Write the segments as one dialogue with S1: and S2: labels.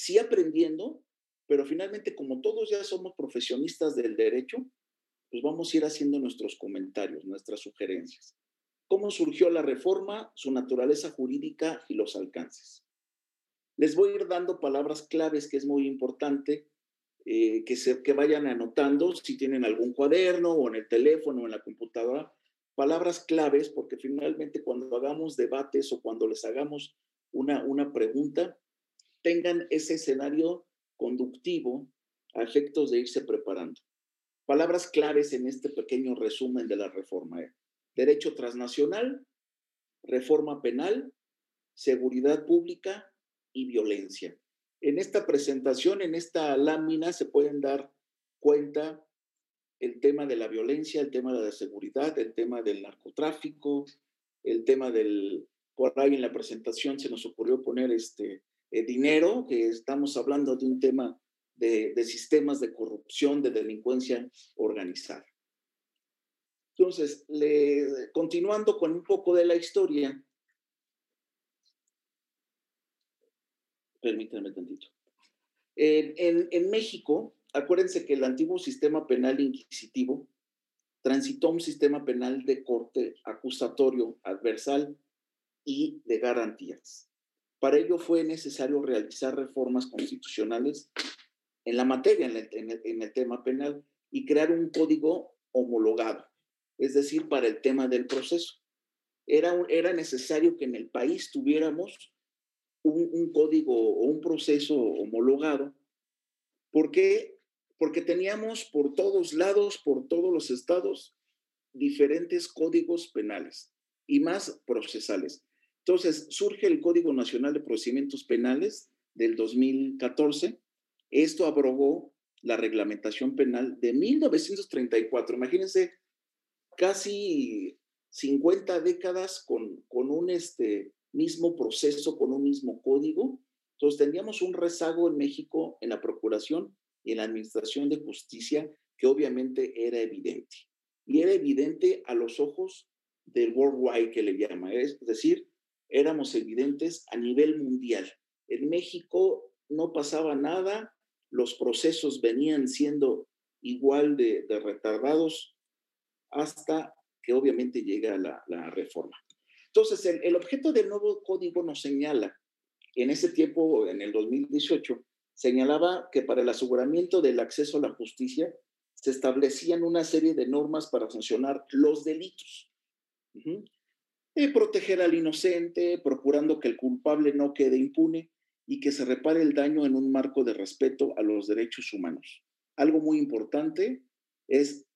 S1: sí aprendiendo, pero finalmente como todos ya somos profesionistas del derecho, pues vamos a ir haciendo nuestros comentarios, nuestras sugerencias. ¿Cómo surgió la reforma, su naturaleza jurídica y los alcances? Les voy a ir dando palabras claves que es muy importante eh, que, se, que vayan anotando si tienen algún cuaderno o en el teléfono o en la computadora, palabras claves, porque finalmente cuando hagamos debates o cuando les hagamos una, una pregunta, tengan ese escenario conductivo a efectos de irse preparando. Palabras claves en este pequeño resumen de la reforma. ¿eh? Derecho transnacional, reforma penal, seguridad pública y violencia. En esta presentación, en esta lámina, se pueden dar cuenta el tema de la violencia, el tema de la seguridad, el tema del narcotráfico, el tema del, por ahí en la presentación se nos ocurrió poner este eh, dinero, que estamos hablando de un tema de, de sistemas de corrupción, de delincuencia organizada. Entonces, continuando con un poco de la historia, permítanme tantito. En, en, en, México, acuérdense que el antiguo sistema penal inquisitivo transitó un sistema penal de corte acusatorio, adversal y de garantías. Para ello fue necesario realizar reformas constitucionales en la materia, en el, tema penal, y crear un código homologado, es decir, para el tema del proceso. Era, era necesario que en el país tuviéramos un, un código o un proceso homologado. ¿Por qué? Porque teníamos por todos lados, por todos los estados, diferentes códigos penales y más procesales. Entonces, surge el Código Nacional de Procedimientos Penales del 2014. Esto abrogó la reglamentación penal de 1934. Imagínense, casi 50 décadas con, con un este, mismo proceso, con un mismo código. Entonces, teníamos un rezago en México en la Procuración y en la Administración de Justicia que obviamente era evidente. Y era evidente a los ojos del worldwide que le llama, es decir, éramos evidentes a nivel mundial. En México no pasaba nada, los procesos venían siendo igual de, de retardados hasta que obviamente llega la, la reforma. Entonces, el, el, objeto del nuevo código nos señala, en ese tiempo, en el 2018, señalaba que para el aseguramiento del acceso a la justicia se establecían una serie de normas para sancionar los delitos. Uh -huh proteger al inocente, procurando que el culpable no quede impune y que se repare el daño en un marco de respeto a los derechos humanos. Algo muy importante es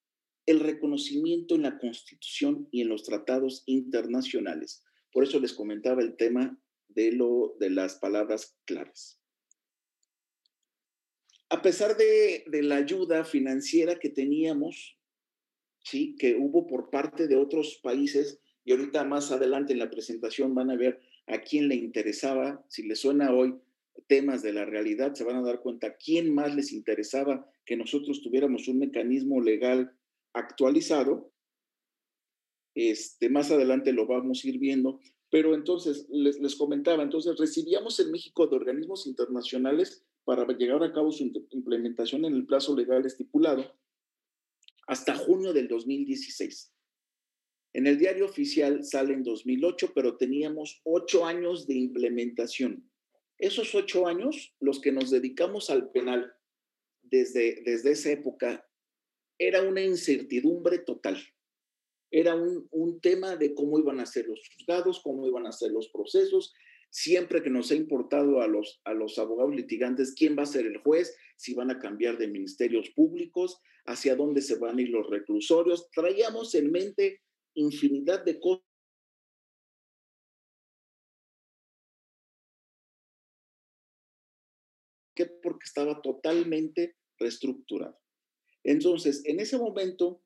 S1: el reconocimiento en la Constitución y en los tratados internacionales. Por eso les comentaba el tema de, lo, de las palabras claves. A pesar de, de la ayuda financiera que teníamos, ¿sí? que hubo por parte de otros países, y ahorita más adelante en la presentación van a ver a quién le interesaba, si les suena hoy temas de la realidad, se van a dar cuenta quién más les interesaba que nosotros tuviéramos un mecanismo legal actualizado. Este, más adelante lo vamos a ir viendo, pero entonces les, les comentaba, entonces recibíamos en México de organismos internacionales para llevar a cabo su implementación en el plazo legal estipulado hasta junio del 2016. En el diario oficial sale en 2008, pero teníamos ocho años de implementación. Esos ocho años, los que nos dedicamos al penal desde, desde esa época, era una incertidumbre total. Era un, un tema de cómo iban a ser los juzgados, cómo iban a ser los procesos. Siempre que nos ha importado a los, a los abogados litigantes quién va a ser el juez, si van a cambiar de ministerios públicos, hacia dónde se van a ir los reclusorios. Traíamos en mente infinidad de cosas que porque estaba totalmente reestructurado. Entonces, en ese momento,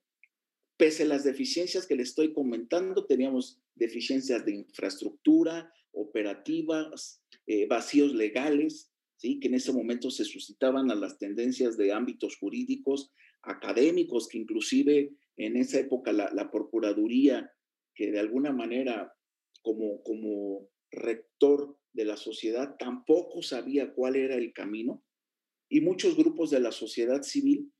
S1: pese a las deficiencias que le estoy comentando, teníamos deficiencias de infraestructura, operativas, eh, vacíos legales, ¿sí? que en ese momento se suscitaban a las tendencias de ámbitos jurídicos, académicos, que inclusive en esa época la, la Procuraduría, que de alguna manera como, como rector de la sociedad tampoco sabía cuál era el camino y muchos grupos de la sociedad civil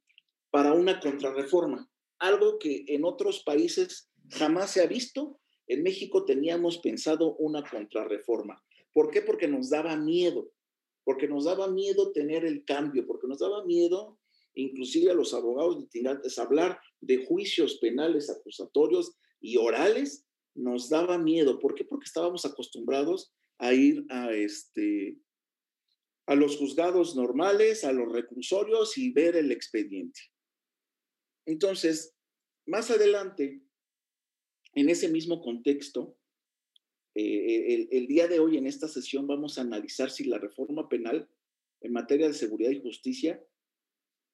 S1: para una contrarreforma, algo que en otros países jamás se ha visto. En México teníamos pensado una contrarreforma. ¿Por qué? Porque nos daba miedo, porque nos daba miedo tener el cambio, porque nos daba miedo inclusive a los abogados litigantes hablar de juicios penales acusatorios y orales nos daba miedo. ¿Por qué? Porque estábamos acostumbrados a ir a este a los juzgados normales, a los reclusorios y ver el expediente. Entonces, más adelante, en ese mismo contexto, eh, el, el, día de hoy en esta sesión vamos a analizar si la reforma penal en materia de seguridad y justicia,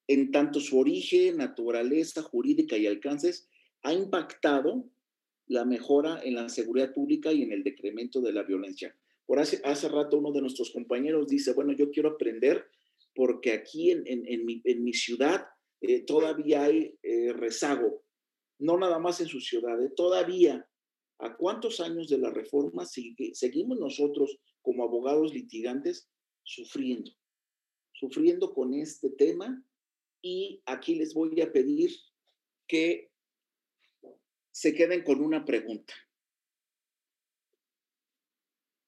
S1: en tanto su origen, naturaleza jurídica y alcances, ha impactado la mejora en la seguridad pública y en el decremento de la violencia. Por hace, hace rato uno de nuestros compañeros dice, bueno, yo quiero aprender porque aquí en, en, mi, en mi, ciudad eh, todavía hay eh, rezago, no nada más en su ciudad, eh, todavía. ¿A cuántos años de la reforma sigue, seguimos nosotros como abogados litigantes sufriendo? Sufriendo con este tema y aquí les voy a pedir que se queden con una pregunta.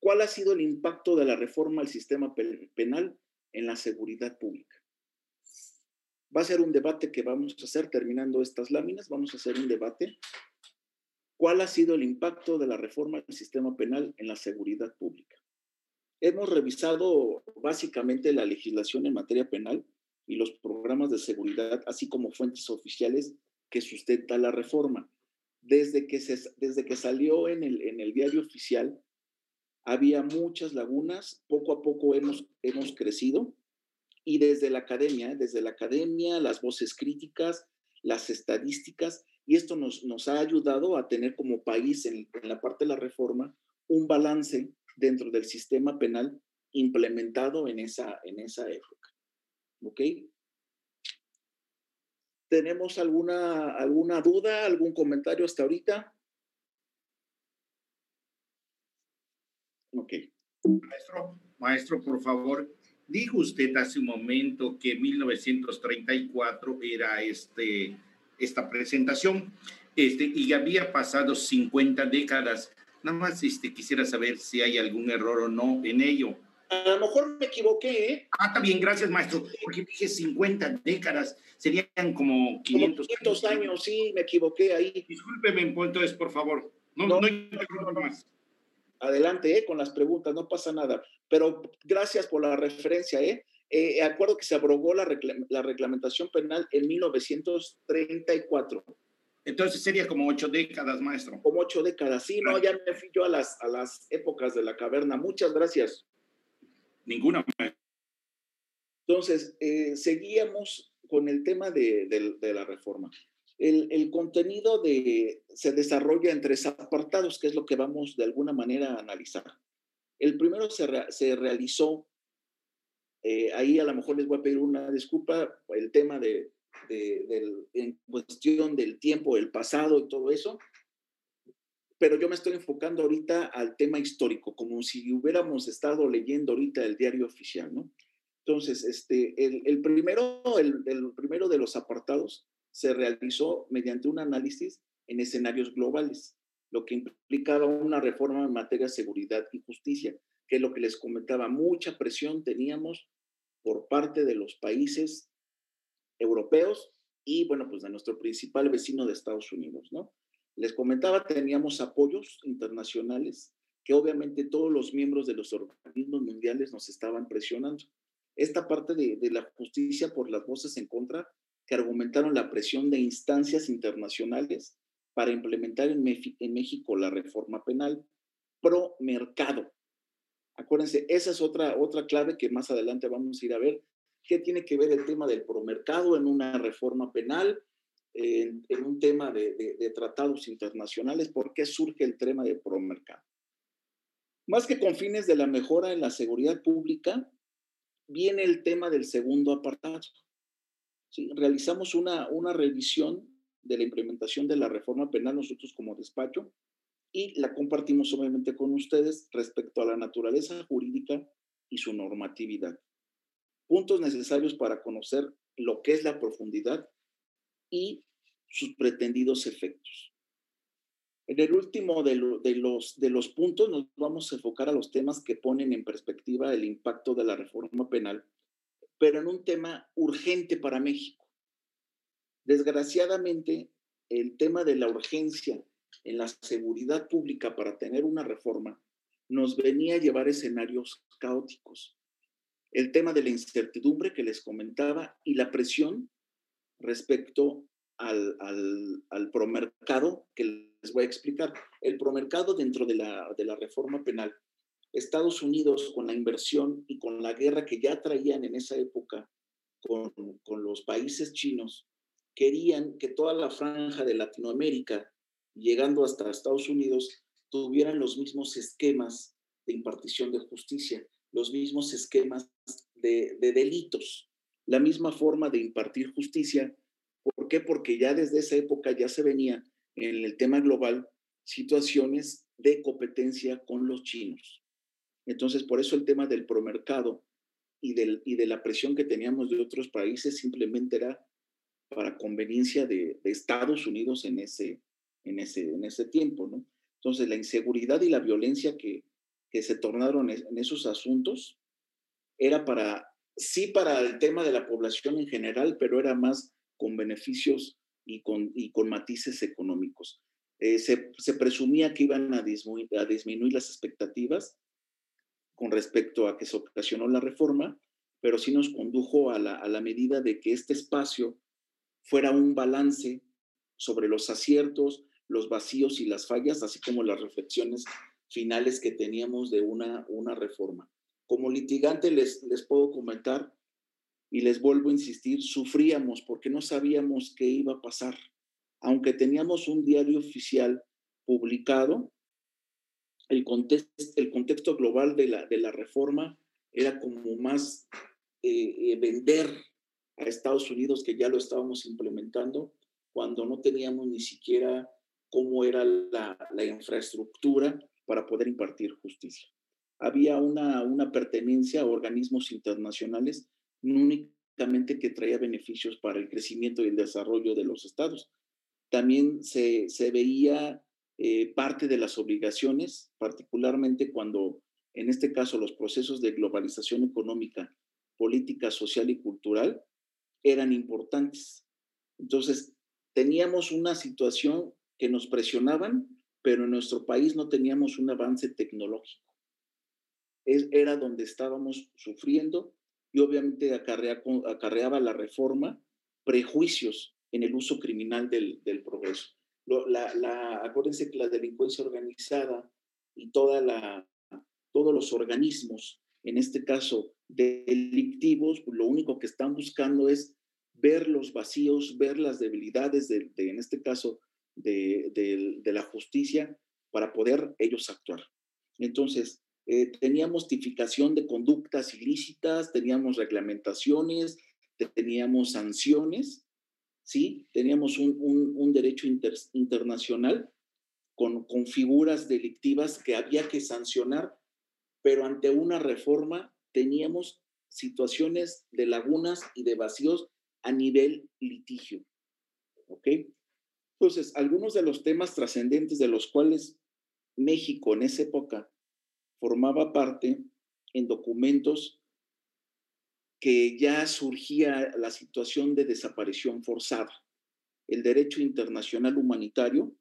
S1: ¿Cuál ha sido el impacto de la reforma al sistema penal en la seguridad pública? Va a ser un debate que vamos a hacer terminando estas láminas, vamos a hacer un debate. ¿Cuál ha sido el impacto de la reforma al sistema penal en la seguridad pública? Hemos revisado básicamente la legislación en materia penal y los programas de seguridad, así como fuentes oficiales que sustenta la reforma. Desde que, se, desde que salió en el, en el diario oficial, había muchas lagunas, poco a poco hemos, hemos crecido y desde la academia, desde la academia, las voces críticas, las estadísticas, y esto nos, nos ha ayudado a tener como país en, en la parte de la reforma un balance dentro del sistema penal implementado en esa, en esa época. ¿Ok? ¿Tenemos alguna, alguna duda, algún comentario hasta ahorita?
S2: Ok. Maestro, maestro, por favor, dijo usted hace un momento que 1934 era este, esta presentación este, y había pasado 50 décadas. Nada más este, quisiera saber si hay algún error o no en ello.
S1: A lo mejor me equivoqué, ¿eh?
S2: Ah, está bien, gracias, maestro. Porque dije 50 décadas, serían como 500,
S1: como 500 años. Sí, me equivoqué ahí.
S2: Discúlpeme, entonces, por favor. No, no, no, no, no más
S1: adelante ¿eh? con las preguntas, no pasa nada. Pero gracias por la referencia. ¿eh? Eh, acuerdo que se abrogó la, la, reglamentación penal en 1934.
S2: Entonces sería como ocho décadas, maestro.
S1: Como ocho décadas, sí, no, ya me fui yo a las, a las épocas de la caverna. Muchas gracias.
S2: Ninguna.
S1: Entonces, eh, seguíamos con el tema de, de, de la reforma. El, el, contenido de, se desarrolla en tres apartados, que es lo que vamos de alguna manera a analizar. El primero se, re, se realizó, eh, ahí a lo mejor les voy a pedir una disculpa, el tema de, de, de, en cuestión del tiempo, el pasado y todo eso, pero yo me estoy enfocando ahorita al tema histórico, como si hubiéramos estado leyendo ahorita el diario oficial, ¿no? Entonces, este, el, el primero, el, el primero de los apartados se realizó mediante un análisis en escenarios globales, lo que implicaba una reforma en materia de seguridad y justicia, que es lo que les comentaba, mucha presión teníamos por parte de los países europeos y, bueno, pues de nuestro principal vecino de Estados Unidos, ¿no? Les comentaba, teníamos apoyos internacionales que obviamente todos los miembros de los organismos mundiales nos estaban presionando. Esta parte de, de la justicia por las voces en contra que argumentaron la presión de instancias internacionales para implementar en, México la reforma penal pro mercado. Acuérdense, esa es otra, otra clave que más adelante vamos a ir a ver. ¿Qué tiene que ver el tema del promercado en una reforma penal, en, un tema de, de, de, tratados internacionales? ¿Por qué surge el tema del promercado? Más que con fines de la mejora en la seguridad pública, viene el tema del segundo apartado, ¿sí? realizamos una, una revisión de la implementación de la reforma penal nosotros como despacho y la compartimos obviamente con ustedes respecto a la naturaleza jurídica y su normatividad. Puntos necesarios para conocer lo que es la profundidad y sus pretendidos efectos. En el último de, los, de los puntos nos vamos a enfocar a los temas que ponen en perspectiva el impacto de la reforma penal, pero en un tema urgente para México. Desgraciadamente, el tema de la urgencia en la seguridad pública para tener una reforma nos venía a llevar escenarios caóticos. El tema de la incertidumbre que les comentaba y la presión respecto al, al, promercado que les voy a explicar. El promercado dentro de la, de la reforma penal. Estados Unidos con la inversión y con la guerra que ya traían en esa época con, con los países chinos, querían que toda la franja de Latinoamérica, llegando hasta Estados Unidos, tuvieran los mismos esquemas de impartición de justicia, los mismos esquemas de, de delitos, la misma forma de impartir justicia. ¿Por qué? Porque ya desde esa época ya se venía en el tema global situaciones de competencia con los chinos. Entonces, por eso el tema del promercado y, del, y de la presión que teníamos de otros países simplemente era para conveniencia de, Estados Unidos en ese, en, ese, en ese tiempo, ¿no? Entonces, la inseguridad y la violencia que, que se tornaron en esos asuntos era para, sí para el tema de la población en general, pero era más con beneficios y con, y con matices económicos. Eh, se, presumía que iban a disminuir, a disminuir las expectativas con respecto a que se ocasionó la reforma, pero sí nos condujo a la, a la medida de que este espacio fuera un balance sobre los aciertos, los vacíos y las fallas, así como las reflexiones finales que teníamos de una, una reforma. Como litigante les, les puedo comentar y les vuelvo a insistir, sufríamos porque no sabíamos qué iba a pasar. Aunque teníamos un diario oficial publicado, el el contexto global de la, de la reforma era como más eh, eh, vender a Estados Unidos, que ya lo estábamos implementando, cuando no teníamos ni siquiera cómo era la, la infraestructura para poder impartir justicia. Había una, una pertenencia a organismos internacionales, no únicamente que traía beneficios para el crecimiento y el desarrollo de los estados, también se, se veía eh, parte de las obligaciones, particularmente cuando, en este caso, los procesos de globalización económica, política, social y cultural eran importantes. Entonces, teníamos una situación que nos presionaban, pero en nuestro país no teníamos un avance tecnológico. Era donde estábamos sufriendo y obviamente acarreaba la reforma prejuicios en el uso criminal del, progreso. la, la, acuérdense que la delincuencia organizada y toda todos los organismos, en este caso delictivos, lo único que están buscando es ver los vacíos, ver las debilidades, de, en este caso, de, la justicia para poder ellos actuar. Entonces, eh, teníamos tipificación de conductas ilícitas, teníamos reglamentaciones, teníamos sanciones, ¿sí? Teníamos un, un, derecho internacional con, con figuras delictivas que había que sancionar, pero ante una reforma teníamos situaciones de lagunas y de vacíos a nivel litigio. ¿Ok? Entonces, algunos de los temas trascendentes de los cuales México en esa época formaba parte en documentos que ya surgía la situación de desaparición forzada, el derecho internacional humanitario,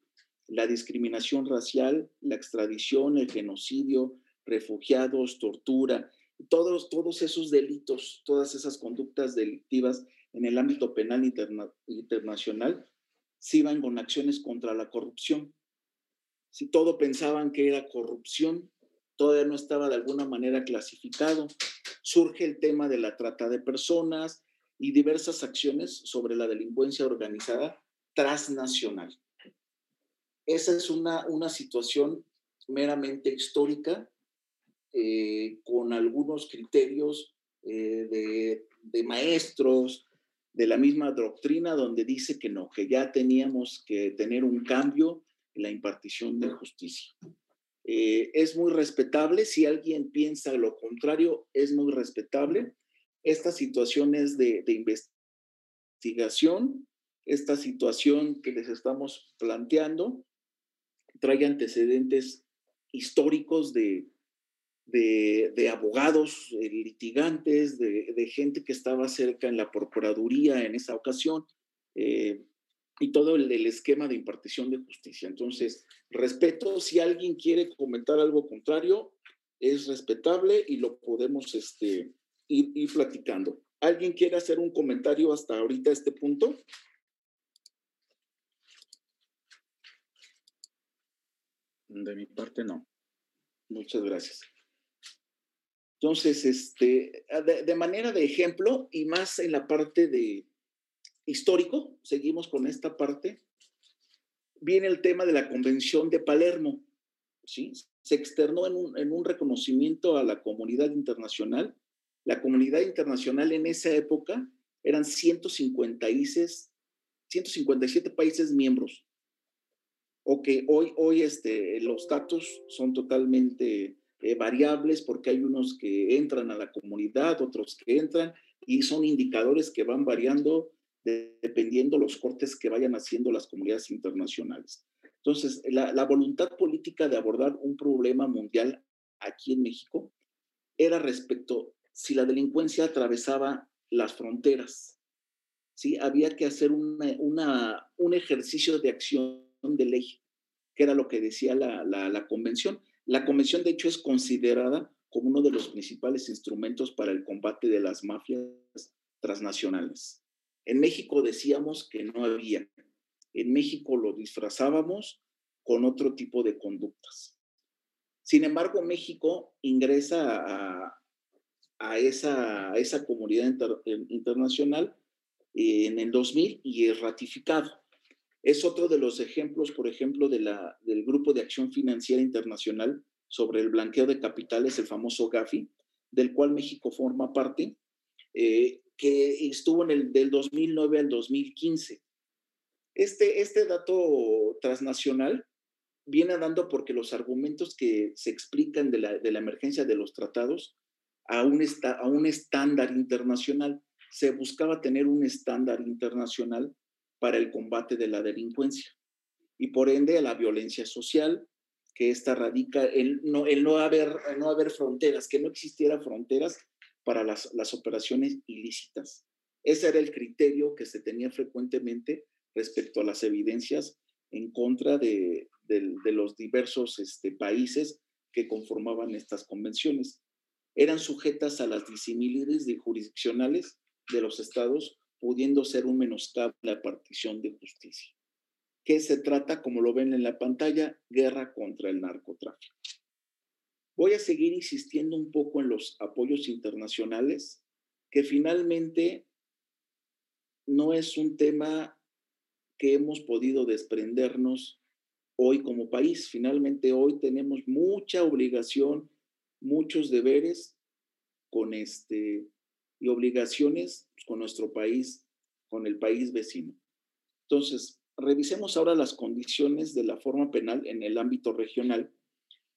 S1: la discriminación racial, la extradición, el genocidio, refugiados, tortura, todos, todos esos delitos, todas esas conductas delictivas en el ámbito penal internacional se iban con acciones contra la corrupción. Si todo pensaban que era corrupción, todavía no estaba de alguna manera clasificado. Surge el tema de la trata de personas y diversas acciones sobre la delincuencia organizada transnacional. Esa es una, una situación meramente histórica, eh, con algunos criterios eh, de, de maestros, de la misma doctrina donde dice que no, que ya teníamos que tener un cambio la impartición de justicia. Eh, es muy respetable, si alguien piensa lo contrario, es muy respetable. Estas situaciones de, de investigación, esta situación que les estamos planteando, trae antecedentes históricos de, de, abogados, eh, litigantes, de, gente que estaba cerca en la Procuraduría en esa ocasión, eh, y todo el, esquema de impartición de justicia. Entonces, respeto, si alguien quiere comentar algo contrario, es respetable y lo podemos este, ir, ir platicando. ¿Alguien quiere hacer un comentario hasta ahorita este punto? De mi parte, no. Muchas gracias. Entonces, este, de, manera de ejemplo y más en la parte de histórico, seguimos con esta parte, viene el tema de la Convención de Palermo. ¿sí? Se externó en un, en un reconocimiento a la comunidad internacional. La comunidad internacional en esa época eran 150 países, 157 países miembros. O que hoy, hoy este, los datos son totalmente eh, variables porque hay unos que entran a la comunidad, otros que entran y son indicadores que van variando dependiendo los cortes que vayan haciendo las comunidades internacionales. Entonces, la, voluntad política de abordar un problema mundial aquí en México era respecto si la delincuencia atravesaba las fronteras. ¿sí? Había que hacer un ejercicio de acción de ley, que era lo que decía la, la convención. La convención, de hecho, es considerada como uno de los principales instrumentos para el combate de las mafias transnacionales. En México decíamos que no había. En México lo disfrazábamos con otro tipo de conductas. Sin embargo, México ingresa a, esa, esa, comunidad internacional en el 2000 y es ratificado. Es otro de los ejemplos, por ejemplo, de la, del Grupo de Acción Financiera Internacional sobre el blanqueo de capitales, el famoso GAFI, del cual México forma parte, eh, que estuvo en el del 2009 al 2015. Este, este dato transnacional viene dando porque los argumentos que se explican de la, de la emergencia de los tratados a un, a un estándar internacional. Se buscaba tener un estándar internacional para el combate de la delincuencia y por ende a la violencia social, que esta radica en no, el no, haber, no haber fronteras, que no existiera fronteras para las, las operaciones ilícitas. Ese era el criterio que se tenía frecuentemente respecto a las evidencias en contra de, de, los diversos este, países que conformaban estas convenciones. Eran sujetas a las disimilitudes jurisdiccionales de los estados pudiendo ser un menoscabo la partición de justicia. ¿Qué se trata, como lo ven en la pantalla, guerra contra el narcotráfico. Voy a seguir insistiendo un poco en los apoyos internacionales, que finalmente no es un tema que hemos podido desprendernos hoy como país. Finalmente hoy tenemos mucha obligación, muchos deberes con este y obligaciones con nuestro país, con el país vecino. Entonces, revisemos ahora las condiciones de la forma penal en el ámbito regional.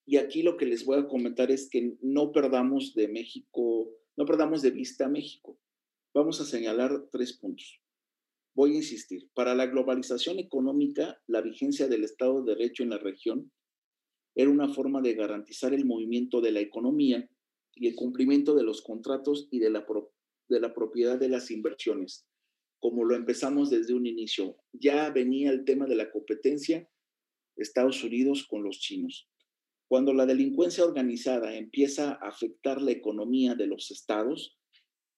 S1: Y aquí lo que les voy a comentar es que no perdamos de México, no perdamos de vista a México. Vamos a señalar tres puntos. Voy a insistir, para la globalización económica, la vigencia del Estado de Derecho en la región era una forma de garantizar el movimiento de la economía y el cumplimiento de los contratos y de la, de la propiedad de las inversiones, como lo empezamos desde un inicio. Ya venía el tema de la competencia Estados Unidos con los chinos. Cuando la delincuencia organizada empieza a afectar la economía de los estados,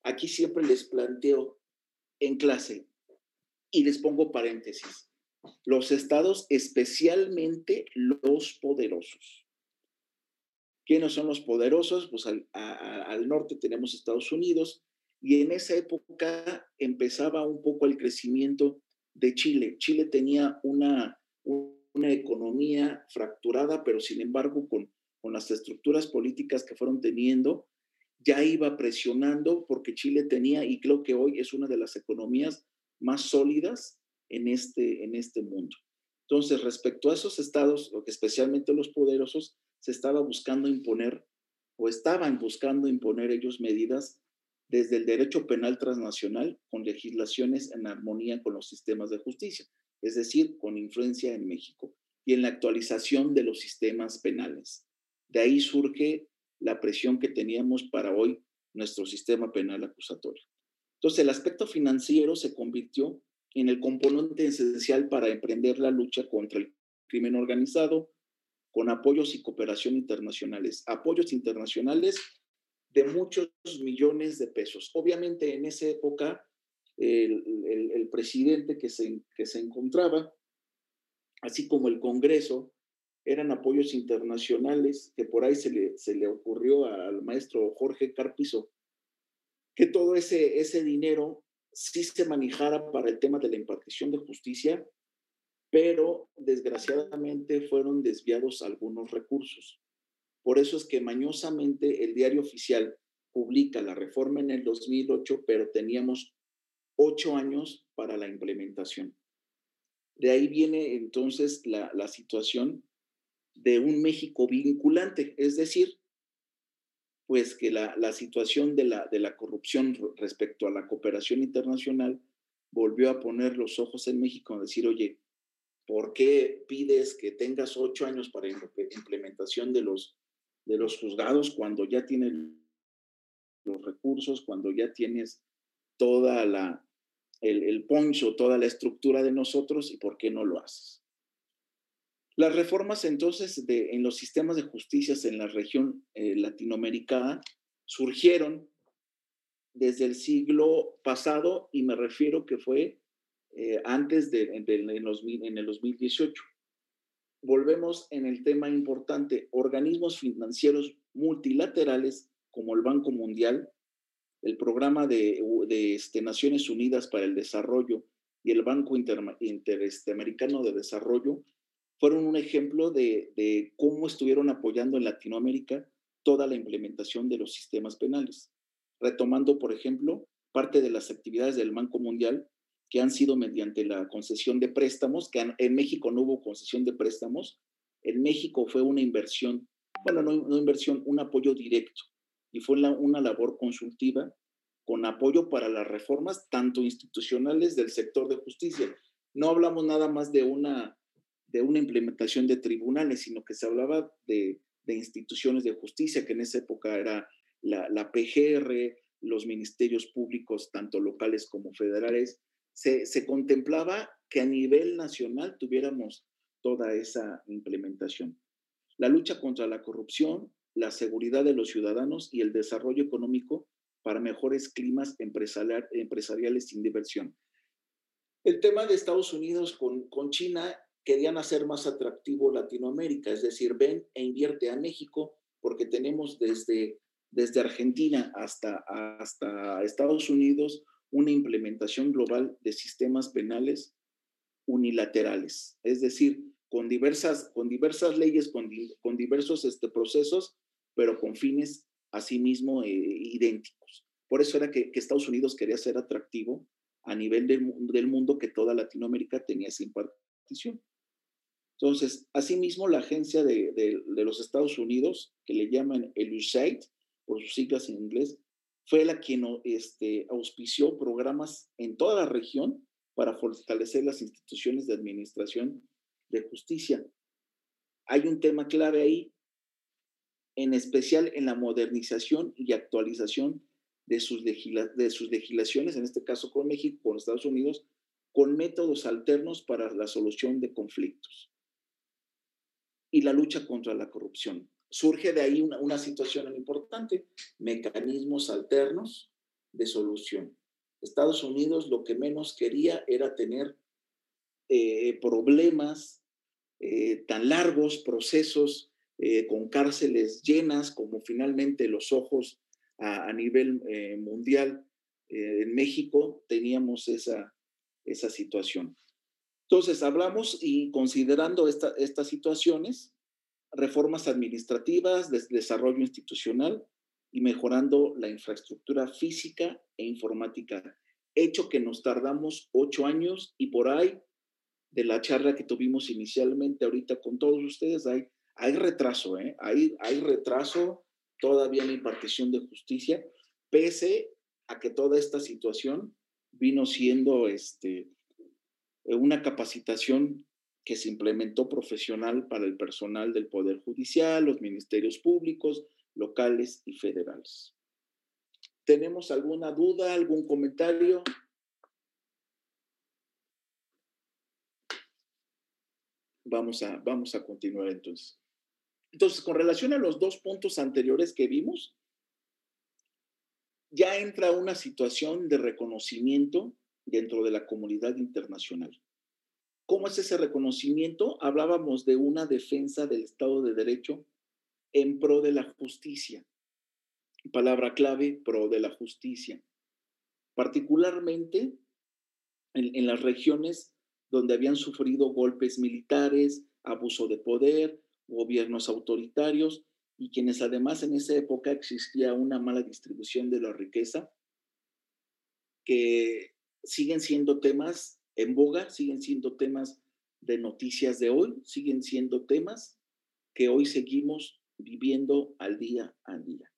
S1: aquí siempre les planteo en clase y les pongo paréntesis, los estados, especialmente los poderosos. ¿Quiénes son los poderosos? Pues al, norte tenemos Estados Unidos y en esa época empezaba un poco el crecimiento de Chile. Chile tenía una, una economía fracturada, pero sin embargo con, con las estructuras políticas que fueron teniendo, ya iba presionando porque Chile tenía, y creo que hoy es una de las economías más sólidas en este, en este mundo. Entonces, respecto a esos estados, especialmente los poderosos, se estaba buscando imponer o estaban buscando imponer ellos medidas desde el derecho penal transnacional con legislaciones en armonía con los sistemas de justicia, es decir, con influencia en México y en la actualización de los sistemas penales. De ahí surge la presión que teníamos para hoy nuestro sistema penal acusatorio. Entonces, el aspecto financiero se convirtió en el componente esencial para emprender la lucha contra el crimen organizado con apoyos y cooperación internacionales. Apoyos internacionales de muchos millones de pesos. Obviamente en esa época el, presidente que se, que se encontraba, así como el Congreso, eran apoyos internacionales que por ahí se le, se le ocurrió al maestro Jorge Carpizo que todo ese, ese dinero sí se manejara para el tema de la impartición de justicia, pero desgraciadamente fueron desviados algunos recursos. Por eso es que mañosamente el diario oficial publica la reforma en el 2008, pero teníamos ocho años para la implementación. De ahí viene entonces la, la situación de un México vinculante, es decir, pues que la, la situación de la, de la corrupción respecto a la cooperación internacional volvió a poner los ojos en México, a decir, oye, ¿por qué pides que tengas ocho años para implementación de los, de los juzgados cuando ya tienes los recursos, cuando ya tienes toda la, el, poncho, toda la estructura de nosotros y por qué no lo haces? Las reformas entonces de, en los sistemas de justicia en la región eh, latinoamericana surgieron desde el siglo pasado y me refiero que fue eh, antes de, en, en el 2018. Volvemos en el tema importante, organismos financieros multilaterales como el Banco Mundial, el Programa de, este, Naciones Unidas para el Desarrollo y el Banco Interamericano de Desarrollo fueron un ejemplo de, cómo estuvieron apoyando en Latinoamérica toda la implementación de los sistemas penales, retomando, por ejemplo, parte de las actividades del Banco Mundial que han sido mediante la concesión de préstamos, que en México no hubo concesión de préstamos, en México fue una inversión, bueno, no, inversión, un apoyo directo, y fue una labor consultiva con apoyo para las reformas tanto institucionales del sector de justicia. No hablamos nada más de una de una implementación de tribunales, sino que se hablaba de, instituciones de justicia, que en esa época era la, PGR, los ministerios públicos, tanto locales como federales. Se, se contemplaba que a nivel nacional tuviéramos toda esa implementación. La lucha contra la corrupción, la seguridad de los ciudadanos y el desarrollo económico para mejores climas empresariales sin diversión. El tema de Estados Unidos con, con China querían hacer más atractivo Latinoamérica, es decir, ven e invierte a México porque tenemos desde, desde Argentina hasta, hasta Estados Unidos una implementación global de sistemas penales unilaterales, es decir, con diversas, con diversas leyes, con, con diversos este, procesos, pero con fines asimismo eh, idénticos. Por eso era que, Estados Unidos quería ser atractivo a nivel del, mundo que toda Latinoamérica tenía esa impartición. Entonces, asimismo, la agencia de, los Estados Unidos, que le llaman el USAID, por sus siglas en inglés, fue la quien este, auspició programas en toda la región para fortalecer las instituciones de administración de justicia. Hay un tema clave ahí, en especial en la modernización y actualización de sus, de sus legislaciones, en este caso con México, con Estados Unidos, con métodos alternos para la solución de conflictos y la lucha contra la corrupción. Surge de ahí una, situación importante, mecanismos alternos de solución. Estados Unidos lo que menos quería era tener eh, problemas eh, tan largos, procesos eh, con cárceles llenas, como finalmente los ojos a, nivel mundial. en México teníamos esa, esa situación. Entonces, hablamos y considerando estas situaciones, reformas administrativas, desarrollo institucional y mejorando la infraestructura física e informática, hecho que nos tardamos ocho años y por ahí de la charla que tuvimos inicialmente ahorita con todos ustedes, hay, hay retraso, ¿eh? hay, hay retraso todavía en la impartición de justicia, pese a que toda esta situación vino siendo este, una capacitación que se implementó profesional para el personal del Poder Judicial, los ministerios públicos, locales y federales. ¿Tenemos alguna duda, algún comentario? Vamos a, vamos a continuar entonces. Entonces, con relación a los dos puntos anteriores que vimos, ya entra una situación de reconocimiento dentro de la comunidad internacional. ¿Cómo es ese reconocimiento? Hablábamos de una defensa del Estado de Derecho en pro de la justicia. Palabra clave, pro de la justicia. Particularmente en, en las regiones donde habían sufrido golpes militares, abuso de poder, gobiernos autoritarios y quienes además en esa época existía una mala distribución de la riqueza, que siguen siendo temas en boga, siguen siendo temas de noticias de hoy, siguen siendo temas que hoy seguimos viviendo al día a día.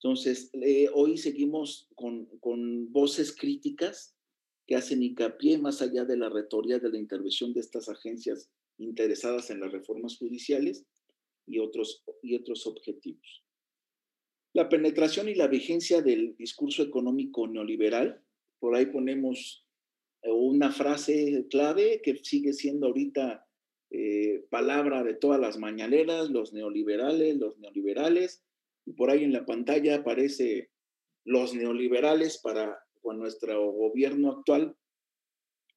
S1: Entonces, eh, hoy seguimos con, con voces críticas que hacen hincapié más allá de la retoría de la intervención de estas agencias interesadas en las reformas judiciales y otros, y otros objetivos. La penetración y la vigencia del discurso económico neoliberal, por ahí ponemos eh, una frase clave que sigue siendo ahorita eh, palabra de todas las mañaneras, los neoliberales, los neoliberales, por ahí en la pantalla aparece los neoliberales para con nuestro gobierno actual,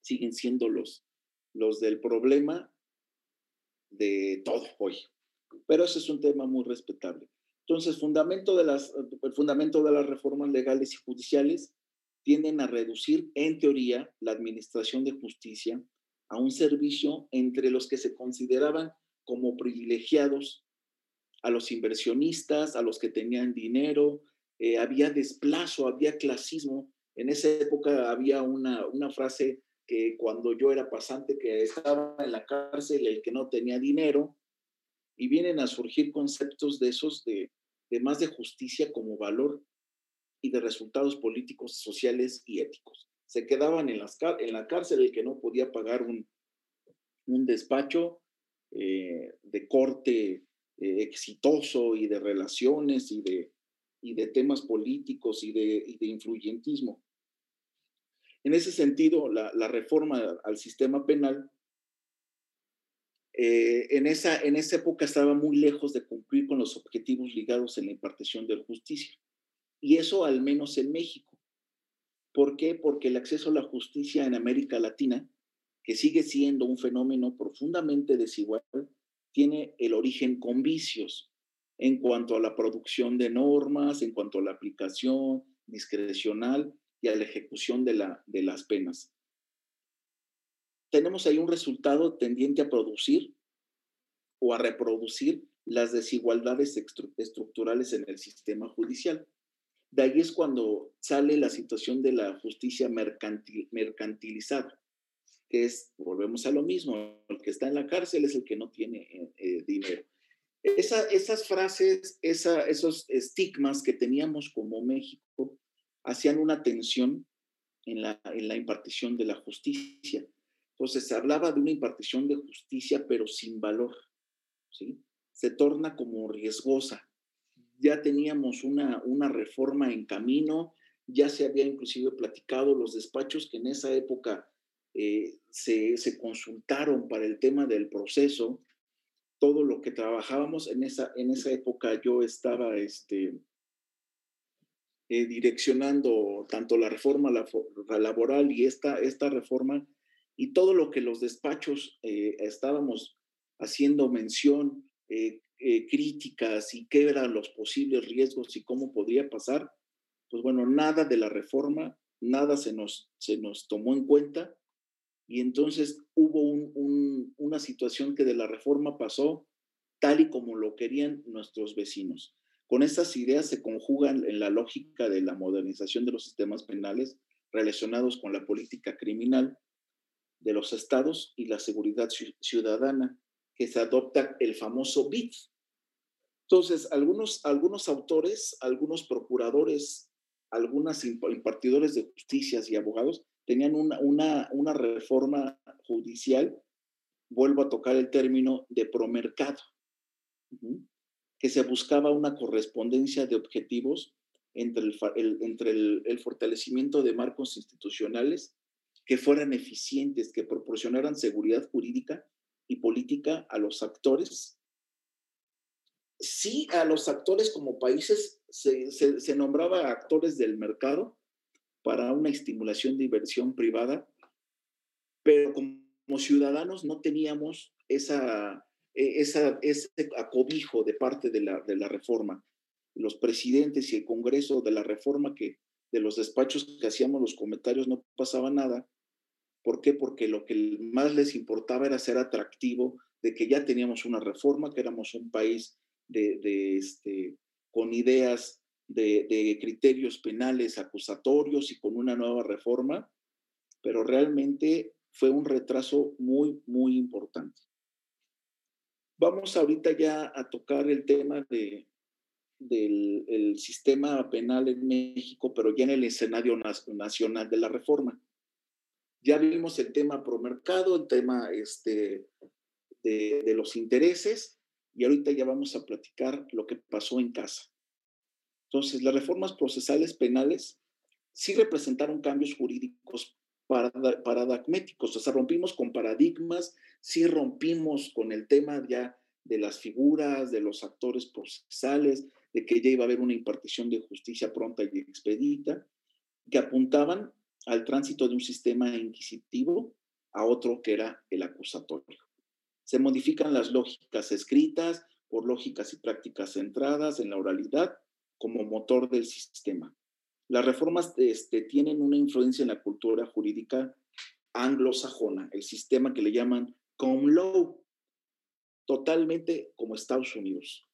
S1: siguen siendo los, los del problema de todo hoy. Pero ese es un tema muy respetable. Entonces, fundamento de las, el fundamento de las reformas legales y judiciales tienden a reducir, en teoría, la administración de justicia a un servicio entre los que se consideraban como privilegiados, a los inversionistas, a los que tenían dinero, eh, había desplazo, había clasismo. En esa época había una, una frase que cuando yo era pasante, que estaba en la cárcel, el que no tenía dinero, y vienen a surgir conceptos de esos de, de más de justicia como valor y de resultados políticos, sociales y éticos. Se quedaban en, las, en la cárcel el que no podía pagar un, un despacho eh, de corte eh, exitoso y de relaciones y de, y de temas políticos y de, y de influyentismo. En ese sentido, la, reforma al sistema penal eh, en, esa, en esa época estaba muy lejos de cumplir con los objetivos ligados en la impartición de justicia. Y eso al menos en México. ¿Por qué? Porque el acceso a la justicia en América Latina, que sigue siendo un fenómeno profundamente desigual, tiene el origen con vicios en cuanto a la producción de normas, en cuanto a la aplicación discrecional y a la ejecución de, la, de las penas. Tenemos ahí un resultado tendiente a producir o a reproducir las desigualdades estructurales en el sistema judicial. De ahí es cuando sale la situación de la justicia mercantilizada, que es, volvemos a lo mismo, el que está en la cárcel es el que no tiene eh, eh, dinero. esas frases, esos estigmas que teníamos como México, hacían una tensión en la, en la impartición de la justicia. Entonces se hablaba de una impartición de justicia, pero sin valor. ¿sí? Se torna como riesgosa. Ya teníamos una, una reforma en camino, ya se había inclusive platicado los despachos que en esa época eh, se, se, consultaron para el tema del proceso, todo lo que trabajábamos en esa, en esa época yo estaba este, eh, direccionando tanto la reforma laboral y esta, esta reforma y todo lo que los despachos eh, estábamos haciendo mención, eh, críticas y qué eran los posibles riesgos y cómo podría pasar, pues bueno, nada de la reforma, nada se nos, se nos tomó en cuenta y entonces hubo una situación que de la reforma pasó tal y como lo querían nuestros vecinos. Con estas ideas se conjugan en la lógica de la modernización de los sistemas penales relacionados con la política criminal, de los estados y la seguridad ciudadana, que se adopta el famoso BID. Entonces, algunos, algunos autores, algunos procuradores, algunos impartidores de justicias y abogados tenían una, una, una reforma judicial, vuelvo a tocar el término de promercado, que se buscaba una correspondencia de objetivos entre el, entre el, fortalecimiento de marcos institucionales que fueran eficientes, que proporcionaran seguridad jurídica y política a los actores. Sí, a los actores como países se, se, nombraba actores del mercado para una estimulación de inversión privada, pero como ciudadanos no teníamos esa, esa, ese acobijo de parte de la, reforma los presidentes y el Congreso de la reforma que de los despachos que hacíamos los comentarios no pasaba nada. ¿Por qué? Porque lo que más les importaba era ser atractivo de que ya teníamos una reforma, que éramos un país este, con ideas de, de, criterios penales acusatorios y con una nueva reforma, pero realmente fue un retraso muy, muy importante. Vamos ahorita ya a tocar el tema de, del sistema penal en México, pero ya en el escenario nacional de la reforma. Ya vimos el tema promercado, el tema este, de, de los intereses, y ahorita ya vamos a platicar lo que pasó en casa. Entonces, las reformas procesales penales sí representaron cambios jurídicos paradigmáticos, o sea, rompimos con paradigmas, sí rompimos con el tema ya de las figuras, de los actores procesales, de que ya iba a haber una impartición de justicia pronta y expedita, que apuntaban al tránsito de un sistema inquisitivo a otro que era el acusatorio. Se modifican las lógicas escritas por lógicas y prácticas centradas en la oralidad como motor del sistema. Las reformas este, tienen una influencia en la cultura jurídica anglosajona, el sistema que le llaman common law, totalmente como Estados Unidos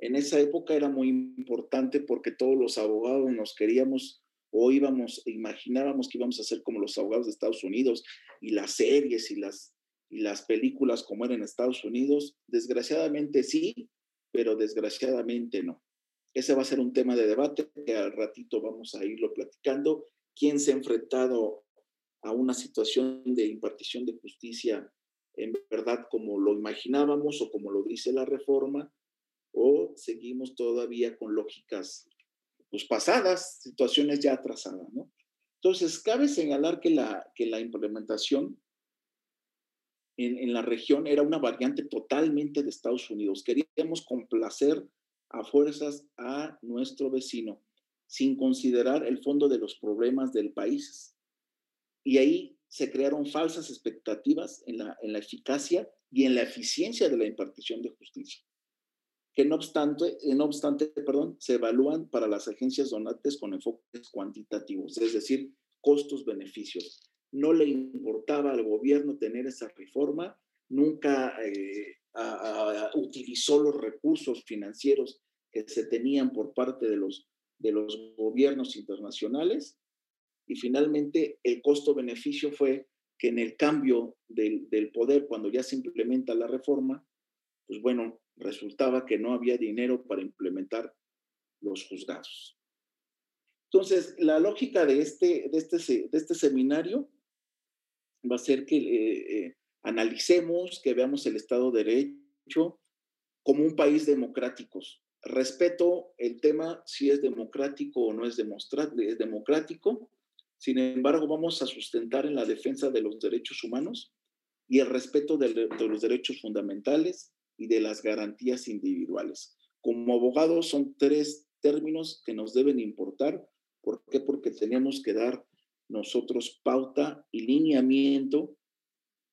S1: en esa época era muy importante porque todos los abogados nos queríamos o íbamos, imaginábamos que íbamos a ser como los abogados de Estados Unidos y las series y las, y las películas como eran en Estados Unidos. Desgraciadamente sí, pero desgraciadamente no. Ese va a ser un tema de debate que al ratito vamos a irlo platicando. ¿Quién se ha enfrentado a una situación de impartición de justicia en verdad como lo imaginábamos o como lo dice la reforma? o seguimos todavía con lógicas pues, pasadas, situaciones ya atrasadas, ¿no? Entonces, cabe señalar que la, que la implementación en, en, la región era una variante totalmente de Estados Unidos. Queríamos complacer a fuerzas a nuestro vecino, sin considerar el fondo de los problemas del país. Y ahí se crearon falsas expectativas en la, en la eficacia y en la eficiencia de la impartición de justicia que no obstante, eh, no obstante perdón, se evalúan para las agencias donantes con enfoques cuantitativos, es decir, costos-beneficios. No le importaba al gobierno tener esa reforma, nunca eh, utilizó los recursos financieros que se tenían por parte de los, de los gobiernos internacionales y finalmente el costo-beneficio fue que en el cambio del, del poder, cuando ya se implementa la reforma, pues bueno, resultaba que no había dinero para implementar los juzgados. Entonces, la lógica de este, de este, de este seminario va a ser que eh, eh, analicemos, que veamos el Estado de Derecho como un país democrático. Respeto el tema si es democrático o no es, es democrático. Sin embargo, vamos a sustentar en la defensa de los derechos humanos y el respeto de, los derechos fundamentales y de las garantías individuales. Como abogados son tres términos que nos deben importar. ¿Por qué? Porque tenemos que dar nosotros pauta y lineamiento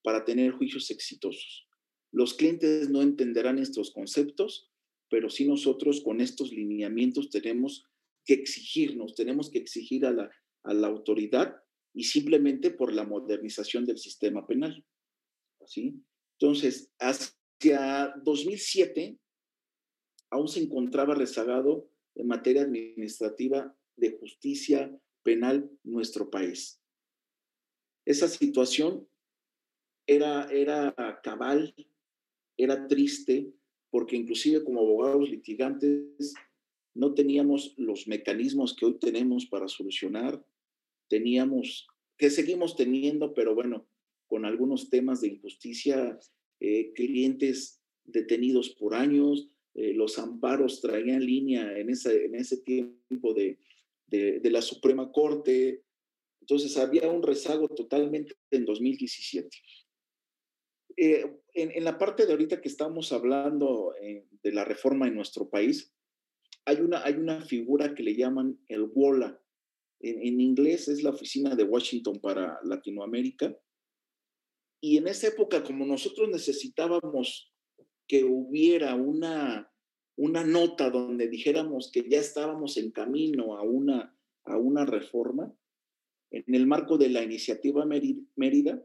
S1: para tener juicios exitosos. Los clientes no entenderán estos conceptos, pero sí nosotros con estos lineamientos tenemos que exigirnos, tenemos que exigir a la, a la autoridad y simplemente por la modernización del sistema penal. ¿sí? Entonces, hacia 2007 aún se encontraba rezagado en materia administrativa de justicia penal nuestro país. Esa situación era, era cabal, era triste, porque inclusive como abogados litigantes no teníamos los mecanismos que hoy tenemos para solucionar, teníamos, que seguimos teniendo, pero bueno, con algunos temas de injusticia, eh, clientes detenidos por años, eh, los amparos traían línea en, esa, en ese tiempo de, de, la Suprema Corte. Entonces había un rezago totalmente en 2017. Eh, en, la parte de ahorita que estamos hablando de la reforma en nuestro país, hay una, hay una figura que le llaman el WOLA. En, en inglés es la Oficina de Washington para Latinoamérica. Y en esa época, como nosotros necesitábamos que hubiera una, una nota donde dijéramos que ya estábamos en camino a una, a una reforma, en el marco de la iniciativa Mérida,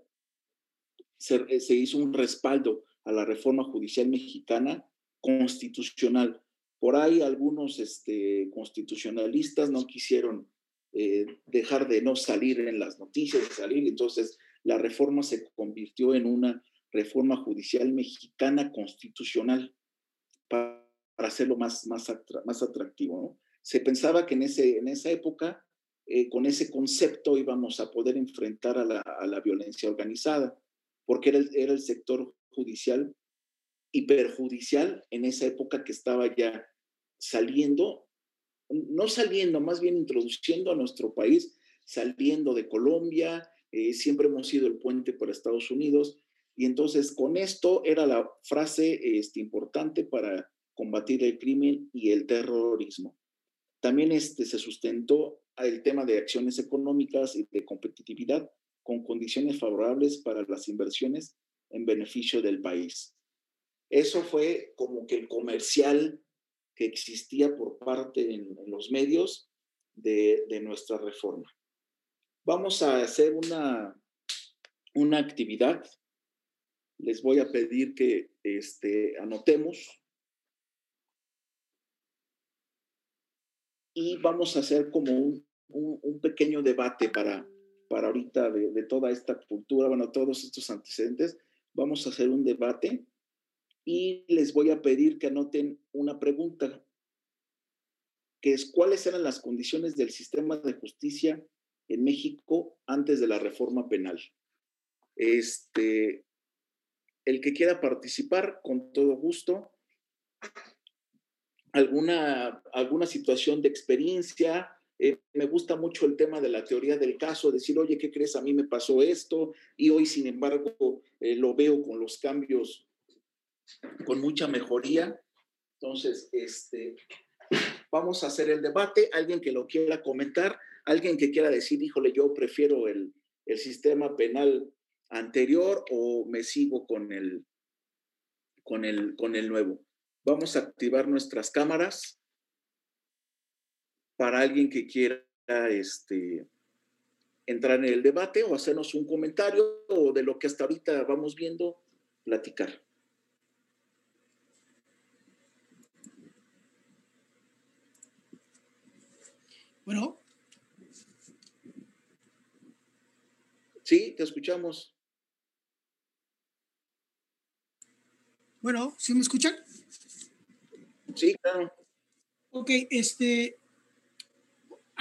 S1: se, se, hizo un respaldo a la reforma judicial mexicana constitucional. Por ahí algunos este, constitucionalistas no quisieron eh, dejar de no salir en las noticias, de salir, entonces la reforma se convirtió en una reforma judicial mexicana constitucional para, hacerlo más, más, más atractivo. Se pensaba que en, ese, en esa época, eh, con ese concepto, íbamos a poder enfrentar a la, a la violencia organizada, porque era el, sector judicial y perjudicial en esa época que estaba ya saliendo, no saliendo, más bien introduciendo a nuestro país, saliendo de Colombia, eh, siempre hemos sido el puente para Estados Unidos, y entonces con esto era la frase este, importante para combatir el crimen y el terrorismo. También este, se sustentó el tema de acciones económicas y de competitividad con condiciones favorables para las inversiones en beneficio del país. Eso fue como que el comercial que existía por parte en, los medios de, nuestra reforma. Vamos a hacer una, una actividad les voy a pedir que este, anotemos y vamos a hacer como un, un, pequeño debate para, para ahorita de, toda esta cultura, bueno, todos estos antecedentes. Vamos a hacer un debate y les voy a pedir que anoten una pregunta, que es cuáles eran las condiciones del sistema de justicia en México antes de la reforma penal. Este, el que quiera participar, con todo gusto. Alguna, alguna situación de experiencia. Eh, me gusta mucho el tema de la teoría del caso, decir, oye, ¿qué crees? A mí me pasó esto y hoy, sin embargo, eh, lo veo con los cambios, con mucha mejoría. Entonces, este, vamos a hacer el debate. Alguien que lo quiera comentar, alguien que quiera decir, híjole, yo prefiero el, el sistema penal anterior o me sigo con el, con el, con el nuevo. Vamos a activar nuestras cámaras para alguien que quiera este, entrar en el debate o hacernos un comentario o de lo que hasta ahorita vamos viendo, platicar.
S3: Bueno.
S1: Sí, te escuchamos.
S3: Bueno, ¿sí me escuchan?
S1: Sí, claro.
S3: Ok, este,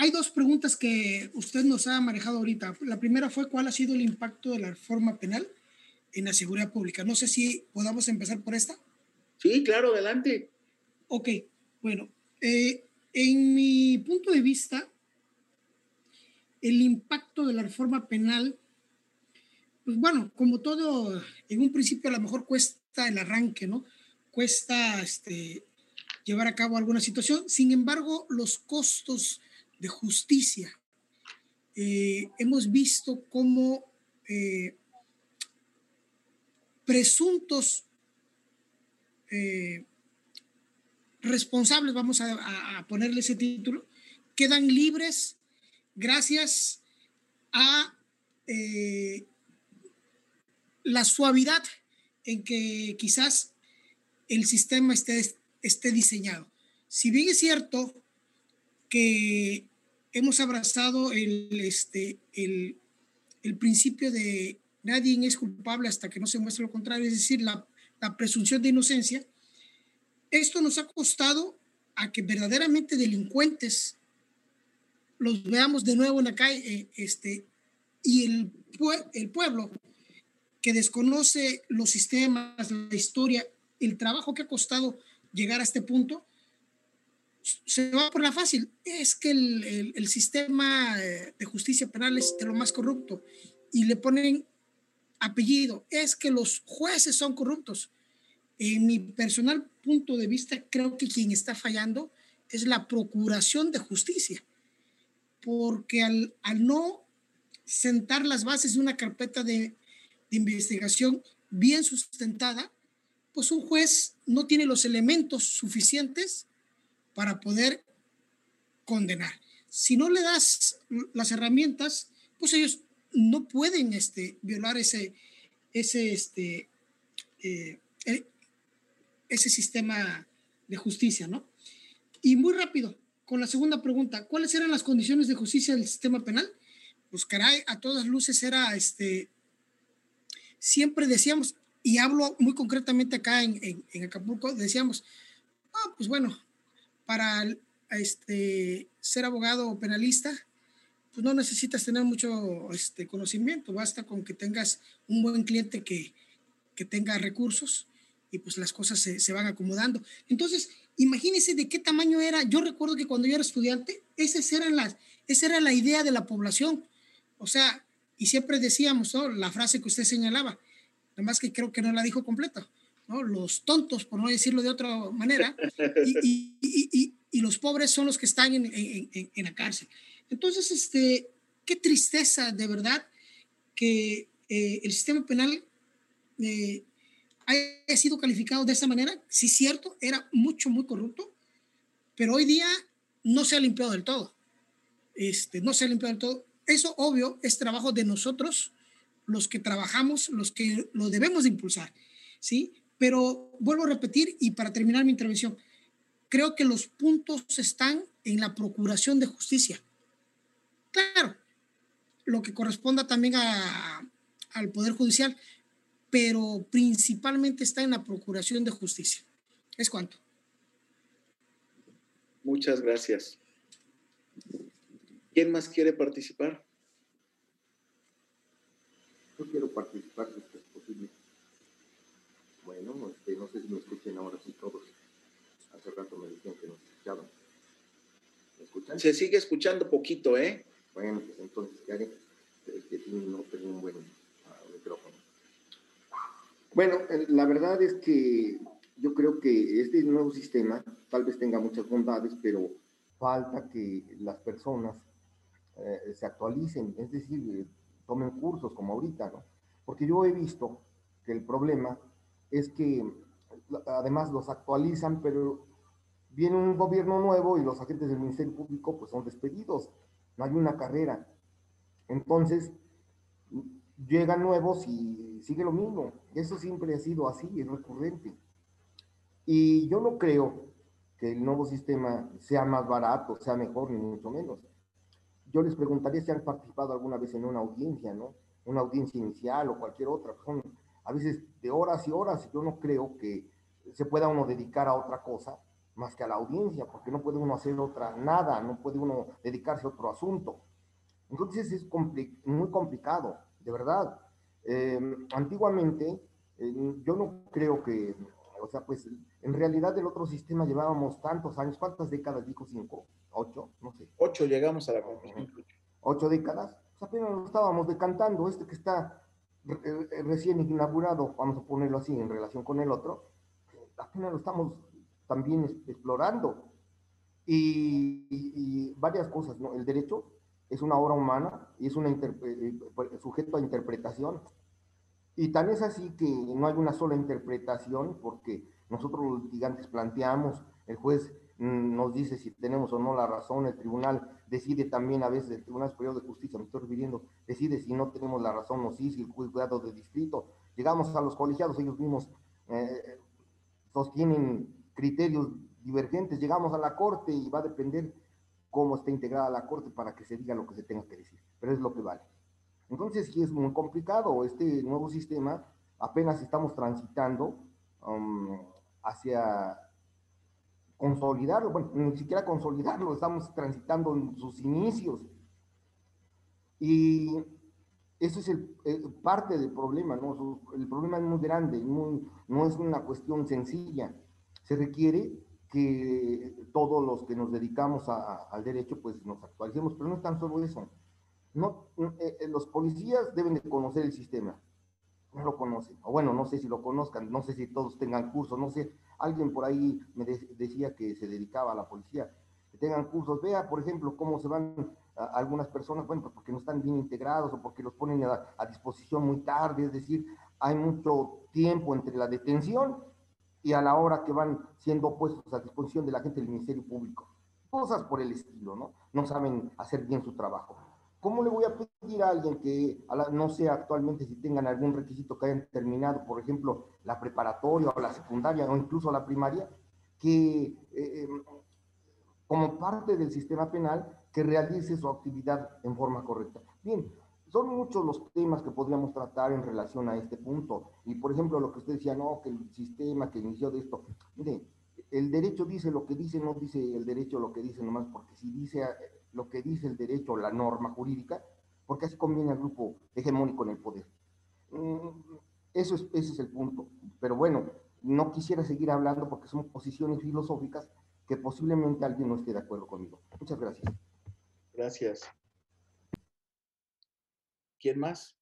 S3: hay dos preguntas que usted nos ha manejado ahorita. La primera fue cuál ha sido el impacto de la reforma penal en la seguridad pública. No sé si podamos empezar por esta.
S1: Sí, claro, adelante.
S3: Ok, bueno, eh, en mi punto de vista, el impacto de la reforma penal, pues bueno, como todo, en un principio a lo mejor cuesta el arranque, ¿no? Cuesta este, llevar a cabo alguna situación. Sin embargo, los costos de justicia, eh, hemos visto cómo eh, presuntos eh, responsables, vamos a, a, ponerle ese título, quedan libres gracias a la suavidad en que quizás el sistema esté, esté diseñado. Si bien es cierto que hemos abrazado el, este, el, el principio de nadie es culpable hasta que no se muestre lo contrario, es decir, la, la presunción de inocencia. Esto nos ha costado a que verdaderamente delincuentes los veamos de nuevo en la calle eh, este, y el, el pueblo que desconoce los sistemas, la historia, el trabajo que ha costado llegar a este punto, se va por la fácil. Es que el, el, sistema eh, de justicia penal es de lo más corrupto y le ponen apellido. Es que los jueces son corruptos. En mi personal punto de vista, creo que quien está fallando es la procuración de justicia, porque al, al no sentar las bases de una carpeta de, de investigación bien sustentada, pues un juez no tiene los elementos suficientes para poder condenar. Si no le das las herramientas, pues ellos no pueden este, violar ese, ese, este, eh, eh, ese sistema de justicia, ¿no? Y muy rápido, con la segunda pregunta, ¿cuáles eran las condiciones de justicia del sistema penal? Pues caray, a todas luces era, este, siempre decíamos, y hablo muy concretamente acá en, en, Acapulco, decíamos, ah, pues bueno, para este, ser abogado o penalista, pues no necesitas tener mucho este, conocimiento, basta con que tengas un buen cliente que, que tenga recursos y pues las cosas se, se, van acomodando. Entonces, imagínense de qué tamaño era. Yo recuerdo que cuando yo era estudiante, esas eran las, esa era la idea de la población. O sea, y siempre decíamos. La frase que usted señalaba, nada más que creo que no la dijo completa, ¿no? Los tontos, por no decirlo de otra manera, y, y, y, y los pobres son los que están en, en, en, la cárcel. Entonces, este, qué tristeza de verdad que eh, el sistema penal eh, haya sido calificado de esa manera. Sí, cierto, era mucho, muy corrupto, pero hoy día no se ha limpiado del todo. Este, no se ha limpiado del todo. Eso, obvio, es trabajo de nosotros, los que trabajamos, los que lo debemos de impulsar, ¿sí? Pero vuelvo a repetir y para terminar mi intervención, creo que los puntos están en la procuración de justicia. Claro, lo que corresponda también al Poder Judicial, pero principalmente está en la procuración de justicia. Es cuanto.
S1: Muchas gracias. ¿Quién más quiere participar?
S4: Yo quiero participar si es posible. Bueno, este, no sé si me escuchen ahora sí todos. Hace rato me dijeron que no escuchaban.
S1: ¿Me escuchan? Se sigue escuchando poquito, ¿eh?
S4: Bueno, pues entonces. Es que no tengo un buen uh, micrófono. Bueno, la verdad es que yo creo que este nuevo sistema tal vez tenga muchas bondades, pero falta que las personas eh, se actualicen, es decir, eh, tomen cursos como ahorita, ¿no? Porque yo he visto que el problema es que además los actualizan, pero viene un gobierno nuevo y los agentes del Ministerio Público pues son despedidos, no hay una carrera. Entonces, llegan nuevos y sigue lo mismo. Eso siempre ha sido así, es recurrente. Y yo no creo que el nuevo sistema sea más barato, sea mejor, ni mucho menos yo les preguntaría si han participado alguna vez en una audiencia, ¿no? Una audiencia inicial o cualquier otra. Son a veces de horas y horas. Yo no creo que se pueda uno dedicar a otra cosa más que a la audiencia, porque no puede uno hacer otra nada, no puede uno dedicarse a otro asunto. Entonces es muy complicado, de verdad. Em, antiguamente, yo no creo que, o sea, pues en realidad el otro sistema llevábamos tantos años, ¿cuántas décadas dijo cinco? ocho, no sé.
S1: Ocho llegamos a la conclusión.
S4: Ocho décadas. Pues apenas lo estábamos decantando, este que está eh, recién inaugurado, vamos a ponerlo así en relación con el otro, apenas lo estamos también explorando. Y, varias cosas, ¿no? El derecho es una obra humana y es un eh, eh, sujeto a interpretación. Y tan es así que no hay una sola interpretación porque nosotros los litigantes planteamos, el juez Mm, nos dice si tenemos o no la razón, el tribunal decide también a veces, el Tribunal Superior de Justicia, me estoy refiriendo, decide si no tenemos la razón o sí, si el juzgado de distrito, llegamos a los colegiados, ellos mismos eh, sostienen criterios divergentes, llegamos a la Corte y va a depender cómo está integrada la Corte para que se diga lo que se tenga que decir, pero es lo que vale. Entonces, sí es muy complicado. Este nuevo sistema apenas estamos transitando um, hacia consolidarlo, bueno, ni siquiera consolidarlo, estamos transitando en sus inicios. Y eso es el, eh, parte del problema, ¿no? El problema es muy grande, no es una cuestión sencilla. Se requiere que todos los que nos dedicamos al derecho, pues nos actualicemos, pero no es tan solo eso. No, eh, eh, los policías deben de conocer el sistema, no lo conocen, o bueno, no sé si lo conozcan, no sé si todos tengan cursos, no sé, alguien por ahí me decía que se dedicaba a la policía, que tengan cursos, vea, por ejemplo, cómo se van algunas personas, bueno, pues porque no están bien integrados o porque los ponen a, a disposición muy tarde, es decir, hay mucho tiempo entre la detención y a la hora que van siendo puestos a disposición de la gente del Ministerio Público. Cosas por el estilo, ¿no? No saben hacer bien su trabajo. ¿Cómo le voy a pedir a alguien que no sé actualmente si tengan algún requisito que hayan terminado, por ejemplo, la preparatoria o la secundaria o incluso la primaria, que eh, em, como parte del sistema penal, que realice su actividad en forma correcta? Bien, son muchos los temas que podríamos tratar en relación a este punto. Y por ejemplo, lo que usted decía, no, que el sistema que inició de esto, mire, el derecho dice lo que dice, no dice el derecho lo que dice nomás, porque si dice lo que dice el derecho, la norma jurídica, porque así conviene al grupo hegemónico en el poder. Mm, eso es, ese es el punto. Pero bueno, no quisiera seguir hablando porque son posiciones filosóficas que posiblemente alguien no esté de acuerdo conmigo. Muchas gracias.
S1: Gracias. ¿Quién más?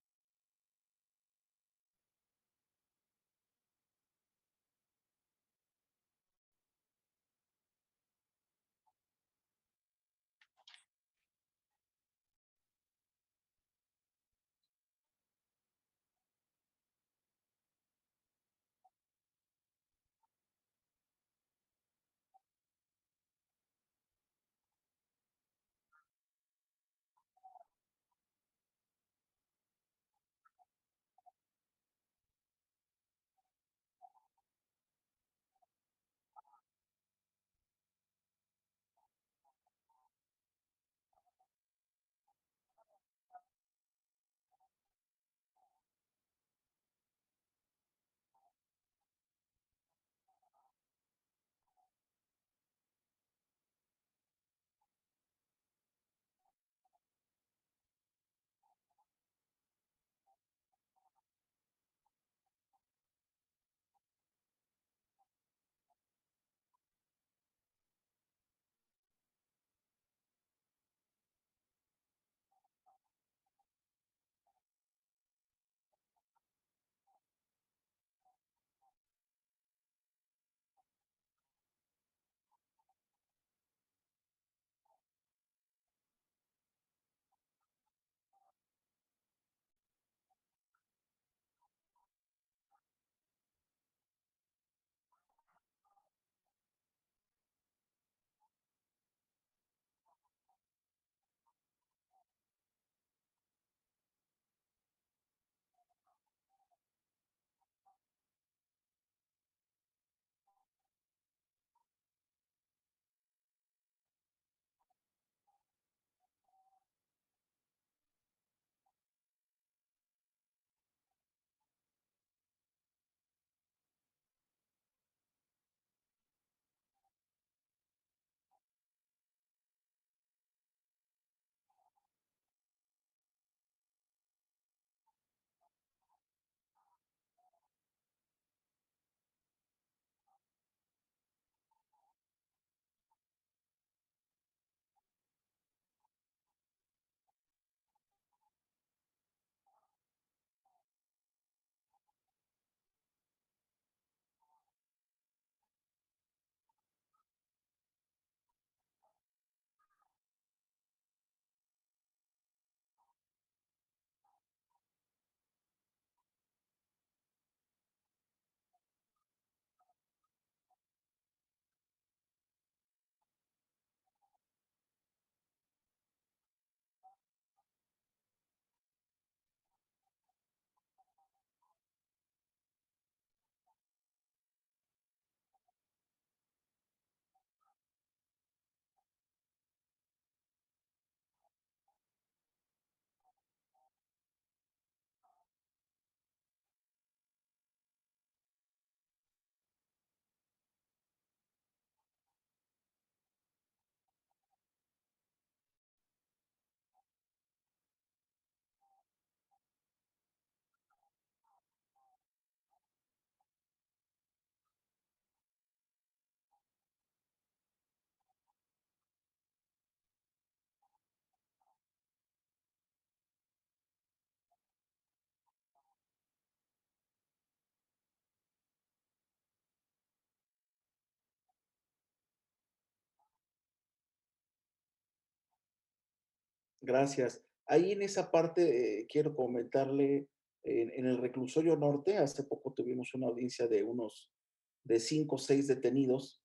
S1: Gracias. Ahí en esa parte eh, quiero comentarle, en, el reclusorio norte, hace poco tuvimos una audiencia de unos, de cinco o seis detenidos,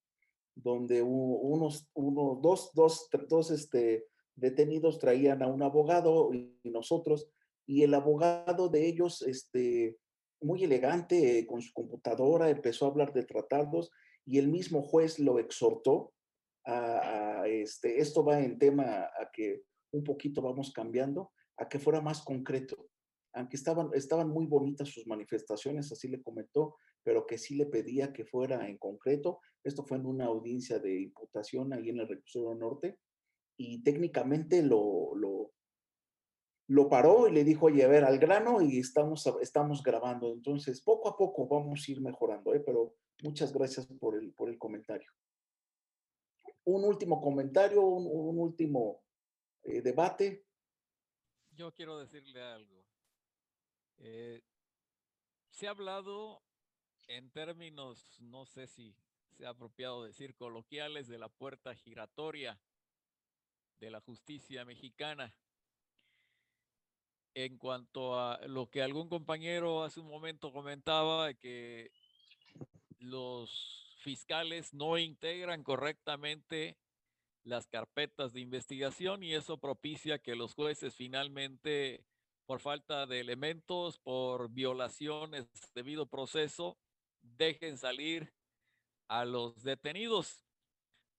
S1: donde unos, unos dos, dos, dos este, detenidos traían a un abogado y nosotros, y el abogado de ellos, este, muy elegante, con su computadora, empezó a hablar de tratados y el mismo juez lo exhortó a, este, esto va en tema a que un poquito vamos cambiando, a que fuera más concreto. Aunque estaban, estaban muy bonitas sus manifestaciones, así le comentó, pero que sí le pedía que fuera en concreto. Esto fue en una audiencia de imputación ahí en el recurso norte y técnicamente lo, lo, lo paró y le dijo, oye, a ver, al grano y estamos, estamos grabando. Entonces, poco a poco vamos a ir mejorando, ¿eh? pero muchas gracias por el, por el comentario. Un último comentario, un, último eh, debate.
S5: Yo quiero decirle algo. Eh, se ha hablado en términos, no sé si se ha apropiado decir coloquiales, de la puerta giratoria de la justicia mexicana en cuanto a lo que algún compañero hace un momento comentaba, que los fiscales no integran correctamente las carpetas de investigación y eso propicia que los jueces finalmente, por falta de elementos, por violaciones de debido proceso, dejen salir a los detenidos.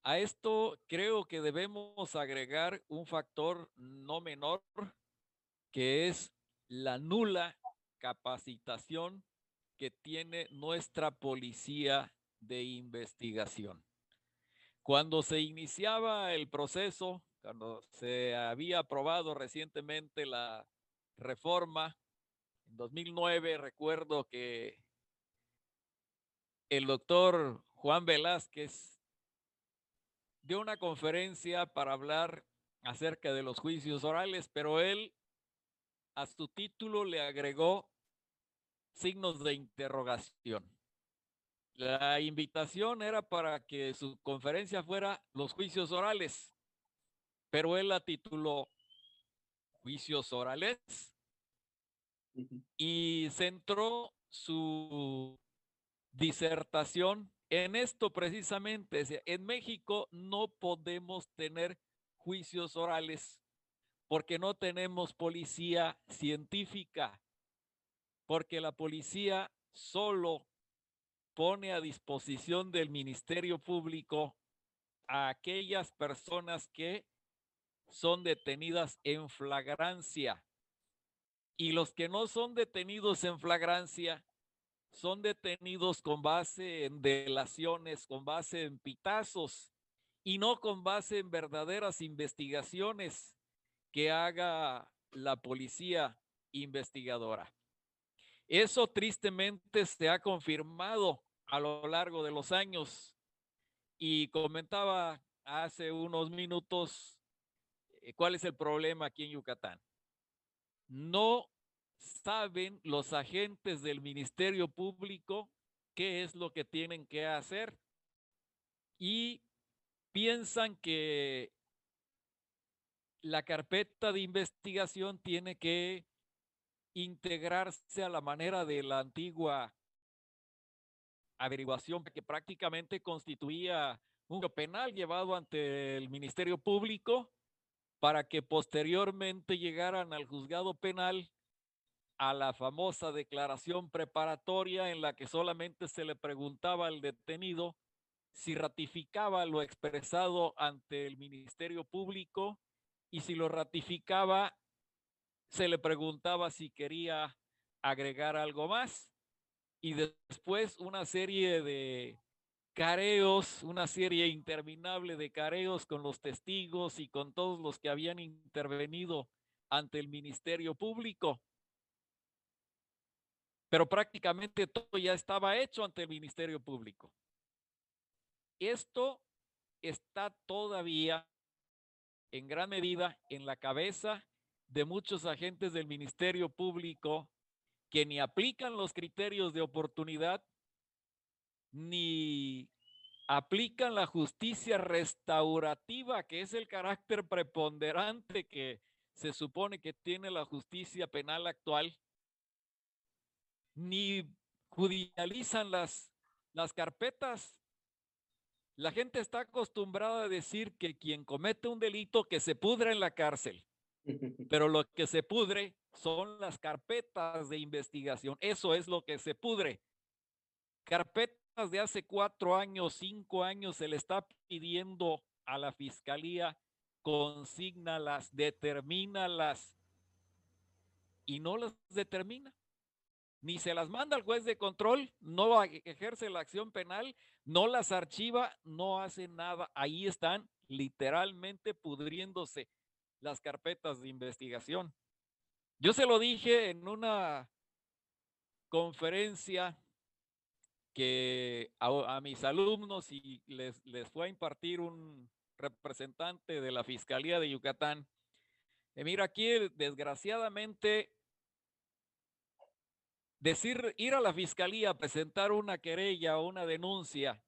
S5: A esto creo que debemos agregar un factor no menor que es la nula capacitación que tiene nuestra policía de investigación. Cuando se iniciaba el proceso, cuando se había aprobado recientemente la reforma, en 2009 recuerdo que el doctor Juan Velázquez dio una conferencia para hablar acerca de los juicios orales, pero él a su título le agregó signos de interrogación. La invitación era para que su conferencia fuera los juicios orales, pero él la tituló Juicios orales y centró su disertación en esto precisamente. En México no podemos tener juicios orales porque no tenemos policía científica, porque la policía solo pone a disposición del Ministerio Público a aquellas personas que son detenidas en flagrancia. Y los que no son detenidos en flagrancia son detenidos con base en delaciones, con base en pitazos y no con base en verdaderas investigaciones que haga la policía investigadora. Eso tristemente se ha confirmado a lo largo de los años y comentaba hace unos minutos eh, cuál es el problema aquí en Yucatán. No saben los agentes del Ministerio Público qué es lo que tienen que hacer y piensan que la carpeta de investigación tiene que integrarse a la manera de la antigua averiguación que prácticamente constituía un penal llevado ante el Ministerio Público para que posteriormente llegaran al juzgado penal a la famosa declaración preparatoria en la que solamente se le preguntaba al detenido si ratificaba lo expresado ante el Ministerio Público y si lo ratificaba, se le preguntaba si quería agregar algo más y después una serie de careos, una serie interminable de careos con los testigos y con todos los que habían intervenido ante el Ministerio Público. Pero prácticamente todo ya estaba hecho ante el Ministerio Público. Esto está todavía en gran medida en la cabeza de muchos agentes del Ministerio Público que ni aplican los criterios de oportunidad ni aplican la justicia restaurativa, que es el carácter preponderante que se supone que tiene la justicia penal actual, ni judicializan las, las carpetas. La gente está acostumbrada a decir que quien comete un delito que se pudre en la cárcel, pero lo que se pudre son las carpetas de investigación. Eso es lo que se pudre. Carpetas de hace cuatro años, cinco años, se le está pidiendo a la fiscalía, consígnalas, determínalas, y no las determina ni se las manda al juez de control, no ejerce la acción penal, no las archiva, no hace nada. Ahí están literalmente pudriéndose las carpetas de investigación. Yo se lo dije en una conferencia que a, mis alumnos y les, les, fue a impartir un representante de la Fiscalía de Yucatán. Mira, aquí desgraciadamente Decir, ir a la fiscalía, presentar una querella o una denuncia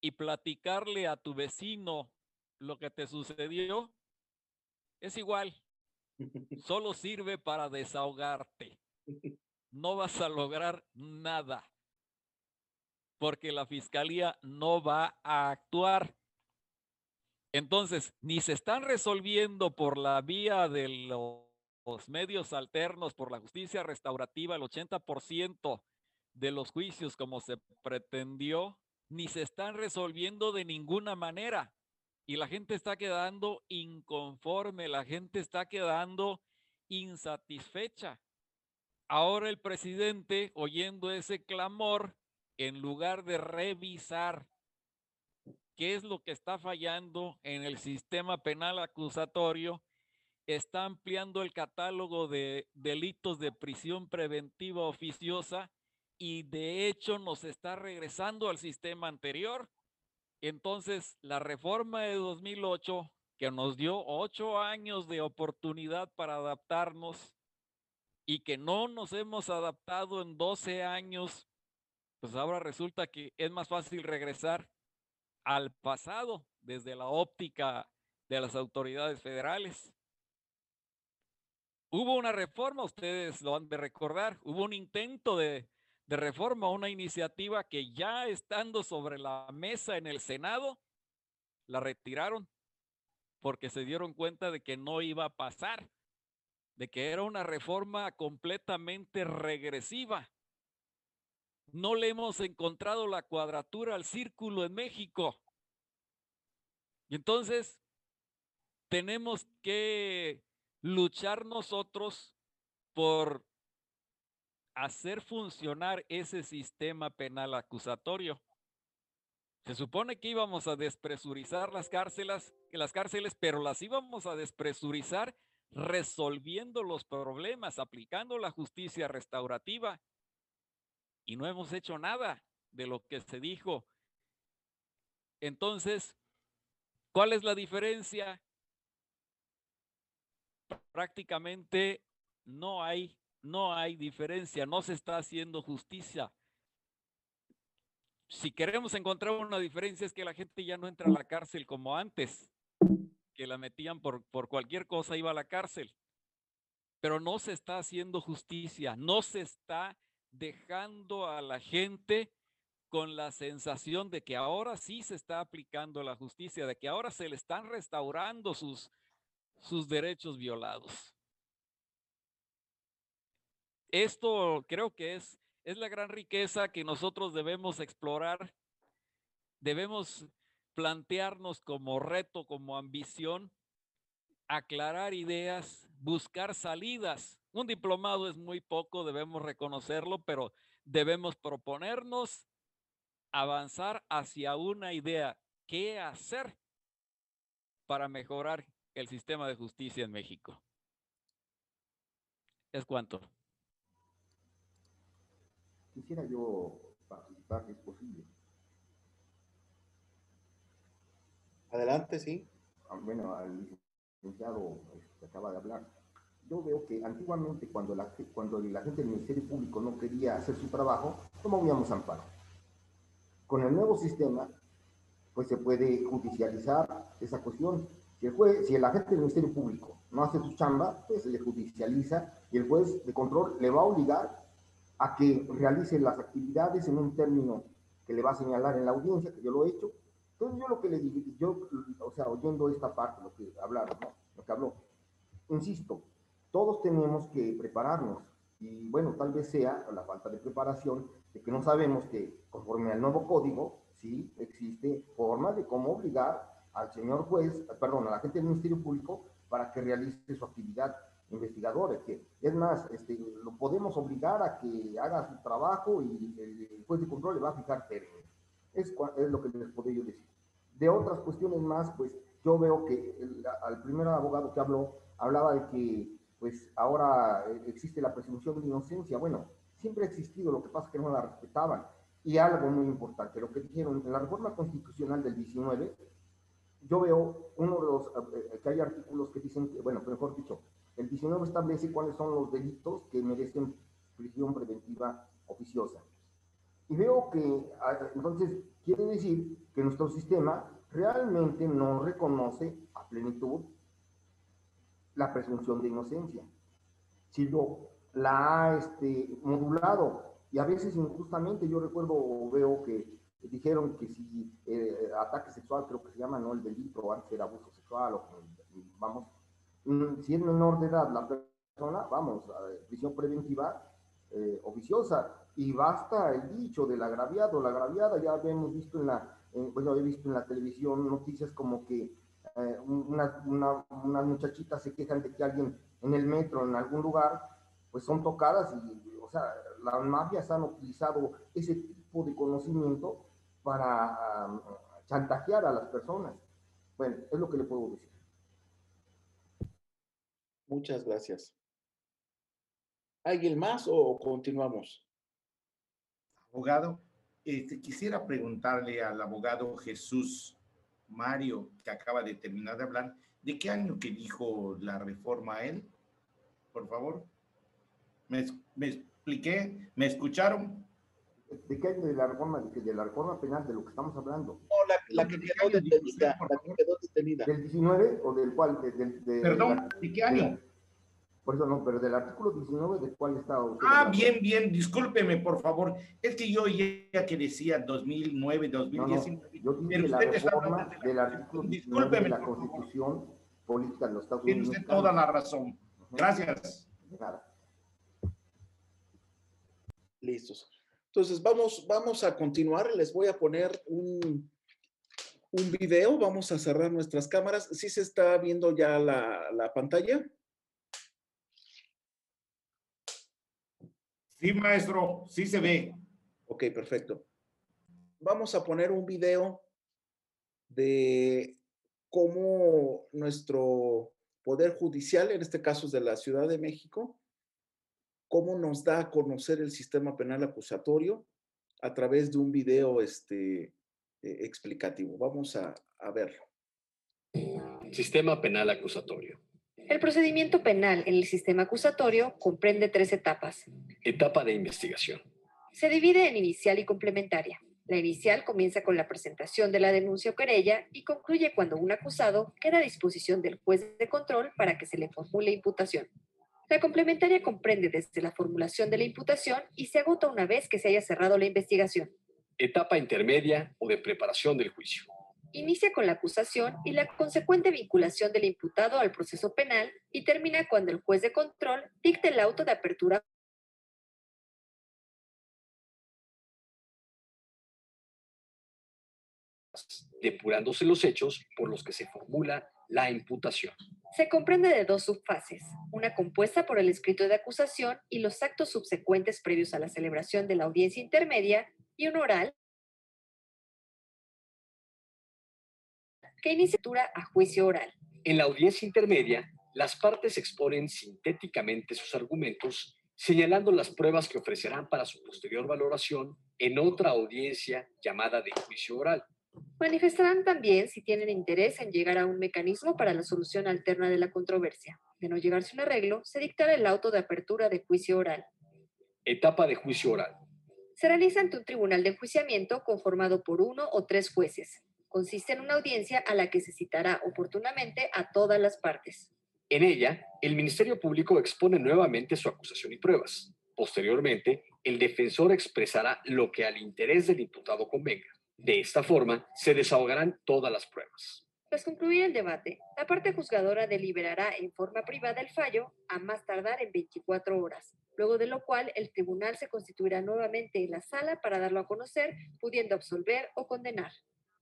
S5: y platicarle a tu vecino lo que te sucedió, es igual. Solo sirve para desahogarte. No vas a lograr nada porque la fiscalía no va a actuar. Entonces, ni se están resolviendo por la vía de los medios alternos por la justicia restaurativa, el 80% de los juicios como se pretendió, ni se están resolviendo de ninguna manera. Y la gente está quedando inconforme, la gente está quedando insatisfecha. Ahora el presidente, oyendo ese clamor, en lugar de revisar qué es lo que está fallando en el sistema penal acusatorio, está ampliando el catálogo de delitos de prisión preventiva oficiosa y de hecho nos está regresando al sistema anterior. Entonces, la reforma de 2008, que nos dio ocho años de oportunidad para adaptarnos y que no nos hemos adaptado en 12 años, pues ahora resulta que es más fácil regresar al pasado desde la óptica de las autoridades federales. Hubo una reforma, ustedes lo han de recordar, hubo un intento de, reforma, una iniciativa que ya estando sobre la mesa en el Senado, la retiraron porque se dieron cuenta de que no iba a pasar, de que era una reforma completamente regresiva. No le hemos encontrado la cuadratura al círculo en México. Y entonces tenemos que luchar nosotros por hacer funcionar ese sistema penal acusatorio. Se supone que íbamos a despresurizar las cárceles, las cárceles, pero las íbamos a despresurizar resolviendo los problemas, aplicando la justicia restaurativa. Y no hemos hecho nada de lo que se dijo. Entonces, ¿cuál es la diferencia? prácticamente no hay, no hay diferencia, no se está haciendo justicia. Si queremos encontrar una diferencia es que la gente ya no entra a la cárcel como antes, que la metían por, por cualquier cosa, iba a la cárcel. Pero no se está haciendo justicia, no se está dejando a la gente con la sensación de que ahora sí se está aplicando la justicia, de que ahora se le están restaurando sus, sus derechos violados. Esto creo que es, es la gran riqueza que nosotros debemos explorar, debemos plantearnos como reto, como ambición, aclarar ideas, buscar salidas. Un diplomado es muy poco, debemos reconocerlo, pero debemos proponernos avanzar hacia una idea, qué hacer para mejorar el sistema de justicia en México. ¿Es cuánto?
S4: Quisiera yo participar, si es posible.
S6: Adelante, sí.
S4: Ah, bueno, al licenciado que este, acaba de hablar. Yo veo que antiguamente cuando la, cuando la gente del Ministerio Público no quería hacer su trabajo, no movíamos amparo. Con el nuevo sistema, pues se puede judicializar esa cuestión Si el, juez, si el agente del Ministerio Público no hace su chamba, pues se le judicializa y el juez de control le va a obligar a que realice las actividades en un término que le va a señalar en la audiencia, que yo lo he hecho. Entonces yo lo que le digo, yo, o sea, oyendo esta parte, lo que hablaron, lo que habló, insisto, todos tenemos que prepararnos. Y bueno, tal vez sea la falta de preparación de que no sabemos que conforme al nuevo código, sí existe forma de cómo obligar al señor juez, perdón, a la gente del Ministerio Público para que realice su actividad investigadora. Que, es más, este, lo podemos obligar a que haga su trabajo y el juez de control le va a fijar términos. Es, es lo que les podría decir. De otras cuestiones más, pues yo veo que el, al primer abogado que habló, hablaba de que pues ahora existe la presunción de inocencia. Bueno, siempre ha existido, lo que pasa es que no la respetaban. Y algo muy importante, lo que dijeron en la reforma constitucional del 19, yo veo uno de los, eh, que hay artículos que dicen, que, bueno, mejor dicho, el 19 establece cuáles son los delitos que merecen prisión preventiva oficiosa. Y veo que, ah, entonces, quiere decir que nuestro sistema realmente no reconoce a plenitud la presunción de inocencia, sino la ha este, modulado. Y a veces injustamente, yo recuerdo o veo que dijeron que si eh, ataque sexual, creo que se llama, no el delito, antes era abuso sexual, vamos, si es menor de edad la persona, vamos, prisión preventiva eh, oficiosa, y basta el dicho del agraviado, la agraviada, ya habíamos visto en la, bueno, he visto en la televisión noticias como que eh, unas una, una muchachitas se quejan de que alguien en el metro, en algún lugar, pues son tocadas y, o sea, las mafias han utilizado ese tipo de conocimiento para um, chantajear a las personas. Bueno, es lo que le puedo decir.
S1: Muchas gracias. ¿Alguien más o continuamos?
S2: Abogado, este, quisiera preguntarle al abogado Jesús Mario, que acaba de terminar de hablar, ¿de qué año que dijo la reforma él? Por favor. ¿Me, me expliqué? ¿Me escucharon?
S4: ¿De qué año de la reforma, de, la reforma penal de lo que estamos hablando?
S1: No, la, que quedó detenida, la que quedó detenida.
S4: ¿Del 19 o del cual? De,
S2: Perdón, ¿de qué año?
S4: Por eso no, pero del artículo 19, ¿de cuál está?
S2: Ah, bien, bien, discúlpeme, por favor. Es que yo ya que decía 2009, 2019.
S4: yo dije la reforma del artículo 19 de la Constitución Política de los Estados Unidos.
S2: Tiene usted toda la razón. Gracias.
S4: Nada.
S1: Listos. Entonces, vamos, vamos a continuar. Les voy a poner un, un video. Vamos a cerrar nuestras cámaras. ¿Sí se está viendo ya la, la pantalla?
S2: Sí, maestro, sí se ve.
S1: Ok, perfecto. Vamos a poner un video de cómo nuestro Poder Judicial, en este caso es de la Ciudad de México, cómo nos da a conocer el sistema penal acusatorio a través de un video este, eh, explicativo. Vamos a, a verlo.
S7: Sistema penal acusatorio.
S8: El procedimiento penal en el sistema acusatorio comprende tres etapas.
S7: Etapa de investigación.
S8: Se divide en inicial y complementaria. La inicial comienza con la presentación de la denuncia o querella y concluye cuando un acusado queda a disposición del juez de control para que se le formule imputación. La complementaria comprende desde la formulación de la imputación y se agota una vez que se haya cerrado la investigación.
S7: Etapa intermedia o de preparación del juicio.
S8: Inicia con la acusación y la consecuente vinculación del imputado al proceso penal y termina cuando el juez de control dicte el auto de apertura
S7: depurándose los hechos por los que se formula la imputación.
S8: Se comprende de dos subfases, una compuesta por el escrito de acusación y los actos subsecuentes previos a la celebración de la audiencia intermedia y una oral que inicia a juicio oral.
S7: En la audiencia intermedia, las partes exponen sintéticamente sus argumentos, señalando las pruebas que ofrecerán para su posterior valoración en otra audiencia llamada de juicio oral.
S8: Manifestarán también si tienen interés en llegar a un mecanismo para la solución alterna de la controversia. De no llegarse a un arreglo, se dictará el auto de apertura de juicio oral.
S7: Etapa de juicio oral.
S8: Se realiza ante un tribunal de enjuiciamiento conformado por uno o tres jueces. Consiste en una audiencia a la que se citará oportunamente a todas las partes.
S7: En ella, el Ministerio Público expone nuevamente su acusación y pruebas. Posteriormente, el defensor expresará lo que al interés del imputado convenga. De esta forma, se desahogarán todas las pruebas.
S8: Tras concluir el debate, la parte juzgadora deliberará en forma privada el fallo a más tardar en 24 horas, luego de lo cual el tribunal se constituirá nuevamente en la sala para darlo a conocer, pudiendo absolver o condenar.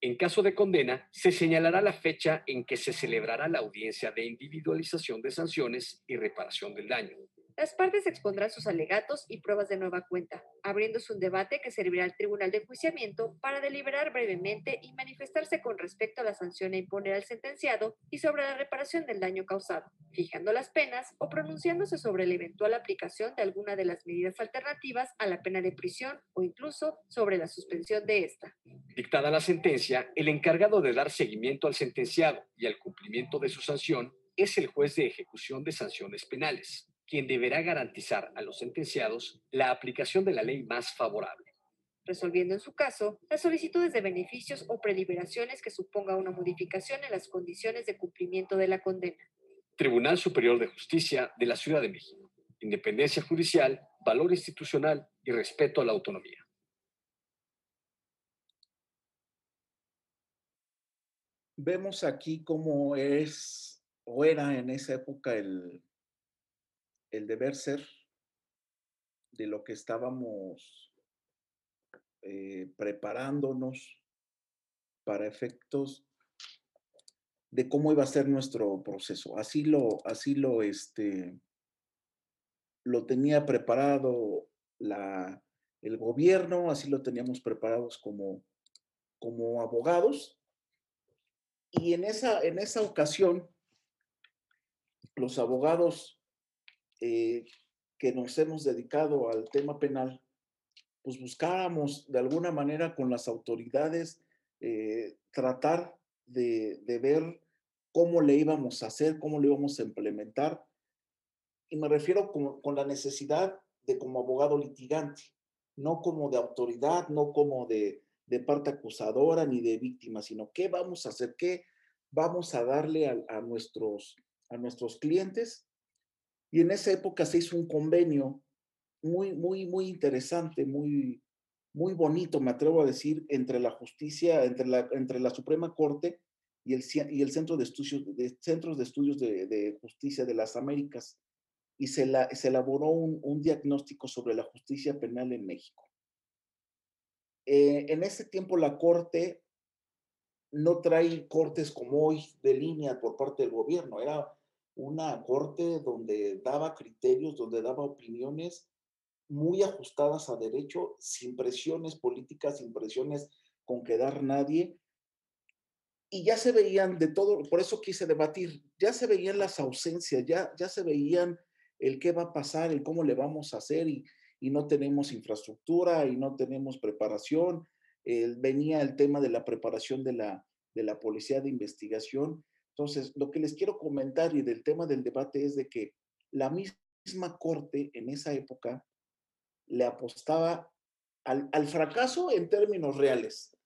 S7: En caso de condena, se señalará la fecha en que se celebrará la audiencia de individualización de sanciones y reparación del daño.
S8: Las partes expondrán sus alegatos y pruebas de nueva cuenta, abriéndose un debate que servirá al Tribunal de Enjuiciamiento para deliberar brevemente y manifestarse con respecto a la sanción a imponer al sentenciado y sobre la reparación del daño causado, fijando las penas o pronunciándose sobre la eventual aplicación de alguna de las medidas alternativas a la pena de prisión o incluso sobre la suspensión de esta.
S7: Dictada la sentencia, el encargado de dar seguimiento al sentenciado y al cumplimiento de su sanción es el juez de ejecución de sanciones penales quien deberá garantizar a los sentenciados la aplicación de la ley más favorable.
S8: Resolviendo en su caso las solicitudes de beneficios o preliberaciones que suponga una modificación en las condiciones de cumplimiento de la condena.
S7: Tribunal Superior de Justicia de la Ciudad de México. Independencia judicial, valor institucional y respeto a la autonomía.
S1: Vemos aquí cómo es o era en esa época el, el deber ser de lo que estábamos eh, preparándonos para efectos de cómo iba a ser nuestro proceso. Así lo, así lo, este, lo tenía preparado la, el gobierno, así lo teníamos preparados como, como abogados. Y en esa, en esa ocasión, los abogados eh, que nos hemos dedicado al tema penal, pues buscáramos de alguna manera con las autoridades eh, tratar de, ver cómo le íbamos a hacer, cómo le íbamos a implementar. Y me refiero con, la necesidad de como abogado litigante, no como de autoridad, no como de, de parte acusadora ni de víctima, sino qué vamos a hacer, qué vamos a darle a nuestros, a nuestros clientes y en esa época se hizo un convenio muy, muy, muy interesante, muy, muy bonito, me atrevo a decir, entre la justicia, entre la, entre la Suprema Corte y el, y el Centro de Estudios, de, Centros de Estudios de, Justicia de las Américas. Y se, la, se elaboró un, un, diagnóstico sobre la justicia penal en México. Eh, en ese tiempo la Corte no trae cortes como hoy de línea por parte del gobierno, era una corte donde daba criterios, donde daba opiniones muy ajustadas a derecho, sin presiones políticas, sin presiones con quedar nadie. Y ya se veían de todo, por eso quise debatir, ya se veían las ausencias, ya, ya se veían el qué va a pasar, el cómo le vamos a hacer y, y no tenemos infraestructura y no tenemos preparación. venía el tema de la preparación de la, de la policía de investigación entonces, lo que les quiero comentar y del tema del debate es de que la misma corte en esa época le apostaba al, fracaso en términos reales,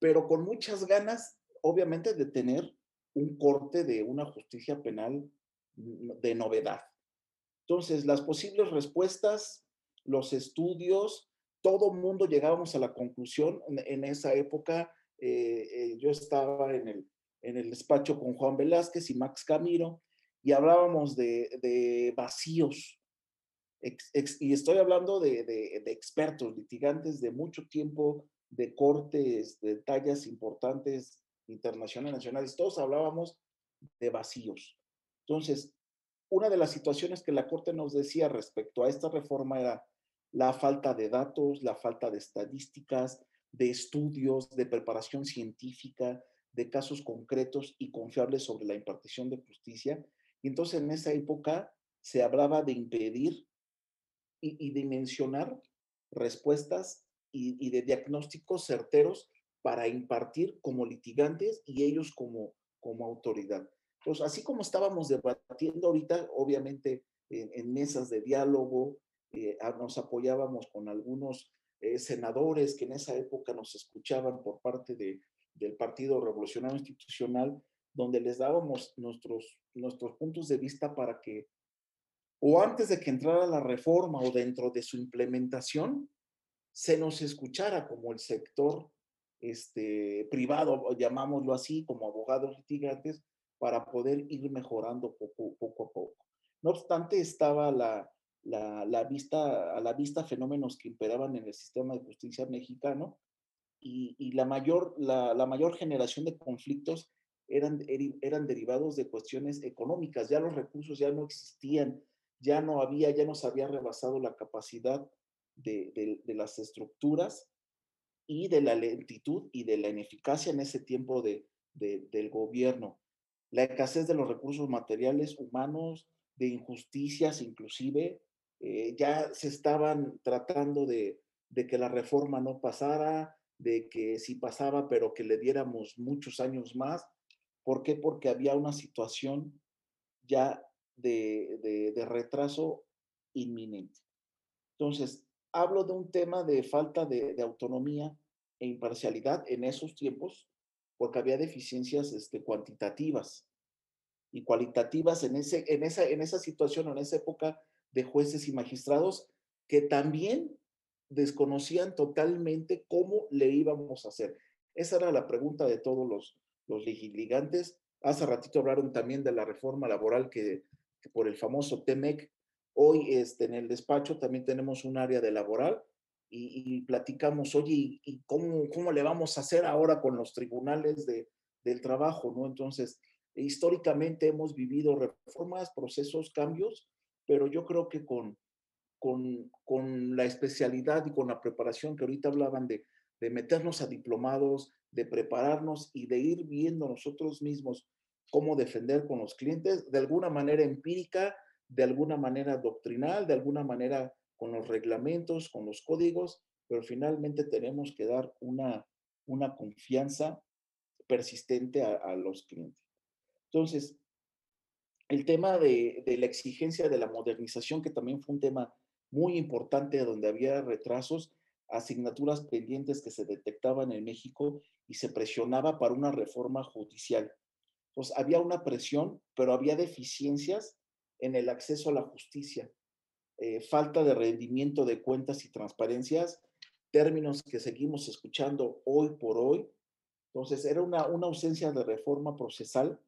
S1: pero con muchas ganas, obviamente, de tener un corte de una justicia penal de novedad. Entonces, las posibles respuestas, los estudios, todo mundo llegábamos a la conclusión en, esa época. Eh, eh, yo estaba en el, en el despacho con Juan Velázquez y Max Camiro y hablábamos de, vacíos. y estoy hablando de, de, expertos, litigantes de mucho tiempo, de cortes, de tallas importantes, internacionales, nacionales, todos hablábamos de vacíos. Entonces, una de las situaciones que la Corte nos decía respecto a esta reforma era la falta de datos, la falta de estadísticas, de estudios, de preparación científica, de casos concretos y confiables sobre la impartición de justicia. Y entonces en esa época se hablaba de impedir y, de mencionar respuestas y, de diagnósticos certeros para impartir como litigantes y ellos como, como autoridad. Entonces, así como estábamos debatiendo ahorita, obviamente en, mesas de diálogo, eh, nos apoyábamos con algunos eh, senadores que en esa época nos escuchaban por parte de del Partido Revolucionario Institucional, donde les dábamos nuestros, nuestros puntos de vista para que, o antes de que entrara la reforma o dentro de su implementación, se nos escuchara como el sector este, privado, llamámoslo así, como abogados litigantes, para poder ir mejorando poco, poco a poco. No obstante, estaba la, la, la, vista, a la vista fenómenos que imperaban en el sistema de justicia mexicano y, y la, mayor, la, la, mayor generación de conflictos eran, eran derivados de cuestiones económicas. Ya los recursos ya no existían, ya no había, ya nos había rebasado la capacidad de, de, de las estructuras y de la lentitud y de la ineficacia en ese tiempo de, del gobierno. La escasez de los recursos materiales humanos, de injusticias inclusive, eh, ya se estaban tratando de, de, que la reforma no pasara, de que sí pasaba, pero que le diéramos muchos años más. ¿Por qué? Porque había una situación ya de, de, retraso inminente. Entonces, hablo de un tema de falta de, de, autonomía e imparcialidad en esos tiempos, porque había deficiencias este, cuantitativas y cualitativas en, ese, en, esa, en esa situación, en esa época de jueces y magistrados que también desconocían totalmente cómo le íbamos a hacer. Esa era la pregunta de todos los, los. Hace ratito hablaron también de la reforma laboral que, por el famoso TEMEC. Hoy este, en el despacho también tenemos un área de laboral y, y platicamos, oye, ¿y cómo, cómo le vamos a hacer ahora con los tribunales de, del trabajo? ¿no? Entonces, históricamente hemos vivido reformas, procesos, cambios, pero yo creo que con, con, con, la especialidad y con la preparación que ahorita hablaban de, de meternos a diplomados, de prepararnos y de ir viendo nosotros mismos cómo defender con los clientes de alguna manera empírica, de alguna manera doctrinal, de alguna manera con los reglamentos, con los códigos, pero finalmente tenemos que dar una, una confianza persistente a, los clientes. Entonces, el tema de, de, la exigencia de la modernización, que también fue un tema muy importante donde había retrasos, asignaturas pendientes que se detectaban en México y se presionaba para una reforma judicial. Entonces, había una presión, pero había deficiencias en el acceso a la justicia, eh, falta de rendimiento de cuentas y transparencias, términos que seguimos escuchando hoy por hoy. Entonces, era una, una ausencia de reforma procesal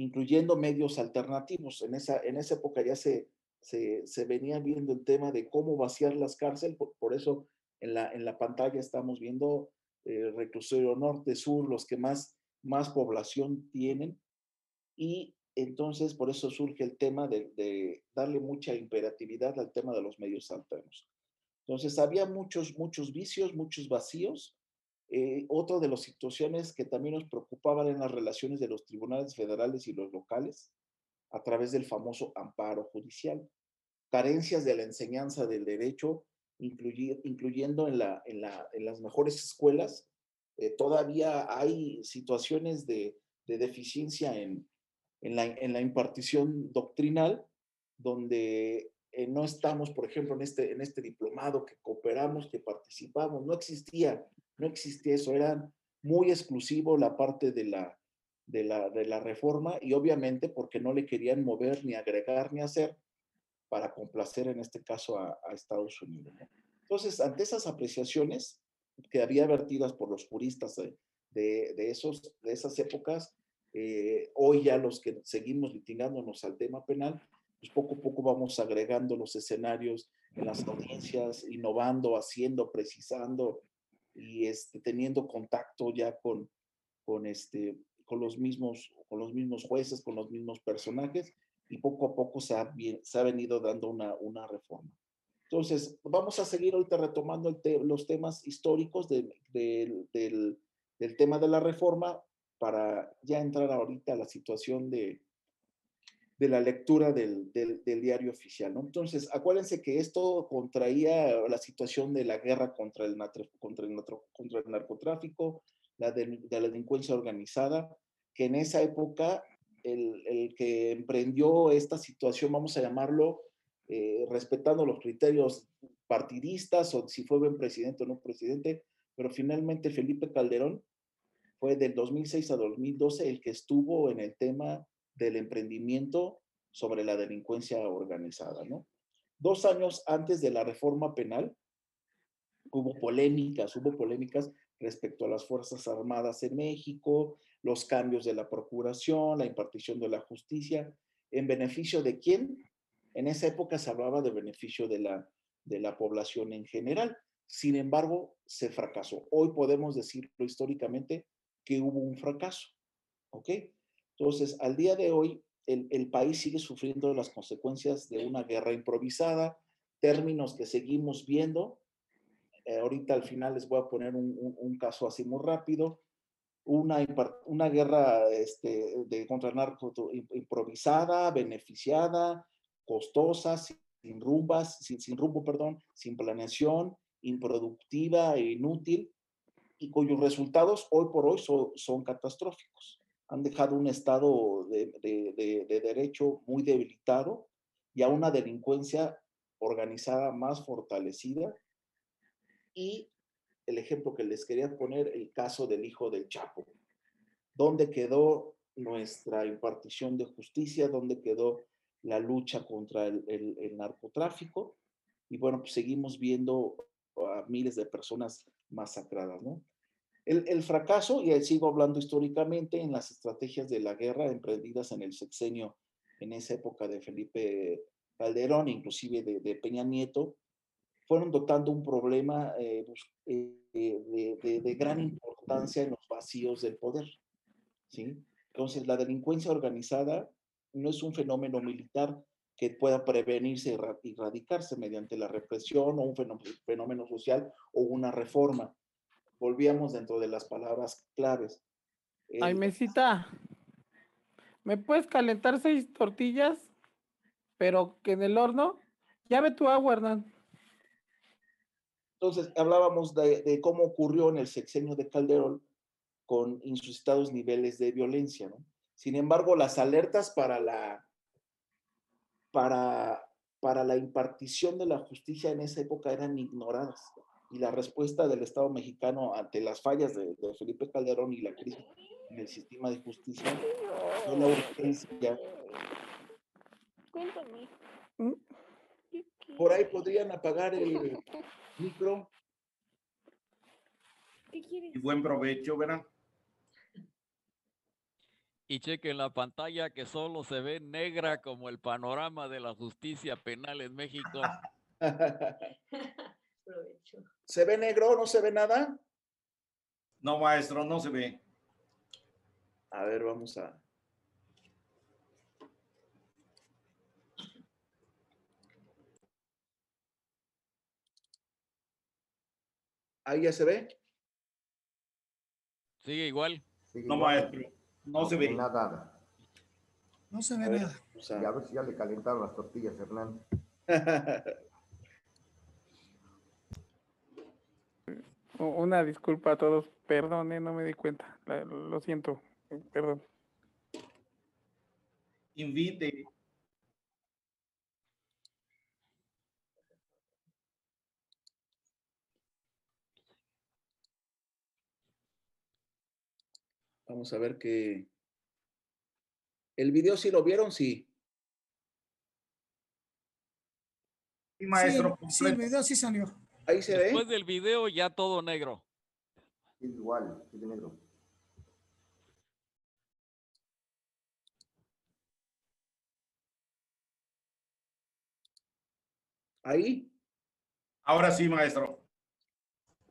S1: incluyendo medios alternativos. En esa, en esa época ya se, se, venía viendo el tema de cómo vaciar las cárceles, por, eso en la, en la pantalla estamos viendo eh, reclusorio norte, sur, los que más, más población tienen. Y entonces por eso surge el tema de, de darle mucha imperatividad al tema de los medios alternos. Entonces había muchos, muchos vicios, muchos vacíos, eh, otra de las situaciones que también nos preocupaban en las relaciones de los tribunales federales y los locales a través del famoso amparo judicial. Carencias de la enseñanza del derecho, incluy, incluyendo en, la, en, la, en, las mejores escuelas. Eh, todavía hay situaciones de, de deficiencia en, en, la, en la impartición doctrinal, donde eh, no estamos, por ejemplo, en este, en este diplomado que cooperamos, que participamos, no existía no existía eso, era muy exclusivo la parte de la, de la, de la reforma y obviamente porque no le querían mover ni agregar ni hacer para complacer en este caso a, Estados Unidos. ¿no? Entonces, ante esas apreciaciones que había vertidas por los juristas de, de, de esos, de esas épocas, eh, hoy ya los que seguimos litigándonos al tema penal, pues poco a poco vamos agregando los escenarios en las audiencias, innovando, haciendo, precisando, y este, teniendo contacto ya con, con, este, con, los mismos, con los mismos jueces, con los mismos personajes, y poco a poco se ha, se ha venido dando una, una reforma. Entonces, vamos a seguir ahorita retomando el te los temas históricos de, de, del, del tema de la reforma para ya entrar ahorita a la situación de, de la lectura del, del, del, diario oficial. ¿no? Entonces, acuérdense que esto contraía la situación de la guerra contra el, contra el, contra el narcotráfico, la de, de, la delincuencia organizada, que en esa época el, el, que emprendió esta situación, vamos a llamarlo, eh, respetando los criterios partidistas o si fue buen presidente o no presidente, pero finalmente Felipe Calderón fue del 2006 a 2012 el que estuvo en el tema del emprendimiento sobre la delincuencia organizada, ¿no? Dos años antes de la reforma penal, hubo polémicas, hubo polémicas respecto a las Fuerzas Armadas en México, los cambios de la procuración, la impartición de la justicia, ¿en beneficio de quién? En esa época se hablaba de beneficio de la, de la población en general. Sin embargo, se fracasó. Hoy podemos decirlo históricamente que hubo un fracaso. ¿Ok? Entonces, al día de hoy, el, el país sigue sufriendo las consecuencias de una guerra improvisada, términos que seguimos viendo. Eh, ahorita al final les voy a poner un, un, caso así muy rápido una, una guerra este, de contra narco improvisada, beneficiada, costosa, sin rumbas, sin, sin rumbo, perdón, sin planeación, improductiva e inútil, y cuyos resultados hoy por hoy son, son catastróficos. Han dejado un estado de, de derecho muy debilitado y a una delincuencia organizada más fortalecida y el ejemplo que les quería poner, el caso del hijo del Chapo. ¿Dónde quedó nuestra impartición de justicia? ¿Dónde quedó la lucha contra el, narcotráfico? Y bueno, pues seguimos viendo a miles de personas masacradas, ¿no? El, fracaso, y ahí sigo hablando históricamente, en las estrategias de la guerra emprendidas en el sexenio, en esa época de Felipe Calderón, inclusive de Peña Nieto, fueron dotando un problema eh, eh, de, de, de, gran importancia en los vacíos del poder. ¿sí? Entonces, la delincuencia organizada no es un fenómeno militar que pueda prevenirse y erradicarse mediante la represión o un fenómeno, social o una reforma. Volvíamos dentro de las palabras claves.
S9: Ay, mesita, ¿me puedes calentar seis tortillas? Pero que en el horno, ya ve tu agua, Hernán.
S1: Entonces, hablábamos de, de, cómo ocurrió en el sexenio de Calderón con insuscitados niveles de violencia, ¿no? Sin embargo, las alertas para la, para, para la impartición de la justicia en esa época eran ignoradas. Y la respuesta del Estado mexicano ante las fallas de, de Felipe Calderón y la crisis en el sistema de justicia fue la urgencia.
S10: Cuéntame.
S1: Por ahí podrían apagar el micro.
S10: ¿Qué quieres?
S2: Y buen provecho, ¿verdad?
S5: Y chequen la pantalla que solo se ve negra como el panorama de la justicia penal en México.
S10: Provecho.
S1: ¿Se ve negro? ¿No se ve nada?
S2: No, maestro, no se ve.
S1: A ver, vamos a... ¿Ahí ya se ve?
S5: Sigue igual.
S4: Sigue
S2: No,
S4: igual.
S2: maestro, no se ve.
S4: Nada.
S3: No se ve
S1: A ver,
S3: nada.
S1: o sea,
S4: Y a ver si ya le calentaron las tortillas, Hernán.
S9: Una disculpa a todos, perdón, eh, no me di cuenta, lo siento, perdón.
S2: Invite.
S1: Vamos a ver que... ¿El video sí lo vieron? Sí.
S2: Sí, maestro,
S3: Sí, sí, el video sí salió.
S1: Ahí se ve.
S5: Después del video ya todo negro.
S4: Igual, es de negro.
S1: Ahí.
S2: Ahora sí, maestro.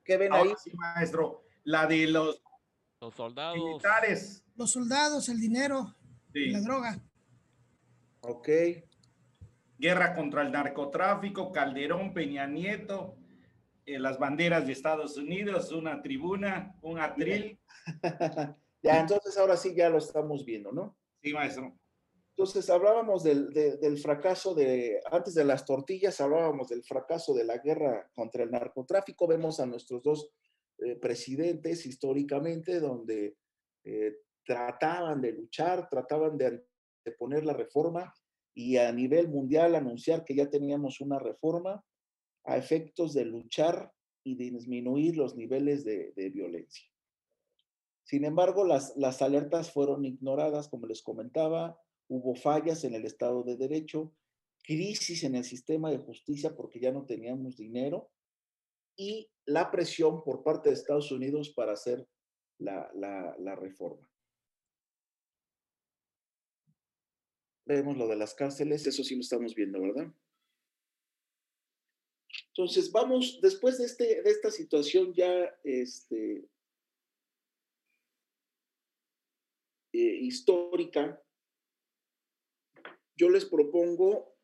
S1: ¿Qué ven ahí?
S2: Sí, maestro. La de los
S5: Los soldados.
S2: militares.
S3: Los soldados, el dinero,
S2: Sí.
S3: la droga.
S1: Ok.
S2: Guerra contra el narcotráfico, Calderón, Peña Nieto, eh, las banderas de Estados Unidos, una tribuna, un atril.
S1: ya, entonces ahora sí ya lo estamos viendo, ¿no?
S2: Sí, maestro.
S1: Entonces hablábamos del, de- del fracaso de, antes de las tortillas, hablábamos del fracaso de la guerra contra el narcotráfico. Vemos a nuestros dos eh, presidentes históricamente donde eh, trataban de luchar, trataban de, poner la reforma y a nivel mundial anunciar que ya teníamos una reforma a efectos de luchar y disminuir los niveles de, de violencia. Sin embargo, las, las alertas fueron ignoradas, como les comentaba, hubo fallas en el Estado de Derecho, crisis en el sistema de justicia porque ya no teníamos dinero y la presión por parte de Estados Unidos para hacer la, la reforma. Vemos lo de las cárceles, eso sí lo estamos viendo, ¿verdad? Entonces, vamos, después de, este, de esta situación ya este, eh, histórica, yo les propongo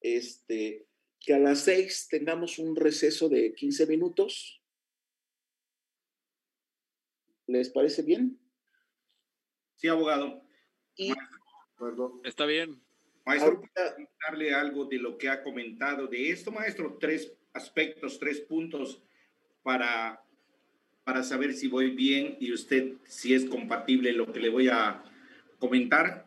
S1: este, que a las seis tengamos un receso de 15 minutos. ¿Les parece bien?
S2: Sí, abogado.
S1: Y,
S5: Está bien.
S2: Maestro, darle algo de lo que ha comentado de esto, maestro? Tres aspectos, tres puntos para, para saber si voy bien y usted si es compatible lo que le voy a comentar.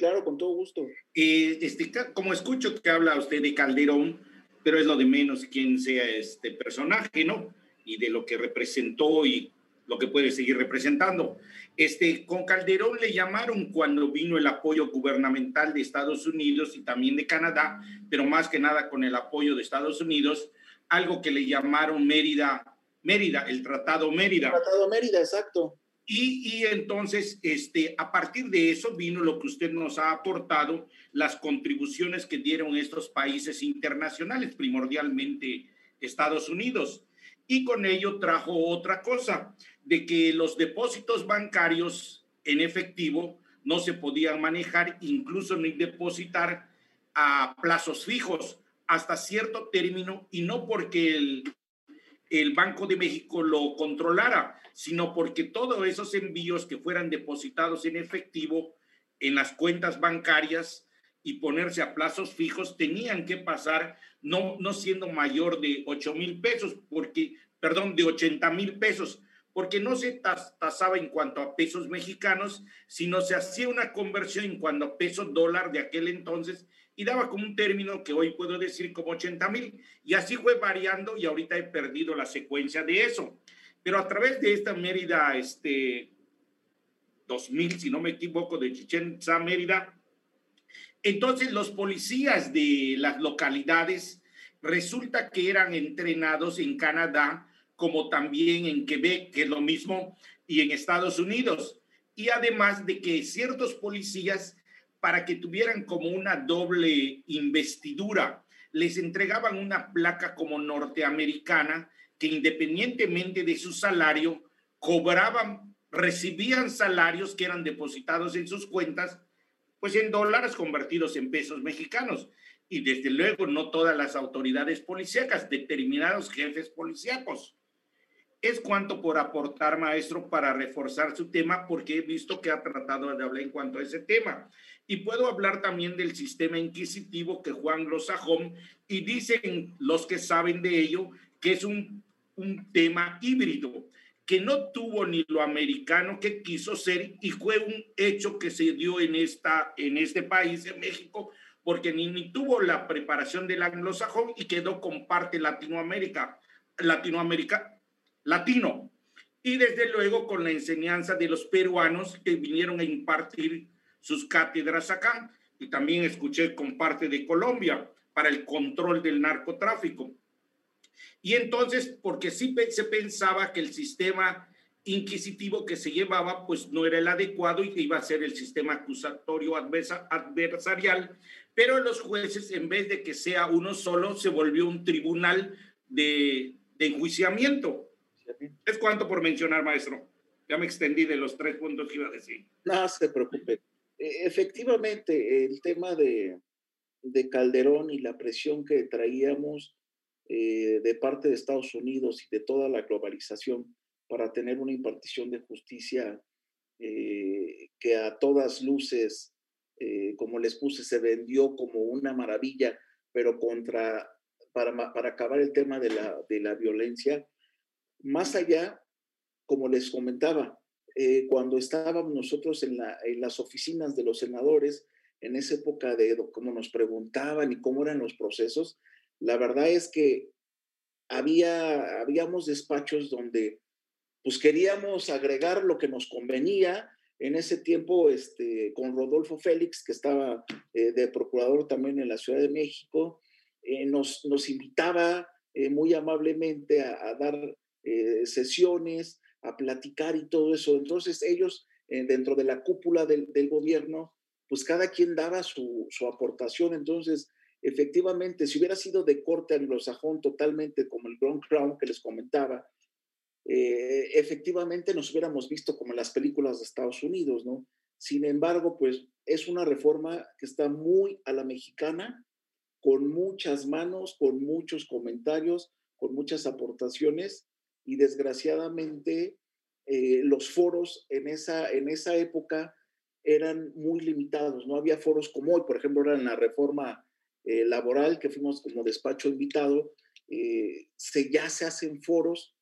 S1: Claro, con todo gusto.
S2: Eh, este, como escucho que habla usted de Calderón, pero es lo de menos quién sea este personaje, ¿no? Y de lo que representó y lo que puede seguir representando. Este, con Calderón le llamaron cuando vino el apoyo gubernamental de Estados Unidos y también de Canadá, pero más que nada con el apoyo de Estados Unidos, algo que le llamaron Mérida, Mérida, el Tratado Mérida.
S1: El Tratado Mérida, exacto.
S2: Y, entonces, este, a partir de eso vino lo que usted nos ha aportado, las contribuciones que dieron estos países internacionales, primordialmente Estados Unidos. Y con ello trajo otra cosa, de que los depósitos bancarios en efectivo no se podían manejar, incluso ni depositar a plazos fijos hasta cierto término y no porque el, el Banco de México lo controlara, sino porque todos esos envíos que fueran depositados en efectivo en las cuentas bancarias y ponerse a plazos fijos tenían que pasar no, no siendo mayor de 8 mil pesos, porque, perdón, de 80 mil pesos, porque no se tasaba en cuanto a pesos mexicanos, sino se hacía una conversión en cuanto a peso dólar de aquel entonces y daba como un término que hoy puedo decir como 80 mil. Y así fue variando y ahorita he perdido la secuencia de eso. Pero a través de esta Mérida, este 2000, si no me equivoco, de Chichen Itza, Mérida, entonces los policías de las localidades resulta que eran entrenados en Canadá como también en Quebec, que es lo mismo, y en Estados Unidos. Y además de que ciertos policías, para que tuvieran como una doble investidura, les entregaban una placa como norteamericana que independientemente de su salario, cobraban, recibían salarios que eran depositados en sus cuentas, pues en dólares convertidos en pesos mexicanos. Y desde luego no todas las autoridades policíacas, determinados jefes policíacos es cuanto por aportar, maestro, para reforzar su tema, porque he visto que ha tratado de hablar en cuanto a ese tema. Y puedo hablar también del sistema inquisitivo que Juan lo y dicen los que saben de ello que es un, un tema híbrido, que no tuvo ni lo americano que quiso ser y fue un hecho que se dio en, esta, en este país, en México, porque ni, ni tuvo la preparación del anglosajón y quedó con parte Latinoamérica. Latinoamérica latino. Y desde luego con la enseñanza de los peruanos que vinieron a impartir sus cátedras acá. Y también escuché con parte de Colombia para el control del narcotráfico. Y entonces, porque sí se pensaba que el sistema inquisitivo que se llevaba, pues no era el adecuado y que iba a ser el sistema acusatorio adversarial, pero los jueces, en vez de que sea uno solo, se volvió un tribunal de, de enjuiciamiento. Es cuanto por mencionar, maestro. Ya me extendí de los tres puntos que iba a decir.
S1: No se preocupe. E, efectivamente, el tema de, de Calderón y la presión que traíamos eh, de parte de Estados Unidos y de toda la globalización para tener una impartición de justicia eh, que a todas luces, eh, como les puse, se vendió como una maravilla, pero contra, para, para acabar el tema de la, de la violencia, más allá, como les comentaba, eh, cuando estábamos nosotros en, las oficinas de los senadores, en esa época de cómo nos preguntaban y cómo eran los procesos, la verdad es que había, habíamos despachos donde pues queríamos agregar lo que nos convenía. En ese tiempo, este, con Rodolfo Félix, que estaba eh, de procurador también en la Ciudad de México, eh, nos, nos invitaba muy amablemente a, dar sesiones, a platicar y todo eso. Entonces ellos, dentro de la cúpula del, del, gobierno, pues cada quien daba su, su aportación. Entonces, efectivamente, si hubiera sido de corte anglosajón totalmente como el Grand Crown que les comentaba, eh, efectivamente nos hubiéramos visto como en las películas de Estados Unidos, ¿no? Sin embargo, pues es una reforma que está muy a la mexicana, con muchas manos, con muchos comentarios, con muchas aportaciones y desgraciadamente eh, los foros en esa, en esa época eran muy limitados, no había foros como hoy, por ejemplo, en la reforma eh, laboral, que fuimos como despacho invitado, eh, se, ya se hacen foros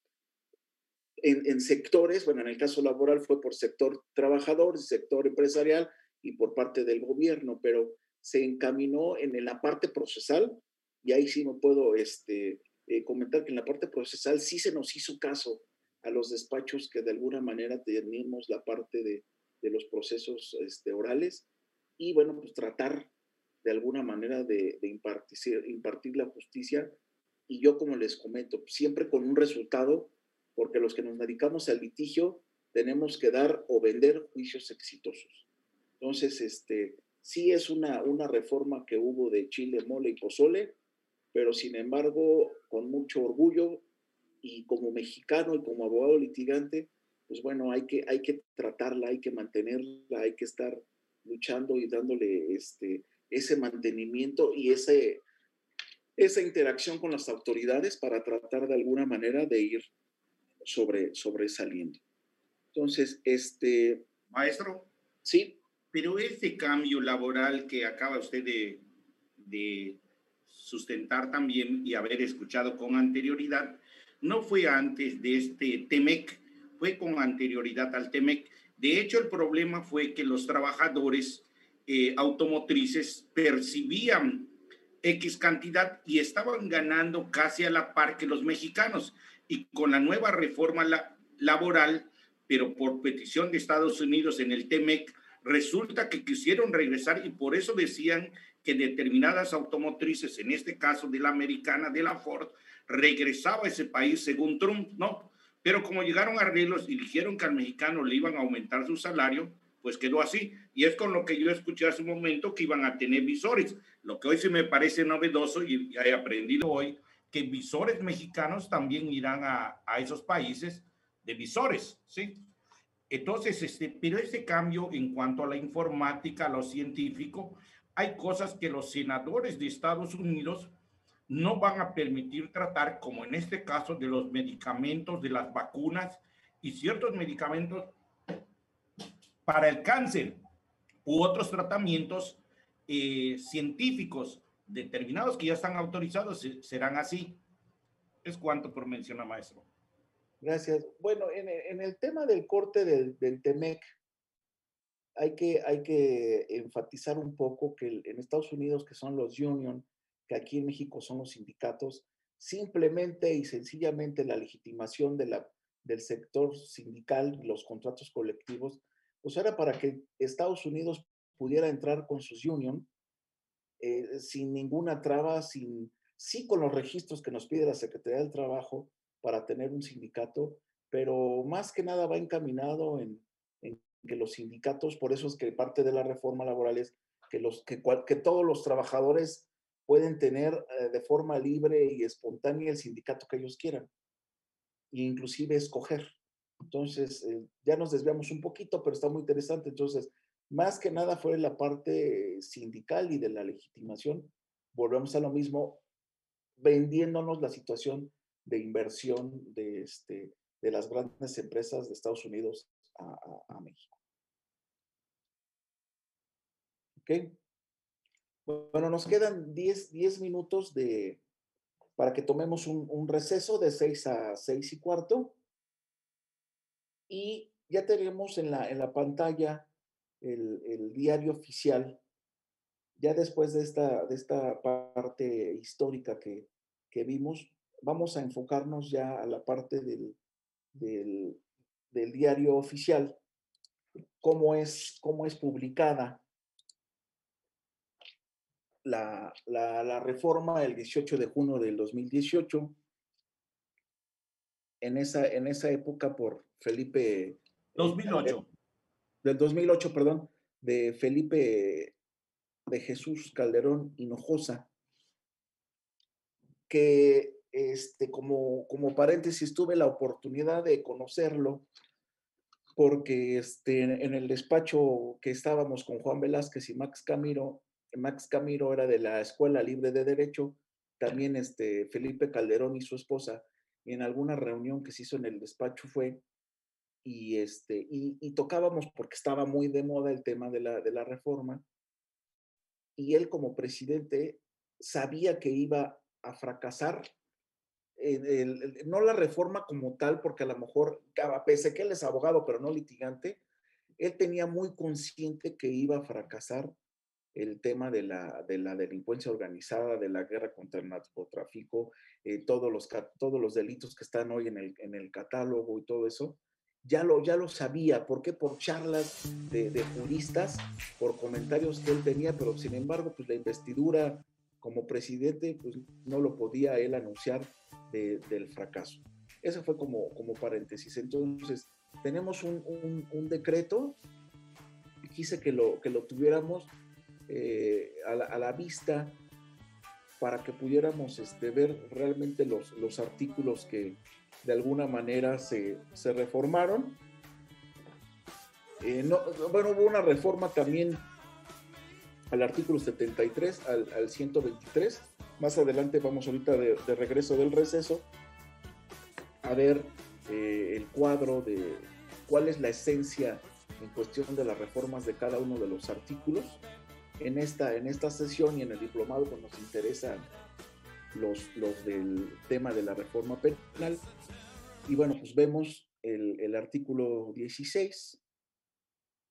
S1: en, sectores, bueno, en el caso laboral fue por sector trabajador, sector empresarial y por parte del gobierno, pero se encaminó en, la parte procesal, y ahí sí me puedo este, eh, comentar que en la parte procesal sí se nos hizo caso a los despachos que de alguna manera teníamos la parte de, de los procesos este, orales y bueno, pues tratar de alguna manera de, impartir, impartir la justicia. Y yo, como les comento, siempre con un resultado, porque los que nos dedicamos al litigio tenemos que dar o vender juicios exitosos. Entonces, este, sí es una, una reforma que hubo de Chile, mole y pozole, pero sin embargo, con mucho orgullo y como mexicano y como abogado litigante, pues bueno, hay que, hay que tratarla, hay que mantenerla, hay que estar luchando y dándole este, ese mantenimiento y ese, esa interacción con las autoridades para tratar de alguna manera de ir sobre, sobresaliendo. Entonces, este...
S2: Maestro.
S1: Sí.
S2: Pero este cambio laboral que acaba usted de, de sustentar también y haber escuchado con anterioridad, no fue antes de este TEMEC, fue con anterioridad al TEMEC. De hecho, el problema fue que los trabajadores eh, automotrices percibían X cantidad y estaban ganando casi a la par que los mexicanos. Y con la nueva reforma laboral, pero por petición de Estados Unidos en el TEMEC, resulta que quisieron regresar y por eso decían que determinadas automotrices, en este caso de la americana, de la Ford, regresaba a ese país según Trump, ¿no? Pero como llegaron arreglos y dijeron que al mexicano le iban a aumentar su salario, pues quedó así. Y es con lo que yo escuché hace un momento que iban a tener visores. Lo que hoy sí me parece novedoso y he aprendido hoy, que visores mexicanos también irán a, a esos países de visores, ¿sí? Entonces, este, pero ese cambio en cuanto a la informática, a lo científico, hay cosas que los senadores de Estados Unidos no van a permitir tratar, como en este caso de los medicamentos, de las vacunas y ciertos medicamentos para el cáncer u otros tratamientos eh, científicos determinados que ya están autorizados serán así. Es cuanto por mencionar, maestro.
S1: Gracias. Bueno, en, el tema del corte del, del TEMEC, hay que, hay que enfatizar un poco que en Estados Unidos, que son los union, que aquí en México son los sindicatos, simplemente y sencillamente la legitimación del sector sindical, los contratos colectivos, pues era para que Estados Unidos pudiera entrar con sus union eh, sin ninguna traba, sin, sí con los registros que nos pide la Secretaría del Trabajo para tener un sindicato, pero más que nada va encaminado en, que los sindicatos, por eso es que parte de la reforma laboral es que, los, que, que todos los trabajadores pueden tener eh, de forma libre y espontánea el sindicato que ellos quieran, e inclusive escoger. Entonces, eh, ya nos desviamos un poquito, pero está muy interesante. Entonces, más que nada fue la parte sindical y de la legitimación. Volvemos a lo mismo, vendiéndonos la situación de inversión de, este, de las grandes empresas de Estados Unidos a, México. ¿Ok? Bueno, nos quedan 10, 10 minutos de, para que tomemos un, un receso de 6 a 6 y cuarto. Y ya tenemos en la, en la pantalla el, diario oficial, ya después de esta, de esta parte histórica que, vimos, vamos a enfocarnos ya a la parte del, del diario oficial cómo es, cómo es publicada la, la, reforma el 18 de junio del 2018, en esa, en esa época por Felipe...
S2: 2008.
S1: Del 2008, perdón, de Felipe de Jesús Calderón Hinojosa, que este, como, como paréntesis tuve la oportunidad de conocerlo porque este, en el despacho que estábamos con Juan Velázquez y Max Camiro, Max Camiro era de la Escuela Libre de Derecho, también este, Felipe Calderón y su esposa, en alguna reunión que se hizo en el despacho fue, y, este, y, tocábamos porque estaba muy de moda el tema de la, de la reforma, y él como presidente sabía que iba a fracasar no la reforma como tal, porque a lo mejor, pese que él es abogado, pero no litigante, él tenía muy consciente que iba a fracasar el tema de la, de la delincuencia organizada, de la guerra contra el narcotráfico, eh, todos, los, todos los delitos que están hoy en el, en el catálogo y todo eso, ya lo, ya lo sabía. ¿Por qué? Por charlas de, juristas, por comentarios que él tenía, pero sin embargo, pues la investidura como presidente, pues no lo podía él anunciar del fracaso. Eso fue como, como paréntesis. Entonces, tenemos un, un, decreto, quise que lo, que lo tuviéramos eh, a, la, vista para que pudiéramos este, ver realmente los, los artículos que de alguna manera se, se reformaron. Eh, no, bueno, hubo una reforma también al artículo 73, al, al 123, más adelante vamos ahorita de, regreso del receso a ver eh, el cuadro de cuál es la esencia en cuestión de las reformas de cada uno de los artículos. En esta, en esta sesión y en el diplomado pues nos interesan los, los del tema de la reforma penal. Y bueno, pues vemos el artículo 16.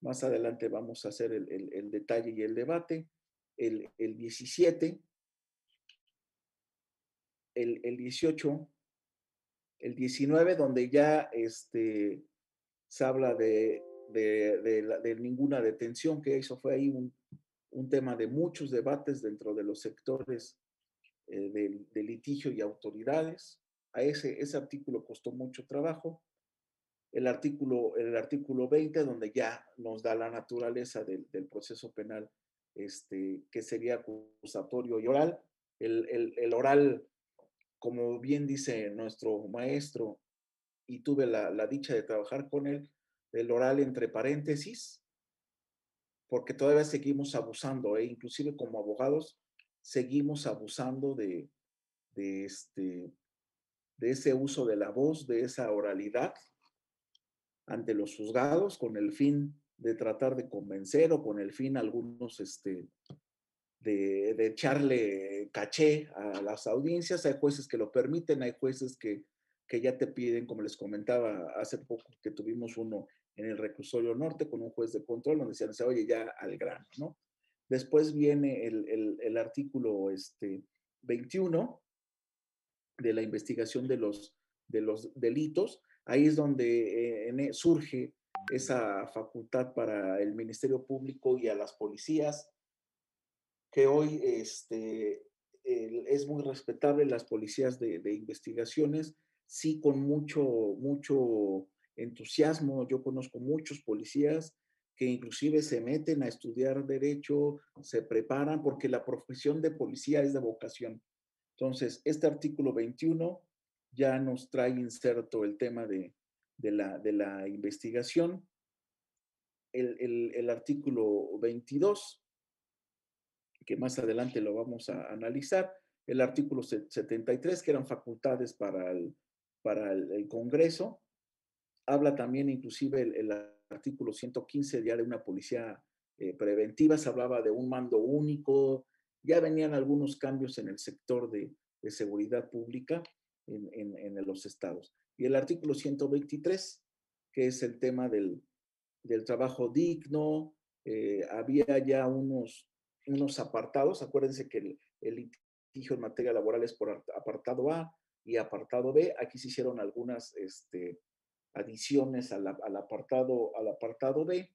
S1: Más adelante vamos a hacer el, el, detalle y el debate. El, el 17, el, 18, el 19, donde ya este, se habla de, de, ninguna detención, que eso fue ahí un, tema de muchos debates dentro de los sectores eh, de, litigio y autoridades. A ese, ese artículo costó mucho trabajo. El artículo, el artículo 20, donde ya nos da la naturaleza del, proceso penal, este, que sería acusatorio y oral. El, el, el oral como bien dice nuestro maestro, y tuve la, dicha de trabajar con él, el oral entre paréntesis, porque todavía seguimos abusando, e inclusive como abogados, seguimos abusando de, de, este, de ese uso de la voz, de esa oralidad ante los juzgados con el fin de tratar de convencer o con el fin algunos este, de, echarle caché a las audiencias. Hay jueces que lo permiten, hay jueces que, que ya te piden, como les comentaba hace poco que tuvimos uno en el reclusorio norte con un juez de control donde decían, oye, ya al grano, ¿no? Después viene el, el, artículo este, 21 de la investigación de los, de los delitos. Ahí es donde eh, surge esa facultad para el Ministerio Público y a las policías que hoy este, es muy respetable las policías de, investigaciones, sí con mucho, mucho entusiasmo. Yo conozco muchos policías que inclusive se meten a estudiar derecho, se preparan, porque la profesión de policía es de vocación. Entonces, este artículo 21 ya nos trae inserto el tema de, de, la, de la, investigación. El, el, artículo 22 que más adelante lo vamos a analizar, el artículo 73, que eran facultades para el, para el, Congreso, habla también inclusive el, artículo 115 ya de una policía eh, preventiva, se hablaba de un mando único, ya venían algunos cambios en el sector de, de seguridad pública en, en, en, los estados. Y el artículo 123, que es el tema del, del trabajo digno, eh, había ya unos unos apartados. Acuérdense que el, litigio en materia laboral es por apartado A y apartado B. Aquí se hicieron algunas, este, adiciones al, apartado, al apartado B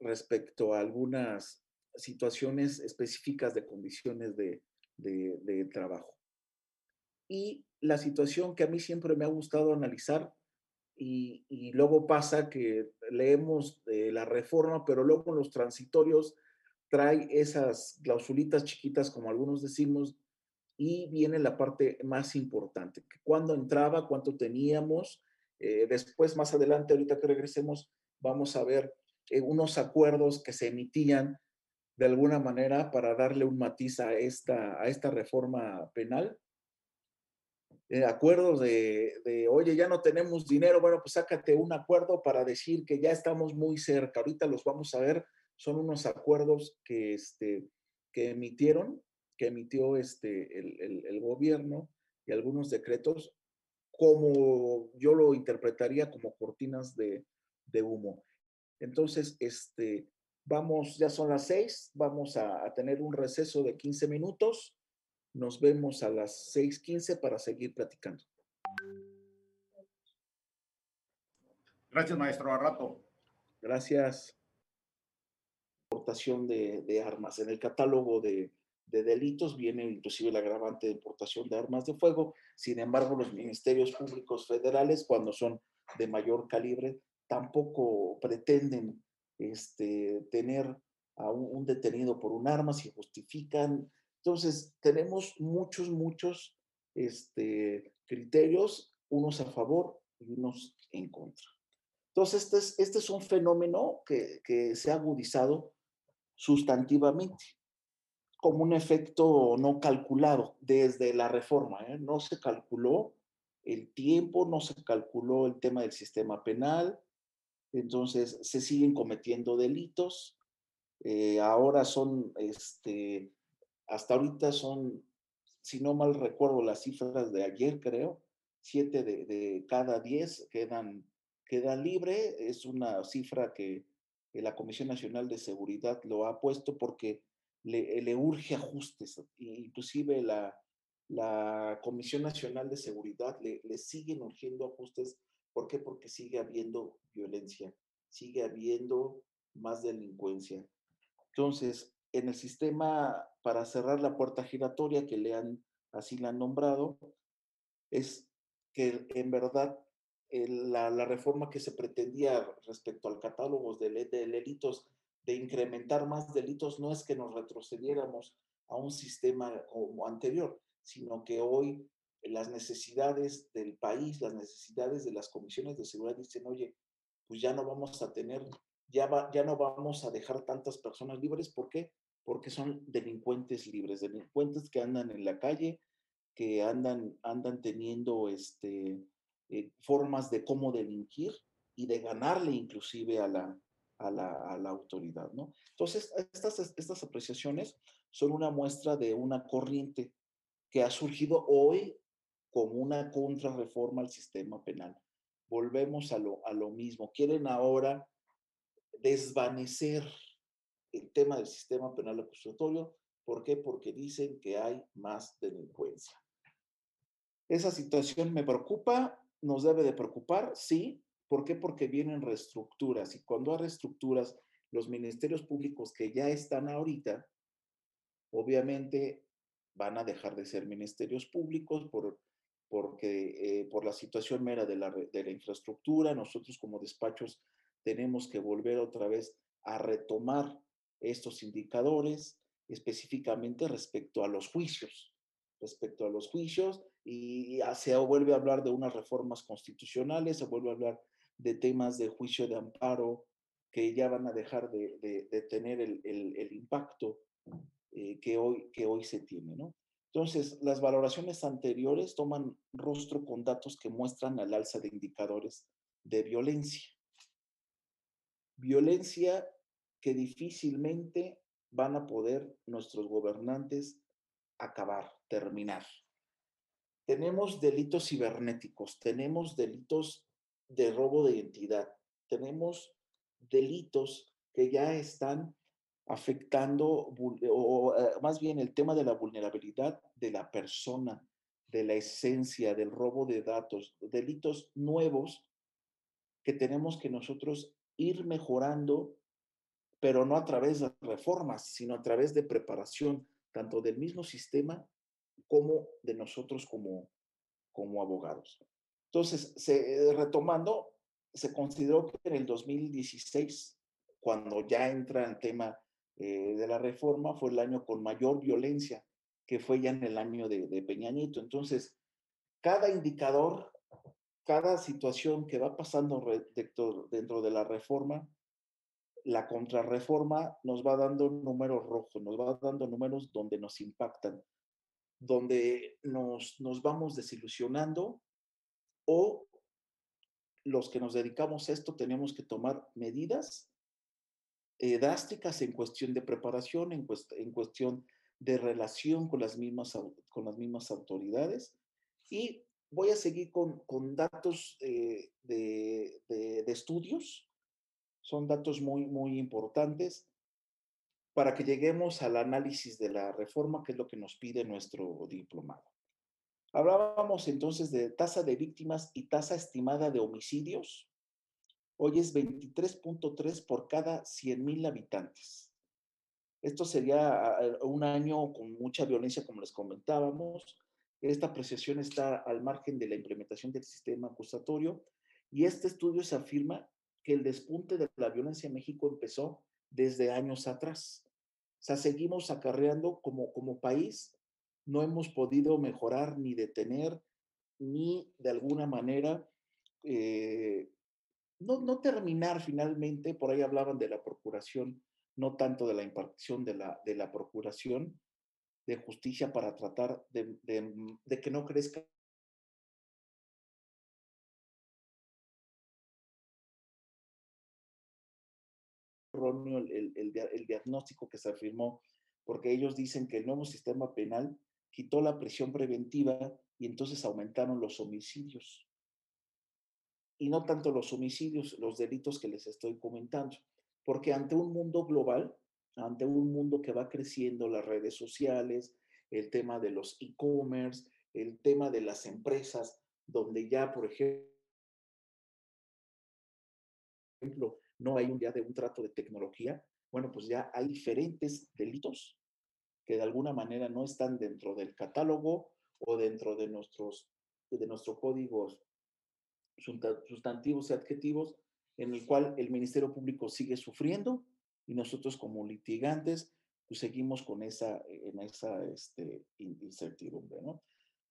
S1: respecto a algunas situaciones específicas de condiciones de, de, trabajo. Y la situación que a mí siempre me ha gustado analizar y, luego pasa que leemos la reforma, pero luego los transitorios trae esas clausulitas chiquitas, como algunos decimos, y viene la parte más importante, que cuando entraba, cuánto teníamos, eh, después más adelante, ahorita que regresemos, vamos a ver eh, unos acuerdos que se emitían de alguna manera para darle un matiz a esta, a esta reforma penal. Eh, acuerdos de, de, oye, ya no tenemos dinero, bueno, pues sácate un acuerdo para decir que ya estamos muy cerca. Ahorita los vamos a ver, son unos acuerdos que, este, que emitieron, que emitió este, el, el gobierno y algunos decretos, como yo lo interpretaría como cortinas de, de humo. Entonces, este, vamos, ya son las seis, vamos a, tener un receso de 15 minutos. Nos vemos a las 6:15 para seguir platicando.
S2: Gracias, maestro. A rato.
S1: Gracias. Importación de, de armas. En el catálogo de, de delitos viene inclusive el agravante de importación de armas de fuego. Sin embargo, los ministerios públicos federales, cuando son de mayor calibre, tampoco pretenden este, tener a un, detenido por un arma si justifican. Entonces, tenemos muchos, muchos este, criterios, unos a favor y unos en contra. Entonces, este es, este es un fenómeno que, que se ha agudizado sustantivamente como un efecto no calculado desde la reforma. ¿eh? No se calculó el tiempo, no se calculó el tema del sistema penal, entonces se siguen cometiendo delitos. Eh, ahora son, este, hasta ahorita son, si no mal recuerdo las cifras de ayer, creo, siete de, cada diez quedan, quedan libre. Es una cifra que la Comisión Nacional de Seguridad lo ha puesto porque le, urge ajustes. Inclusive la, la Comisión Nacional de Seguridad le, le siguen urgiendo ajustes ¿Por qué? Porque sigue habiendo violencia, sigue habiendo más delincuencia. Entonces, en el sistema para cerrar la puerta giratoria que le han, así la han nombrado, es que en verdad la, reforma que se pretendía respecto al catálogo de, de delitos, de incrementar más delitos, no es que nos retrocediéramos a un sistema como anterior, sino que hoy las necesidades del país, las necesidades de las comisiones de seguridad dicen, oye, pues ya no vamos a tener, ya, ya no vamos a dejar tantas personas libres. ¿Por qué? Porque son delincuentes libres, delincuentes que andan en la calle, que andan, andan teniendo este, eh, formas de cómo delinquir y de ganarle inclusive a la, a la, a la autoridad, ¿no? Entonces, estas, estas apreciaciones son una muestra de una corriente que ha surgido hoy como una contrarreforma al sistema penal. Volvemos a lo, a lo mismo. Quieren ahora desvanecer el tema del sistema penal acusatorio. ¿Por qué? Porque dicen que hay más delincuencia. Esa situación me preocupa, nos debe de preocupar, sí. ¿Por qué? Porque vienen reestructuras y cuando hay reestructuras, los ministerios públicos que ya están ahorita, obviamente van a dejar de ser ministerios públicos por porque eh, por la situación mera de la, de la infraestructura, nosotros como despachos tenemos que volver otra vez a retomar estos indicadores, específicamente respecto a los juicios, respecto a los juicios, y se vuelve a hablar de unas reformas constitucionales, se vuelve a hablar de temas de juicio de amparo que ya van a dejar de, de, tener el, el, el impacto eh, que, hoy, que hoy se tiene, ¿no? Entonces, las valoraciones anteriores toman rostro con datos que muestran al alza de indicadores de violencia. Violencia que difícilmente van a poder nuestros gobernantes acabar, terminar. Tenemos delitos cibernéticos, tenemos delitos de robo de identidad, tenemos delitos que ya están afectando, o eh, más bien el tema de la vulnerabilidad de la persona, de la esencia, del robo de datos, delitos nuevos que tenemos que nosotros ir mejorando, pero no a través de reformas, sino a través de preparación, tanto del mismo sistema como de nosotros como, como abogados. Entonces, se, retomando, se consideró que en el 2016, cuando ya entra el tema eh, de la reforma, fue el año con mayor violencia, que fue ya en el año de, de. Entonces, cada indicador, cada situación que va pasando dentro, dentro de la reforma, la contrarreforma nos va dando números rojos, nos va dando números donde nos impactan, donde nos, nos vamos desilusionando o los que nos dedicamos a esto tenemos que tomar medidas eh, drásticas en cuestión de preparación, en, cuestión de relación con las mismas, con las mismas autoridades. Y voy a seguir con, con datos eh, de, de, estudios. Son datos muy, muy importantes para que lleguemos al análisis de la reforma, que es lo que nos pide nuestro diplomado. Hablábamos entonces de tasa de víctimas y tasa estimada de homicidios. Hoy es 23.3 por cada 100.000 habitantes. Esto sería un año con mucha violencia, como les comentábamos. Esta apreciación está al margen de la implementación del sistema acusatorio y este estudio se afirma que el despunte de la violencia en México empezó desde años atrás. O sea, seguimos acarreando como, como país no hemos podido mejorar ni detener, ni de alguna manera, eh, no, terminar finalmente, por ahí hablaban de la procuración, no tanto de la impartición de la, de la procuración de justicia para tratar de, de, que no crezca el, el, el, el, diagnóstico que se afirmó, porque ellos dicen que el nuevo sistema penal quitó la presión preventiva y entonces aumentaron los homicidios. Y no tanto los homicidios, los delitos que les estoy comentando, porque ante un mundo global, ante un mundo que va creciendo, las redes sociales, el tema de los e-commerce, el tema de las empresas, donde ya, por ejemplo, no hay un día de un trato de tecnología, bueno, pues ya hay diferentes delitos que de alguna manera no están dentro del catálogo o dentro de nuestros de nuestros códigos sustantivos y adjetivos, en el cual el Ministerio Público sigue sufriendo y nosotros como litigantes pues seguimos con esa, en esa este, incertidumbre, ¿no?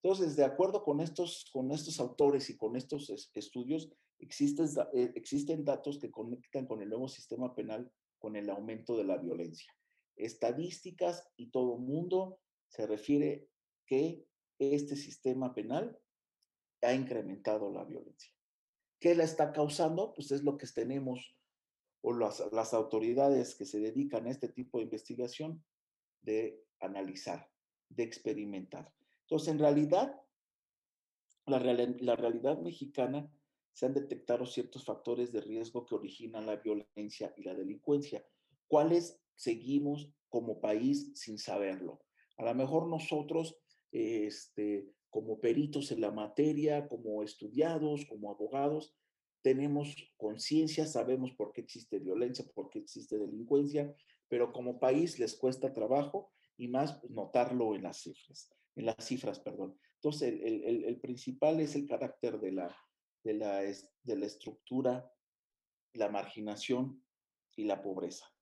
S1: Entonces, de acuerdo con estos, con estos autores y con estos estudios, existen, eh, existen datos que conectan con el nuevo sistema penal con el aumento de la violencia estadísticas y todo mundo se refiere que este sistema penal ha incrementado la violencia. ¿Qué la está causando? Pues es lo que tenemos o las, las autoridades que se dedican a este tipo de investigación de analizar, de experimentar. Entonces, en realidad, la realidad mexicana se han detectado ciertos factores de riesgo que originan la violencia y la delincuencia. ¿Cuáles seguimos como país sin saberlo. A lo mejor nosotros, este, como peritos en la materia, como estudiados, como abogados, tenemos conciencia, sabemos por qué existe violencia, por qué existe delincuencia, pero como país les cuesta trabajo y más notarlo en las cifras, en las cifras, perdón. Entonces, el, el, el principal es el carácter de la, de, la, de la estructura, la marginación y la pobreza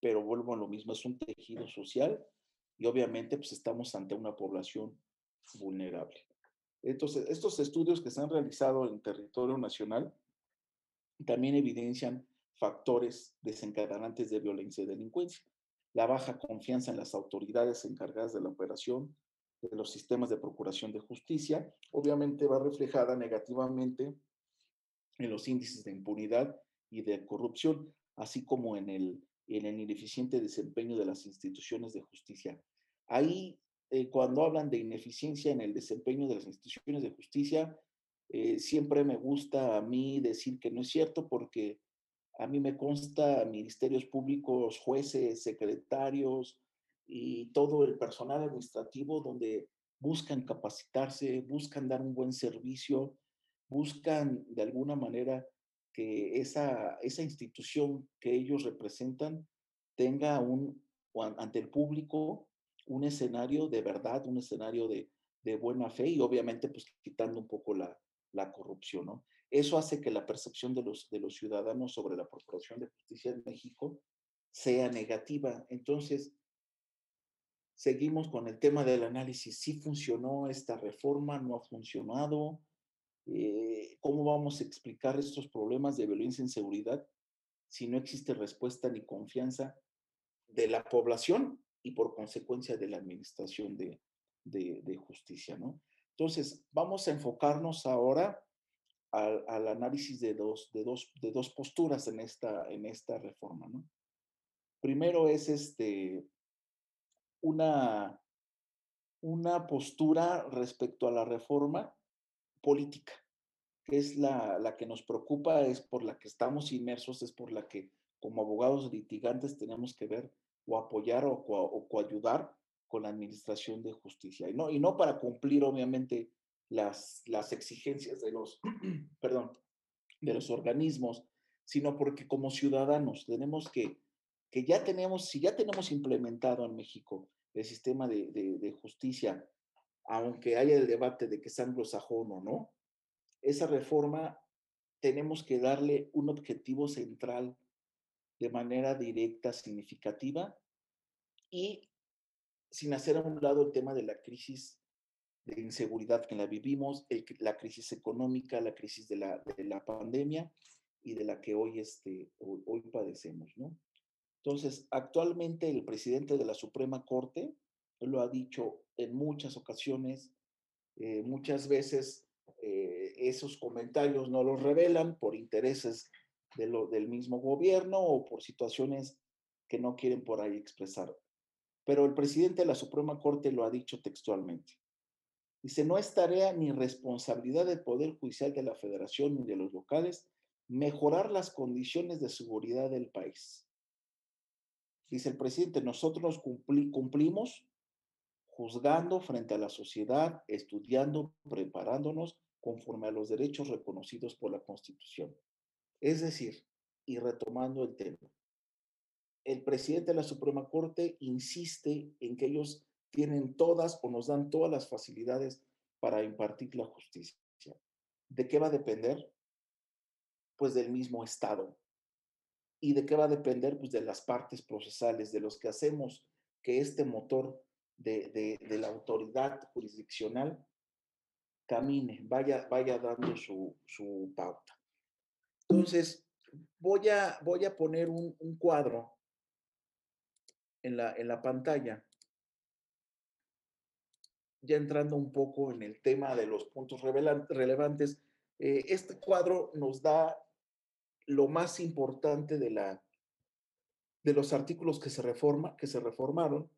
S1: pero vuelvo a lo mismo, es un tejido social y obviamente pues estamos ante una población vulnerable. Entonces, estos estudios que se han realizado en territorio nacional también evidencian factores desencadenantes de violencia y delincuencia. La baja confianza en las autoridades encargadas de la operación de los sistemas de procuración de justicia, obviamente va reflejada negativamente en los índices de impunidad y de corrupción, así como en el en el ineficiente desempeño de las instituciones de justicia. Ahí, eh, cuando hablan de ineficiencia en el desempeño de las instituciones de justicia, eh, siempre me gusta a mí decir que no es cierto porque a mí me consta ministerios públicos, jueces, secretarios y todo el personal administrativo donde buscan capacitarse, buscan dar un buen servicio, buscan de alguna manera que esa, esa institución que ellos representan tenga un, ante el público un escenario de verdad, un escenario de, de buena fe y obviamente pues quitando un poco la, la corrupción, ¿no? Eso hace que la percepción de los, de los ciudadanos sobre la Procuración de Justicia en México sea negativa. Entonces, seguimos con el tema del análisis. ¿Sí funcionó esta reforma? ¿No ha funcionado? Eh, ¿Cómo vamos a explicar estos problemas de violencia en seguridad si no existe respuesta ni confianza de la población y por consecuencia de la administración de, justicia, ¿no? Entonces, vamos a enfocarnos ahora al, análisis de dos, posturas en esta, reforma. Primero es este, una, una postura respecto a la reforma política, que es la, la que nos preocupa, es por la que estamos inmersos, es por la que como abogados litigantes tenemos que ver o apoyar o, o, coayudar con la administración de justicia. Y no, y no para cumplir, obviamente, las, las exigencias de los, perdón, de los organismos, sino porque como ciudadanos tenemos que, que ya tenemos, si ya tenemos implementado en México el sistema de, de, de justicia, aunque haya el debate de que es anglosajón o no, esa reforma tenemos que darle un objetivo central de manera directa, significativa y sin hacer a un lado el tema de la crisis de inseguridad que la vivimos, el, la crisis económica, la crisis de la, de la pandemia y de la que hoy, este, hoy, hoy, padecemos, ¿no? Entonces, actualmente el presidente de la Suprema Corte lo ha dicho en muchas ocasiones, eh, muchas veces eh, esos comentarios no los revelan por intereses del mismo gobierno o por situaciones que no quieren por ahí expresar. Pero el presidente de la Suprema Corte lo ha dicho textualmente. Dice, no es tarea ni responsabilidad del Poder Judicial de la Federación ni de los locales mejorar las condiciones de seguridad del país. Dice el presidente, nosotros cumpli cumplimos juzgando frente a la sociedad, estudiando, preparándonos conforme a los derechos reconocidos por la Constitución. Es decir, y retomando el tema, el presidente de la Suprema Corte insiste en que ellos tienen todas o nos dan todas las facilidades para impartir la justicia. ¿De qué va a depender? Pues del mismo Estado. ¿Y de qué va a depender? Pues de las partes procesales, de los que hacemos que este motor de, de, de la autoridad jurisdiccional camine, vaya, vaya dando su, su pauta. Entonces, voy a, voy a poner un, un cuadro en la, en la pantalla, ya entrando un poco en el tema de los puntos relevantes, eh, este cuadro nos da lo más importante de, la, de los artículos que se, reforma, que se reformaron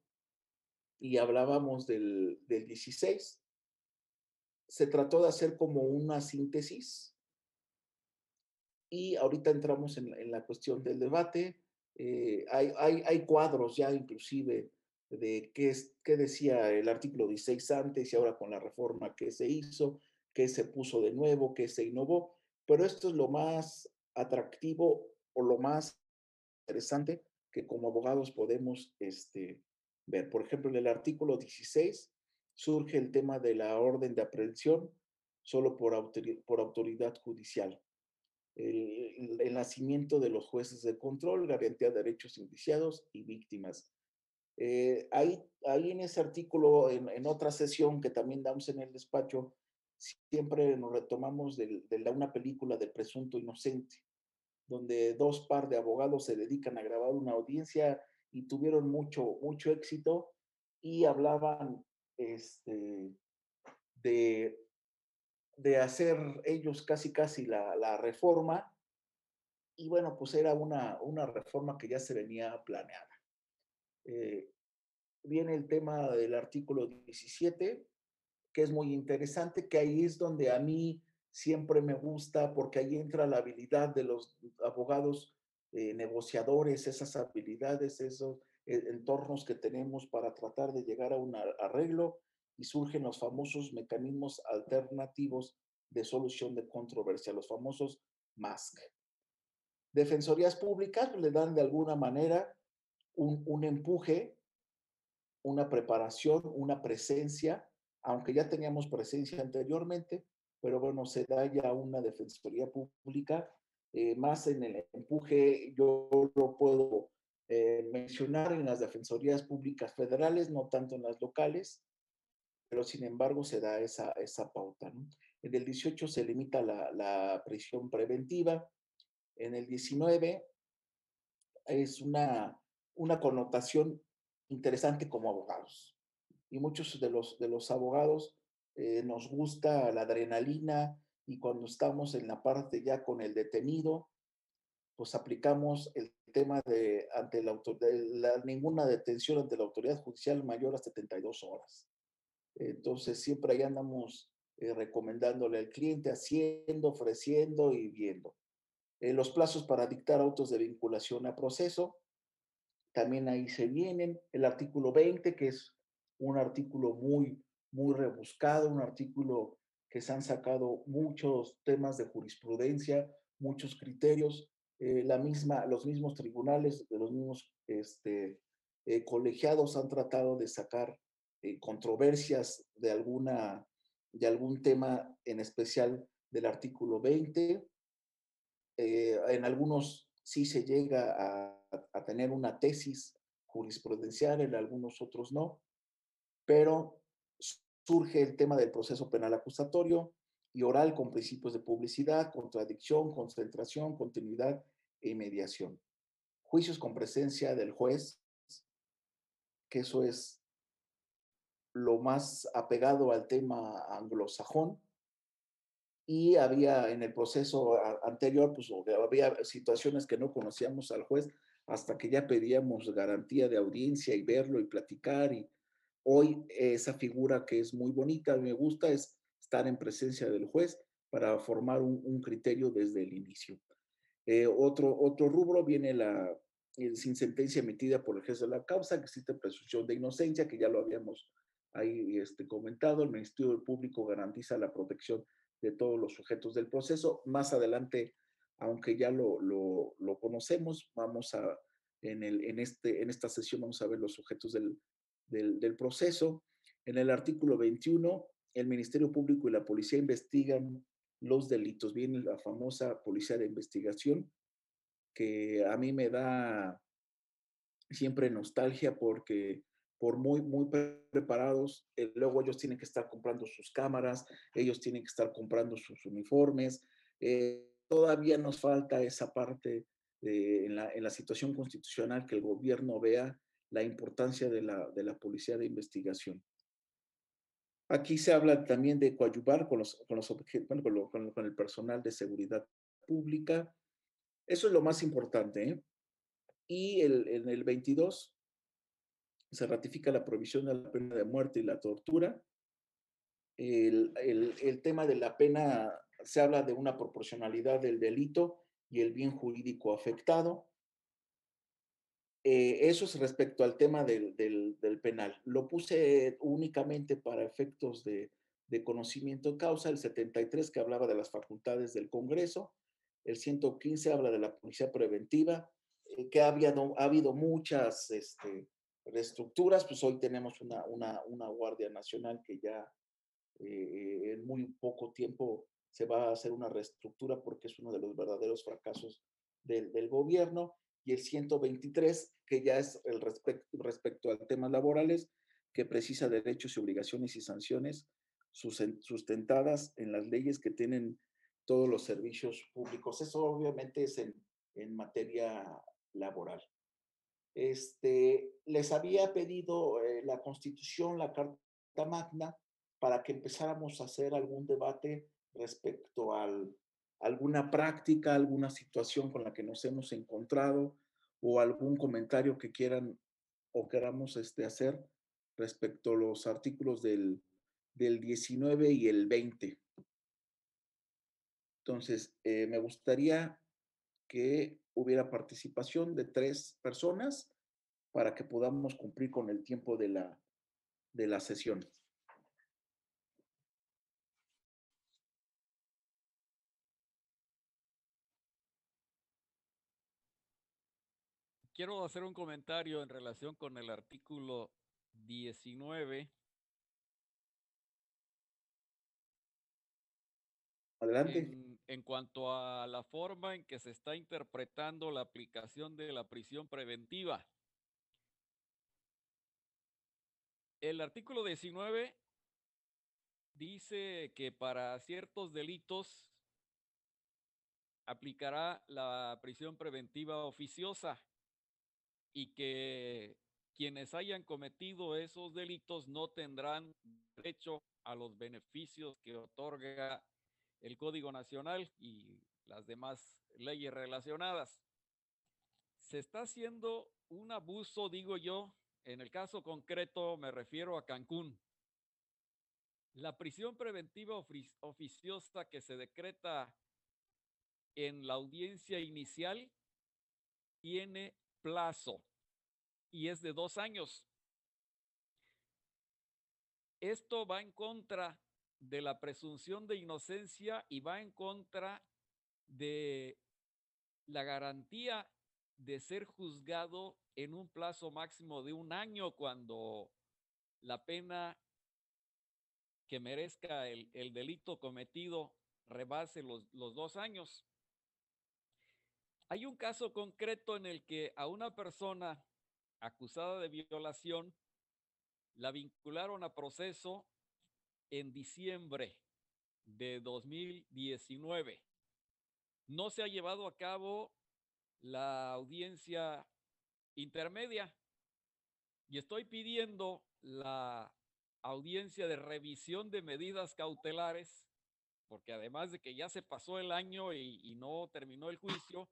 S1: y hablábamos del, del 16. Se trató de hacer como una síntesis y ahorita entramos en, en la cuestión del debate. Eh, hay, hay, hay, cuadros ya inclusive de qué, es, qué decía el artículo 16 antes y ahora con la reforma que se hizo, qué se puso de nuevo, qué se innovó, pero esto es lo más atractivo o lo más interesante que como abogados podemos este, ver. Por ejemplo, en el artículo 16 surge el tema de la orden de aprehensión solo por, autoridad, por autoridad judicial el, el, nacimiento de los jueces de control, garantía de derechos indiciados y víctimas. Eh, ahí, ahí en ese artículo, en, en, otra sesión que también damos en el despacho, siempre nos retomamos de, de una película de presunto inocente, donde dos par de abogados se dedican a grabar una audiencia y tuvieron mucho, mucho éxito y hablaban este, de de hacer ellos casi casi la, la, reforma y bueno, pues era una, una reforma que ya se venía planeada. Eh, viene el tema del artículo 17, que es muy interesante, que ahí es donde a mí siempre me gusta porque ahí entra la habilidad de los abogados eh, negociadores, esas habilidades, esos eh, entornos que tenemos para tratar de llegar a un arreglo y surgen los famosos mecanismos alternativos de solución de controversia, los famosos MASC. Defensorías públicas le dan de alguna manera un, un empuje, una preparación, una presencia, aunque ya teníamos presencia anteriormente, pero bueno, se da ya una defensoría pública, eh, más en el empuje, yo lo puedo eh, mencionar en las defensorías públicas federales, no tanto en las locales, pero sin embargo se da esa, esa pauta. En el 18 se limita la, la prisión preventiva, en el 19 es una, una connotación interesante como abogados. Y muchos de los, de los abogados eh, nos gusta la adrenalina y cuando estamos en la parte ya con el detenido, pues aplicamos el tema de ante la, autoridad, ninguna detención ante la autoridad judicial mayor a 72 horas. Entonces siempre ahí andamos eh, recomendándole al cliente, haciendo, ofreciendo y viendo. Eh, los plazos para dictar autos de vinculación a proceso, también ahí se vienen. El artículo 20, que es un artículo muy, muy rebuscado, un artículo que se han sacado muchos temas de jurisprudencia, muchos criterios, eh, la misma, los mismos tribunales, los mismos este, eh, colegiados han tratado de sacar controversias de, alguna, de algún tema en especial del artículo 20. Eh, en algunos sí se llega a, a, tener una tesis jurisprudencial, en algunos otros no, pero surge el tema del proceso penal acusatorio y oral con principios de publicidad, contradicción, concentración, continuidad e mediación. Juicios con presencia del juez, que eso es lo más apegado al tema anglosajón, y había en el proceso anterior, pues había situaciones que no conocíamos al juez hasta que ya pedíamos garantía de audiencia y verlo y platicar. Y hoy esa figura que es muy bonita, me gusta, es estar en presencia del juez para formar un, criterio desde el inicio. Eh, otro, otro rubro viene la sin sentencia emitida por el juez de la causa, que existe presunción de inocencia, que ya lo habíamos ahí este, comentado. El Ministerio Público garantiza la protección de todos los sujetos del proceso. Más adelante, aunque ya lo, lo, lo conocemos, vamos a, en, el, en, este, en esta sesión vamos a ver los sujetos del, del, proceso. En el artículo 21, el Ministerio Público y la policía investigan los delitos. Viene la famosa policía de investigación, que a mí me da siempre nostalgia porque por muy, muy preparados, eh, luego ellos tienen que estar comprando sus cámaras, ellos tienen que estar comprando sus uniformes. Eh, todavía nos falta esa parte en, la, en, la, situación constitucional que el gobierno vea la importancia de la, de la policía de investigación. Aquí se habla también de coadyuvar con, los, con, los bueno, con, el personal de seguridad pública. Eso es lo más importante. ¿eh? Y el, en el 22 se ratifica la prohibición de la pena de muerte y la tortura. El, el, el, tema de la pena, se habla de una proporcionalidad del delito y el bien jurídico afectado. Eh, eso es respecto al tema del, del, del, penal. Lo puse únicamente para efectos de, de conocimiento de causa, el 73 que hablaba de las facultades del Congreso, el 115 habla de la policía preventiva, eh, que ha habido, ha habido muchas este, reestructuras, pues hoy tenemos una, una, una Guardia Nacional que ya eh, en muy poco tiempo se va a hacer una reestructura porque es uno de los verdaderos fracasos del, del gobierno, y el 123, que ya es el respecto, respecto a temas laborales, que precisa derechos y obligaciones y sanciones sustentadas en las leyes que tienen todos los servicios públicos. Eso obviamente es en, en materia laboral. Este, les había pedido eh, la Constitución, la Carta Magna, para que empezáramos a hacer algún debate respecto a alguna práctica, alguna situación con la que nos hemos encontrado o algún comentario que quieran o queramos este, hacer respecto a los artículos del, del 19 y el 20. Entonces, eh, me gustaría que hubiera participación de tres personas para que podamos cumplir con el tiempo de la, de la sesión.
S5: Quiero hacer un comentario en relación con el artículo 19.
S1: Adelante.
S5: En, en, cuanto a la forma en que se está interpretando la aplicación de la prisión preventiva. El artículo 19 dice que para ciertos delitos aplicará la prisión preventiva oficiosa y que quienes hayan cometido esos delitos no tendrán derecho a los beneficios que otorga el Código Nacional y las demás leyes relacionadas. Se está haciendo un abuso, digo yo, en el caso concreto me refiero a Cancún. La prisión preventiva oficiosa que se decreta en la audiencia inicial tiene plazo y es de dos años. Esto va en contra de la presunción de inocencia y va en contra de la garantía de ser juzgado en un plazo máximo de un año cuando la pena que merezca el, el delito cometido rebase los, los dos años. Hay un caso concreto en el que a una persona acusada de violación la vincularon a proceso en diciembre de 2019. No se ha llevado a cabo la audiencia intermedia y estoy pidiendo la audiencia de revisión de medidas cautelares, porque además de que ya se pasó el año y, y no terminó el juicio,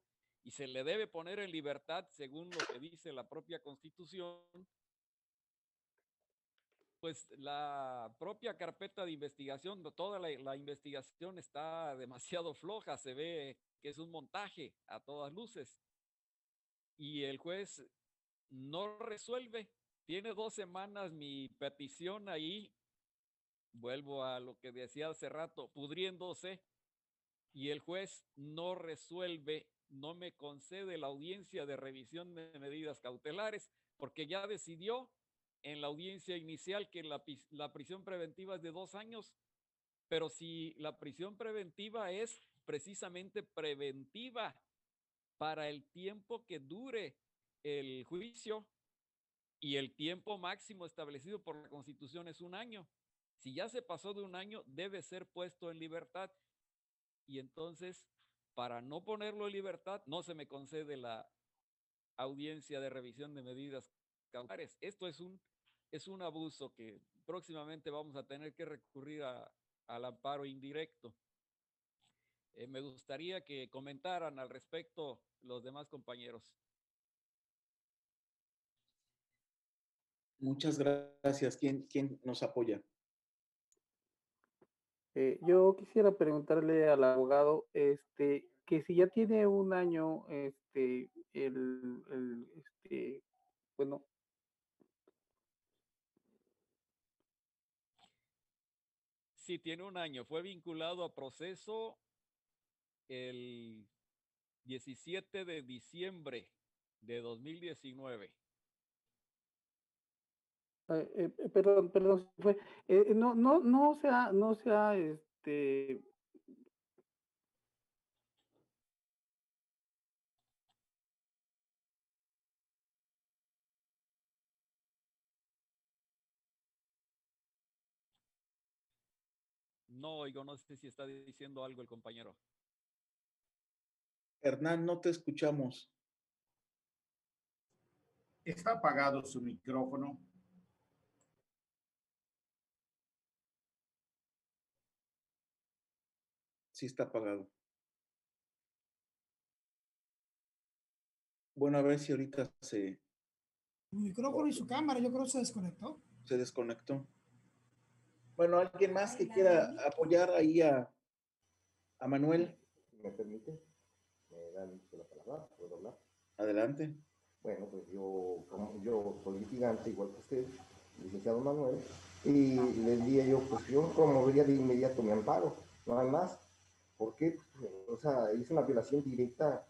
S5: y se le debe poner en libertad según lo que dice la propia constitución, pues la propia carpeta de investigación, toda la, investigación está demasiado floja, se ve que es un montaje a todas luces. Y el juez no resuelve. Tiene dos semanas mi petición ahí, vuelvo a lo que decía hace rato, pudriéndose, y el juez no resuelve, no me concede la audiencia de revisión de medidas cautelares, porque ya decidió en la audiencia inicial que la, prisión preventiva es de dos años, pero si la prisión preventiva es precisamente preventiva para el tiempo que dure el juicio y el tiempo máximo establecido por la Constitución es un año. Si ya se pasó de un año, debe ser puesto en libertad. Y entonces, para no ponerlo en libertad, no se me concede la audiencia de revisión de medidas cautelares. Esto es un, es un abuso que próximamente vamos a tener que recurrir a, al amparo indirecto. Eh, me gustaría que comentaran al respecto los demás compañeros.
S1: Muchas gracias. ¿Quién, quién nos apoya?
S9: Eh, yo quisiera preguntarle al abogado, este, que si ya tiene un año, este, el, el este, bueno,
S5: Sí, tiene un año. Fue vinculado a proceso el 17 de diciembre de 2019.
S9: Eh, eh, perdón, perdón, fue, eh, no, no, no sea, no sea, este,
S5: No oigo, no sé si está diciendo algo el compañero.
S1: Hernán, no te escuchamos.
S2: Está apagado su micrófono.
S1: Sí está apagado. Bueno, a ver si ahorita se...
S3: Su micrófono y su cámara, yo creo que se desconectó.
S1: Se desconectó. Bueno, ¿alguien más que quiera apoyar ahí a, a Manuel?
S4: ¿Me permite? ¿Me dan la palabra? ¿Puedo hablar?
S1: Adelante.
S4: Bueno, pues yo, como yo soy litigante, igual que usted, licenciado Manuel, y les diría yo, pues yo promovería de inmediato mi amparo, no hay más. ¿Por qué? O sea, es una violación directa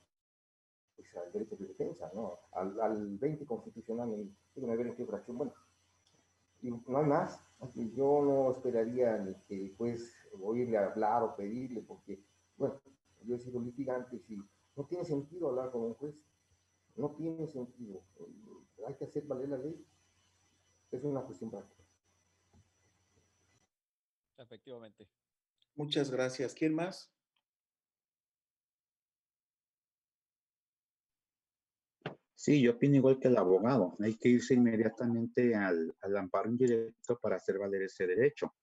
S4: pues, al derecho de defensa, ¿no? Al, al 20 constitucional, déjame ver en qué fracción, bueno, y no hay más. Yo no esperaría ni que pues oírle hablar o pedirle, porque, bueno, yo he sido litigante y no tiene sentido hablar con un juez. No tiene sentido. Hay que hacer valer la ley. Es una cuestión práctica.
S5: Efectivamente.
S1: Muchas gracias. ¿Quién más?
S10: Sí, yo opino igual que el abogado. Hay que irse inmediatamente al, al amparo indirecto para hacer valer ese derecho.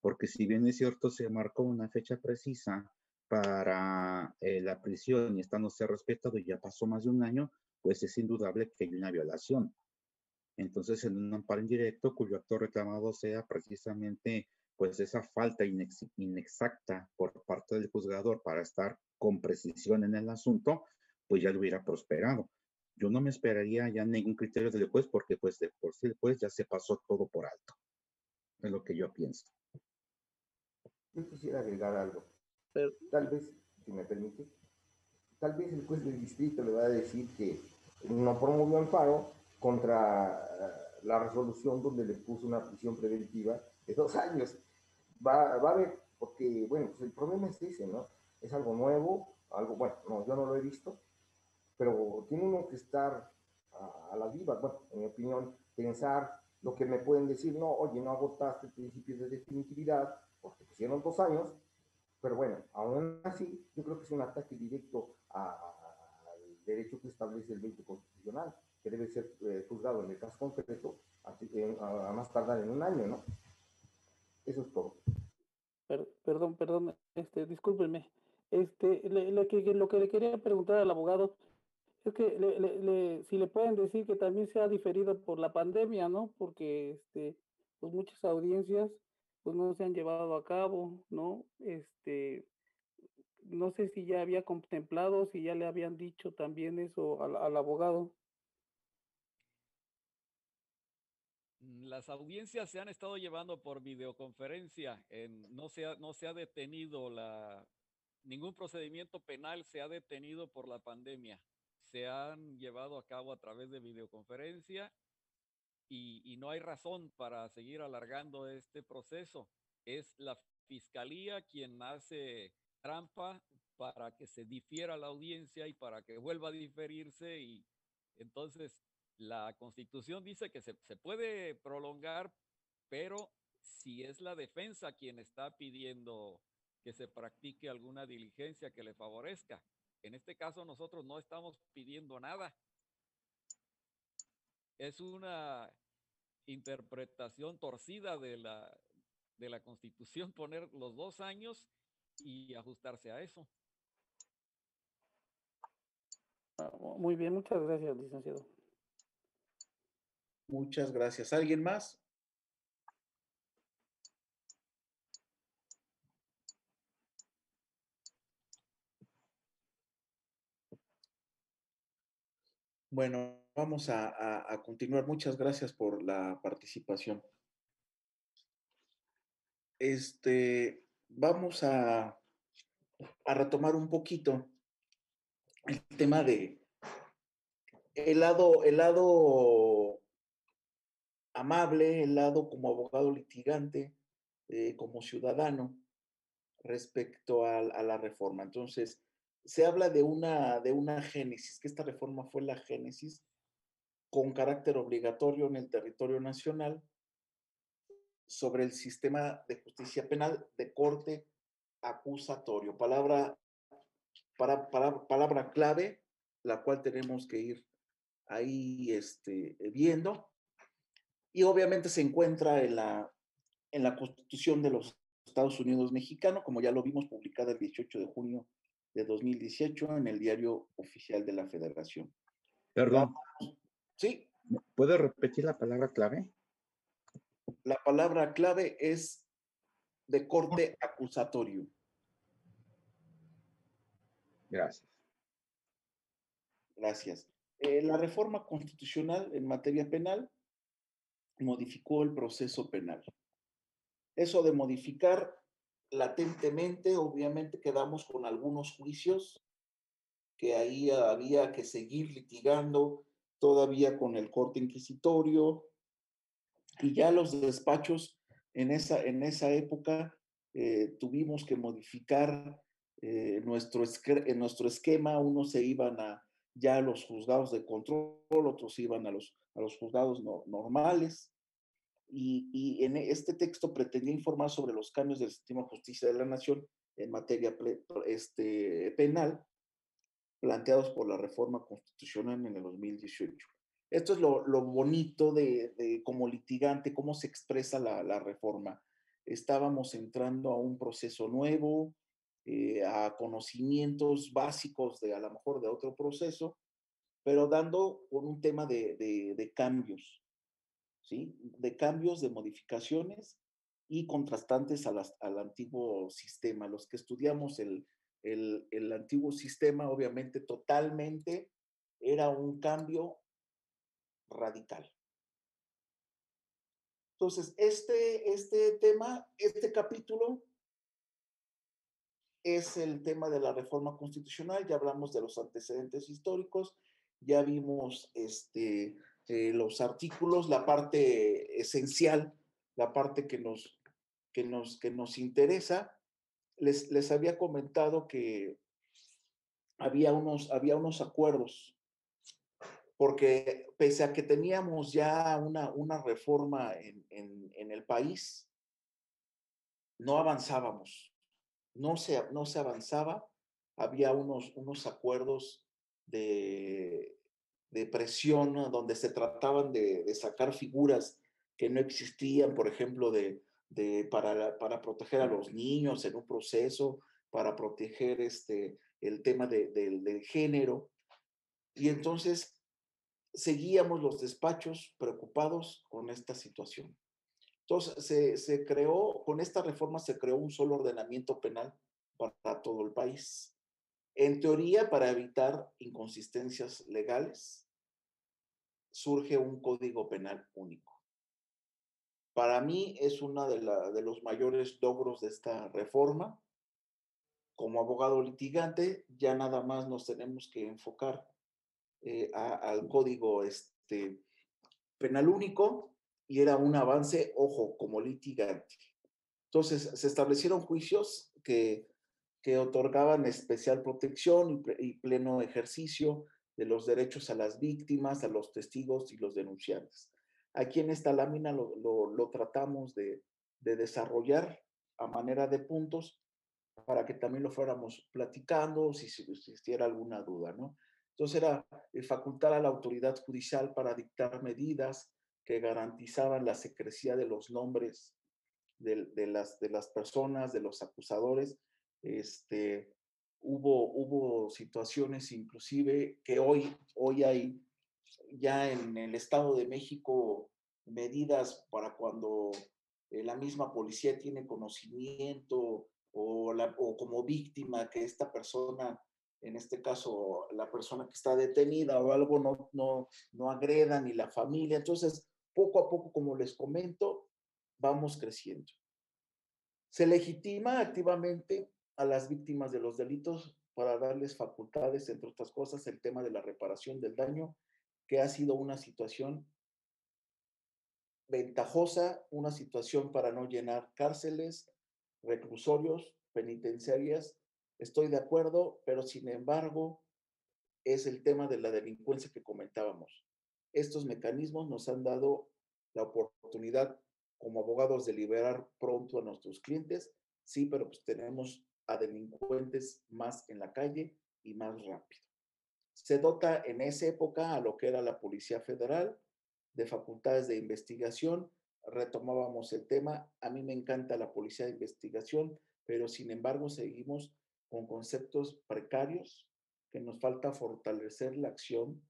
S10: Porque si bien es cierto, se marcó una fecha precisa para eh, la prisión y esta no se ha respetado y ya pasó más de un año, pues es indudable que hay una violación. Entonces, en un amparo indirecto cuyo acto reclamado sea precisamente pues esa falta inexacta por parte del juzgador para estar con precisión en el asunto, pues ya lo hubiera prosperado yo no me esperaría ya ningún criterio del juez porque pues de por sí el juez ya se pasó todo por alto. Es lo que yo pienso.
S4: Yo quisiera agregar algo. tal vez, si me permite, tal vez el juez del distrito le va a decir que no promovió amparo contra eh, la resolución donde le puso una prisión preventiva de dos años. Va, va a ver, porque, bueno, pues el problema es ese, ¿no? Es algo nuevo, algo, bueno, no, yo no lo he visto, pero tiene uno que estar a, la viva, bueno, en mi opinión, pensar lo que me pueden decir, no, oye, no agotaste el principio de definitividad, porque pusieron dos años, pero bueno, aún así, yo creo que es un ataque directo al derecho que establece el 20 constitucional, que debe ser eh, juzgado en el caso concreto a, más tardar en un año, ¿no? Eso es todo.
S9: perdón, perdón, este, discúlpenme. Este, que, lo que le quería preguntar al abogado es que le, si le pueden decir que también se ha diferido por la pandemia, ¿no? Porque este, pues muchas audiencias pues no se han llevado a cabo, ¿no? Este, no sé si ya había contemplado, si ya le habían dicho también eso al, al abogado.
S5: Las audiencias se han estado llevando por videoconferencia. En, no, se ha, no se ha detenido la, ningún procedimiento penal se ha detenido por la pandemia se han llevado a cabo a través de videoconferencia y, no hay razón para seguir alargando este proceso. Es la fiscalía quien hace trampa para que se difiera la audiencia y para que vuelva a diferirse y entonces la constitución dice que se, puede prolongar, pero si es la defensa quien está pidiendo que se practique alguna diligencia que le favorezca. En este caso nosotros no estamos pidiendo nada. Es una interpretación torcida de la, de la constitución poner los dos años y ajustarse a eso.
S9: Ah, muy bien, muchas gracias, licenciado.
S1: Muchas gracias. ¿Alguien más? Bueno, vamos a, continuar. Muchas gracias por la participación. Este, vamos a, retomar un poquito el tema de el lado, el lado amable, el lado como abogado litigante, eh, como ciudadano respecto a la reforma. Entonces, se habla de una, de una génesis, que esta reforma fue la génesis con carácter obligatorio en el territorio nacional sobre el sistema de justicia penal de corte acusatorio. Palabra, para, palabra clave, la cual tenemos que ir ahí este, viendo. Y obviamente se encuentra en la, en la Constitución de los Estados Unidos mexicano, como ya lo vimos publicada el 18 de junio de 2018 en el diario oficial de la Federación.
S10: Perdón.
S1: Sí.
S10: ¿Puede repetir la palabra clave?
S1: La palabra clave es de corte acusatorio.
S10: Gracias.
S1: Gracias. Eh, la reforma constitucional en materia penal modificó el proceso penal. Eso de modificar latentemente, obviamente quedamos con algunos juicios que ahí había que seguir litigando todavía con el corte inquisitorio y ya los despachos en esa, en esa época eh, tuvimos que modificar eh, nuestro, en nuestro esquema, unos se iban a ya a los juzgados de control, otros iban a los, a los juzgados normales. Y, y, en este texto pretendía informar sobre los cambios del sistema de justicia de la nación en materia este, penal planteados por la reforma constitucional en el 2018. Esto es lo, lo bonito de, de, como litigante, cómo se expresa la, la, reforma. Estábamos entrando a un proceso nuevo, eh, a conocimientos básicos de a lo mejor de otro proceso, pero dando con un tema de, de, de cambios, De cambios, de modificaciones y contrastantes al antiguo sistema. Los que estudiamos el, el, el, antiguo sistema, obviamente, totalmente era un cambio radical. Entonces, este, este tema, este capítulo es el tema de la reforma constitucional, ya hablamos de los antecedentes históricos, ya vimos este, eh, los artículos, la parte esencial, la parte que nos, que nos, que nos interesa. Les, les había comentado que había unos, había unos acuerdos, porque pese a que teníamos ya una, una reforma en, en, en el país, no avanzábamos, no se, no se avanzaba, había unos, unos acuerdos de, de presión donde se trataban de, de, sacar figuras que no existían, por ejemplo, de, de, para, para proteger a los niños en un proceso, para proteger este, el tema de, del género. Y entonces seguíamos los despachos preocupados con esta situación. Entonces, se, se, creó, con esta reforma se creó un solo ordenamiento penal para todo el país. En teoría, para evitar inconsistencias legales, surge un código penal único. Para mí es uno de, los mayores logros de esta reforma. Como abogado litigante, ya nada más nos tenemos que enfocar eh, al código este, penal único y era un avance, ojo, como litigante. Entonces, se establecieron juicios que, que otorgaban especial protección y, pleno ejercicio de los derechos a las víctimas, a los testigos y los denunciantes. Aquí en esta lámina lo, tratamos de, de, desarrollar a manera de puntos para que también lo fuéramos platicando si, existiera alguna duda, ¿no? Entonces era eh, facultar a la autoridad judicial para dictar medidas que garantizaban la secrecía de los nombres de las personas, de los acusadores. Este, hubo, hubo situaciones inclusive que hoy, hoy hay ya en el Estado de México medidas para cuando eh, la misma policía tiene conocimiento o, la, o como víctima que esta persona, en este caso la persona que está detenida o algo no, no, no agreda ni la familia. Entonces, poco a poco, como les comento, vamos creciendo. Se legitima activamente a las víctimas de los delitos para darles facultades, entre otras cosas, el tema de la reparación del daño que ha sido una situación ventajosa, una situación para no llenar cárceles, reclusorios, penitenciarias. Estoy de acuerdo, pero sin embargo es el tema de la delincuencia que comentábamos. Estos mecanismos nos han dado la oportunidad como abogados de liberar pronto a nuestros clientes, sí, pero pues tenemos a delincuentes más en la calle y más rápido. Se dota en esa época a lo que era la Policía Federal de facultades de investigación. Retomábamos el tema. A mí me encanta la Policía de Investigación, pero sin embargo seguimos con conceptos precarios que nos falta fortalecer la acción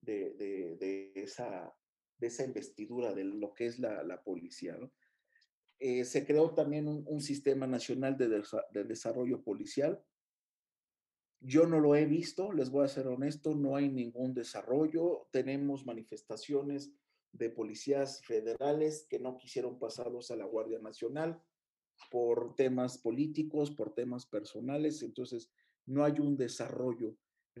S1: de, esa investidura de lo que es la, la policía. ¿no? Eh, se creó también un, sistema nacional de, de, desarrollo policial yo no lo he visto, les voy a ser honesto, no hay ningún desarrollo. Tenemos manifestaciones de policías federales que no quisieron pasarlos a la Guardia Nacional por temas políticos, por temas personales, entonces no hay un desarrollo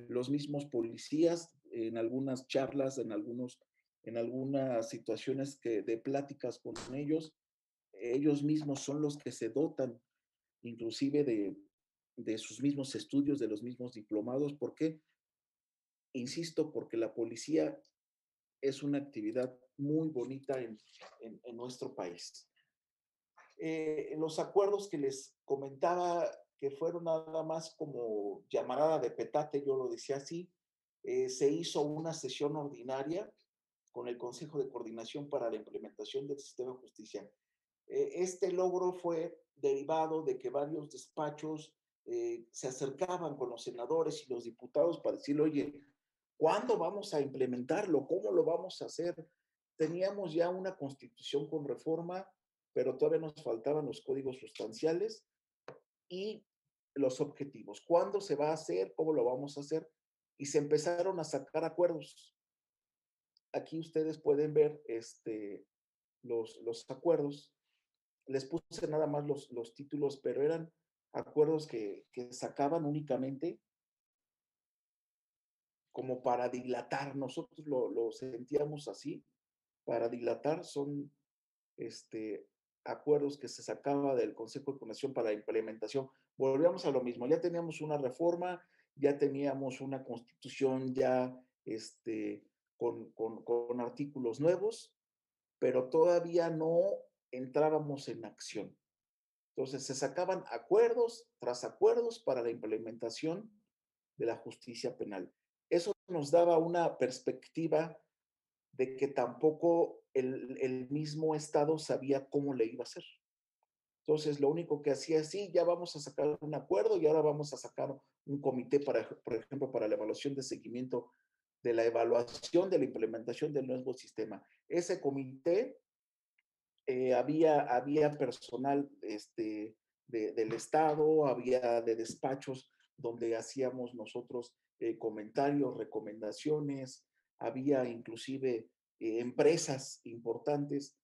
S1: los mismos policías en algunas charlas, en, algunos, en algunas situaciones que, de pláticas con ellos, ellos mismos son los que se dotan inclusive de, de sus mismos estudios, de los mismos diplomados. ¿Por qué? Insisto, porque la policía es una actividad muy bonita en, en, nuestro país. Eh, los acuerdos que les comentaba que fueron nada más como llamarada de petate, yo lo decía así, eh, se hizo una sesión ordinaria con el Consejo de Coordinación para la Implementación del Sistema de Justicia. Eh, este logro fue derivado de que varios despachos eh, se acercaban con los senadores y los diputados para decirle, oye, ¿cuándo vamos a implementarlo? ¿Cómo lo vamos a hacer? Teníamos ya una constitución con reforma, pero todavía nos faltaban los códigos sustanciales y los objetivos. ¿Cuándo se va a hacer? ¿Cómo lo vamos a hacer? Y se empezaron a sacar acuerdos. Aquí ustedes pueden ver este, los, los acuerdos les puse nada más los, los títulos, pero eran acuerdos que, que sacaban únicamente como para dilatar, nosotros lo, lo, sentíamos así, para dilatar son este, acuerdos que se sacaba del Consejo de Coordinación para la implementación. Volvíamos a lo mismo, ya teníamos una reforma, ya teníamos una constitución ya este, con, con, con artículos nuevos, pero todavía no entrábamos en acción. Entonces se sacaban acuerdos tras acuerdos para la implementación de la justicia penal. Eso nos daba una perspectiva de que tampoco el, mismo Estado sabía cómo le iba a hacer. Entonces, lo único que hacía es, sí, ya vamos a sacar un acuerdo y ahora vamos a sacar un comité, para, por ejemplo, para la evaluación de seguimiento de la evaluación de la implementación del nuevo sistema. Ese comité eh, había, había personal este, del Estado, había de despachos donde hacíamos nosotros eh, comentarios, recomendaciones, había inclusive eh, empresas importantes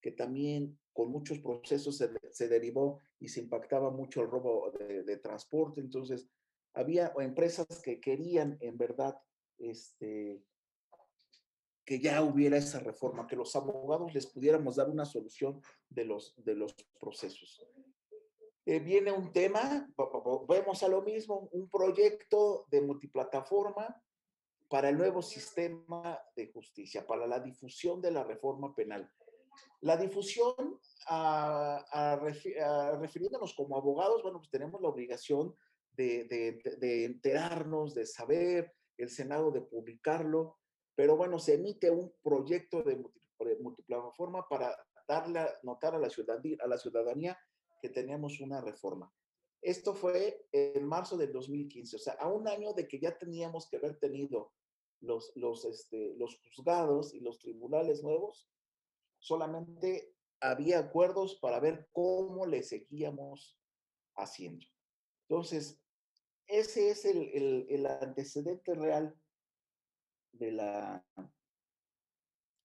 S1: que también con muchos procesos se, derivó y se impactaba mucho el robo de, de, transporte. Entonces, había empresas que querían en verdad este, que ya hubiera esa reforma, que los abogados les pudiéramos dar una solución de los, de los procesos. Eh, viene un tema, vemos a lo mismo, un proyecto de multiplataforma para el nuevo sistema de justicia, para la difusión de la reforma penal. La difusión, a, refiriéndonos como abogados, bueno, pues tenemos la obligación de, de, de enterarnos, de saber, el Senado de publicarlo, pero bueno, se emite un proyecto de multiplataforma para darle a notar a la, ciudadanía, a la ciudadanía que teníamos una reforma. Esto fue en marzo del 2015, o sea, a un año de que ya teníamos que haber tenido los, los, este, los juzgados y los tribunales nuevos, solamente había acuerdos para ver cómo le seguíamos haciendo. Entonces, ese es el, el, el antecedente real de la,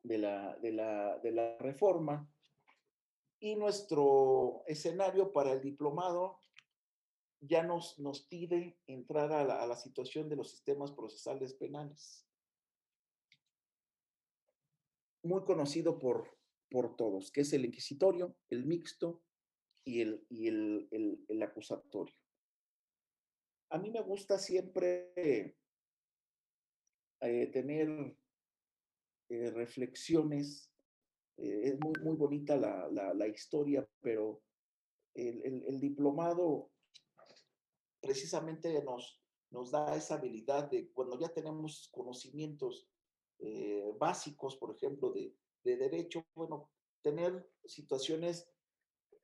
S1: de la, de la, de la reforma y nuestro escenario para el diplomado ya nos, nos pide entrar a la, situación de los sistemas procesales penales. Muy conocido por, por todos, que es el inquisitorio, el mixto y el, y el, el acusatorio. A mí me gusta siempre eh, tener eh, reflexiones. Eh, es muy, muy bonita la, la, la historia, pero el, el, el, diplomado precisamente nos, nos da esa habilidad de cuando ya tenemos conocimientos básicos, por ejemplo, de, de derecho, bueno, tener situaciones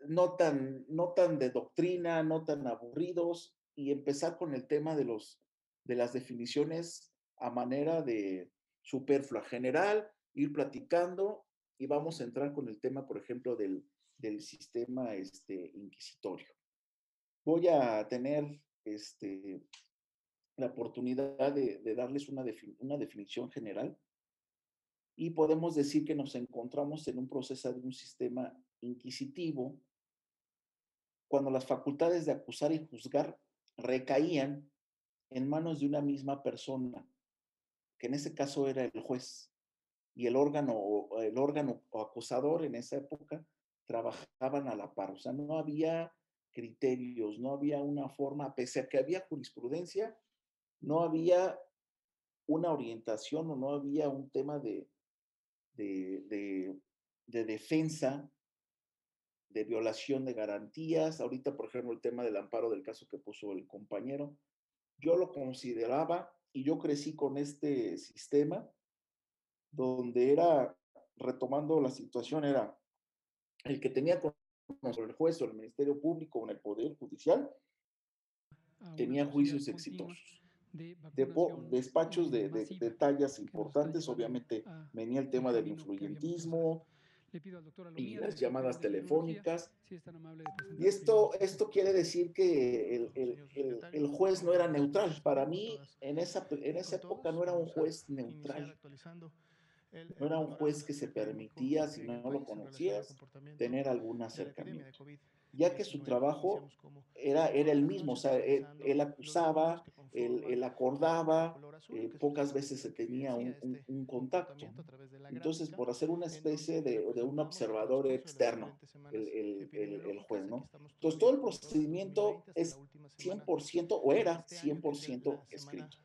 S1: no tan, no tan de doctrina, no tan aburridos y empezar con el tema de, los, de las definiciones a manera de superflua general, ir platicando y vamos a entrar con el tema, por ejemplo, del, del sistema este, inquisitorio. Voy a tener este, la oportunidad de, darles una, una definición general y podemos decir que nos encontramos en un proceso de un sistema inquisitivo cuando las facultades de acusar y juzgar recaían en manos de una misma persona, que en ese caso era el juez, y el órgano, el órgano acusador en esa época trabajaban a la par, o sea, no había criterios, no había una forma, pese a que había jurisprudencia, no había una orientación o no había un tema de, de, de, defensa, de violación de garantías. Ahorita, por ejemplo, el tema del amparo del caso que puso el compañero, yo lo consideraba y yo crecí con este sistema donde era, retomando la situación, era el que tenía con el juez o el Ministerio Público o en el Poder Judicial, tenía juicios exitosos. De, despachos de, de, tallas importantes, obviamente venía el tema del influyentismo, y las llamadas telefónicas. Y esto, esto quiere decir que el, el, el, juez no era neutral. Para mí, en esa, en esa época no era un juez neutral. No era un juez que se permitía, si no lo conocías, tener algún acercamiento, ya que su trabajo era, era el mismo, o sea, él, acusaba, él, acordaba, eh, pocas veces se tenía un, contacto. Entonces, por hacer una especie de, de un observador externo, el, el, el, juez, ¿no? Entonces, todo el procedimiento es 100% o era 100% escrito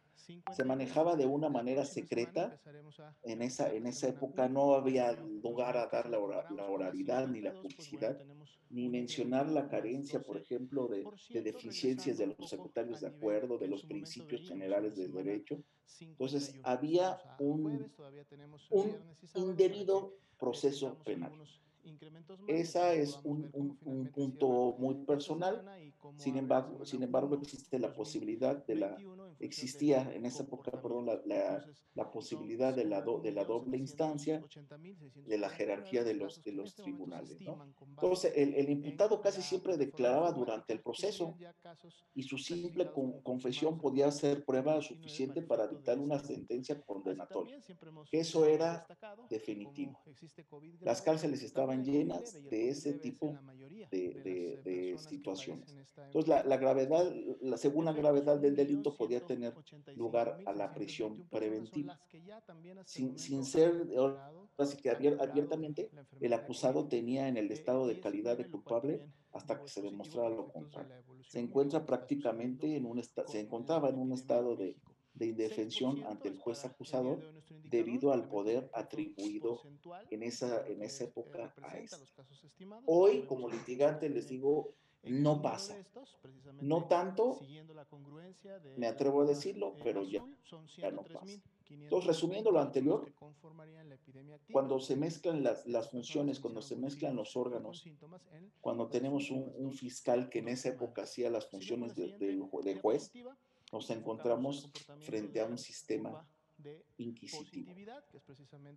S1: se manejaba de una manera secreta. En esa, en esa época no había lugar a dar la, oralidad ni la publicidad, ni mencionar la carencia, por ejemplo, de, deficiencias de los secretarios de acuerdo, de los principios generales del derecho. Entonces, había un, un indebido proceso penal. Esa es un, un, punto muy personal. Sin embargo, sin embargo, existe la posibilidad de la, existía en esa época, perdón, la, la, la posibilidad de la, de la doble instancia, de la jerarquía de los, de los tribunales. ¿no? Entonces, el, el, imputado casi siempre declaraba durante el proceso y su simple confesión podía ser prueba suficiente para dictar una sentencia condenatoria. Eso era definitivo. Las cárceles estaban llenas de ese tipo de, de, situaciones. Entonces, la, la, gravedad, la, según la gravedad del delito, podía tener lugar a la prisión preventiva. Sin, sin ser, así que abiertamente, el acusado tenía en el estado de calidad de culpable hasta que se demostrara lo contrario. Se encuentra prácticamente en un se encontraba en un estado de, de indefensión ante el juez acusador debido al poder atribuido en esa, en esa época a este. Hoy, como litigante, les digo, no pasa. No tanto, me atrevo a decirlo, pero ya, ya no pasa. Entonces, resumiendo lo anterior, cuando se mezclan las, las funciones, cuando se mezclan los órganos, cuando tenemos un, un fiscal que en esa época hacía las funciones de juez, nos encontramos frente a un sistema inquisitivo.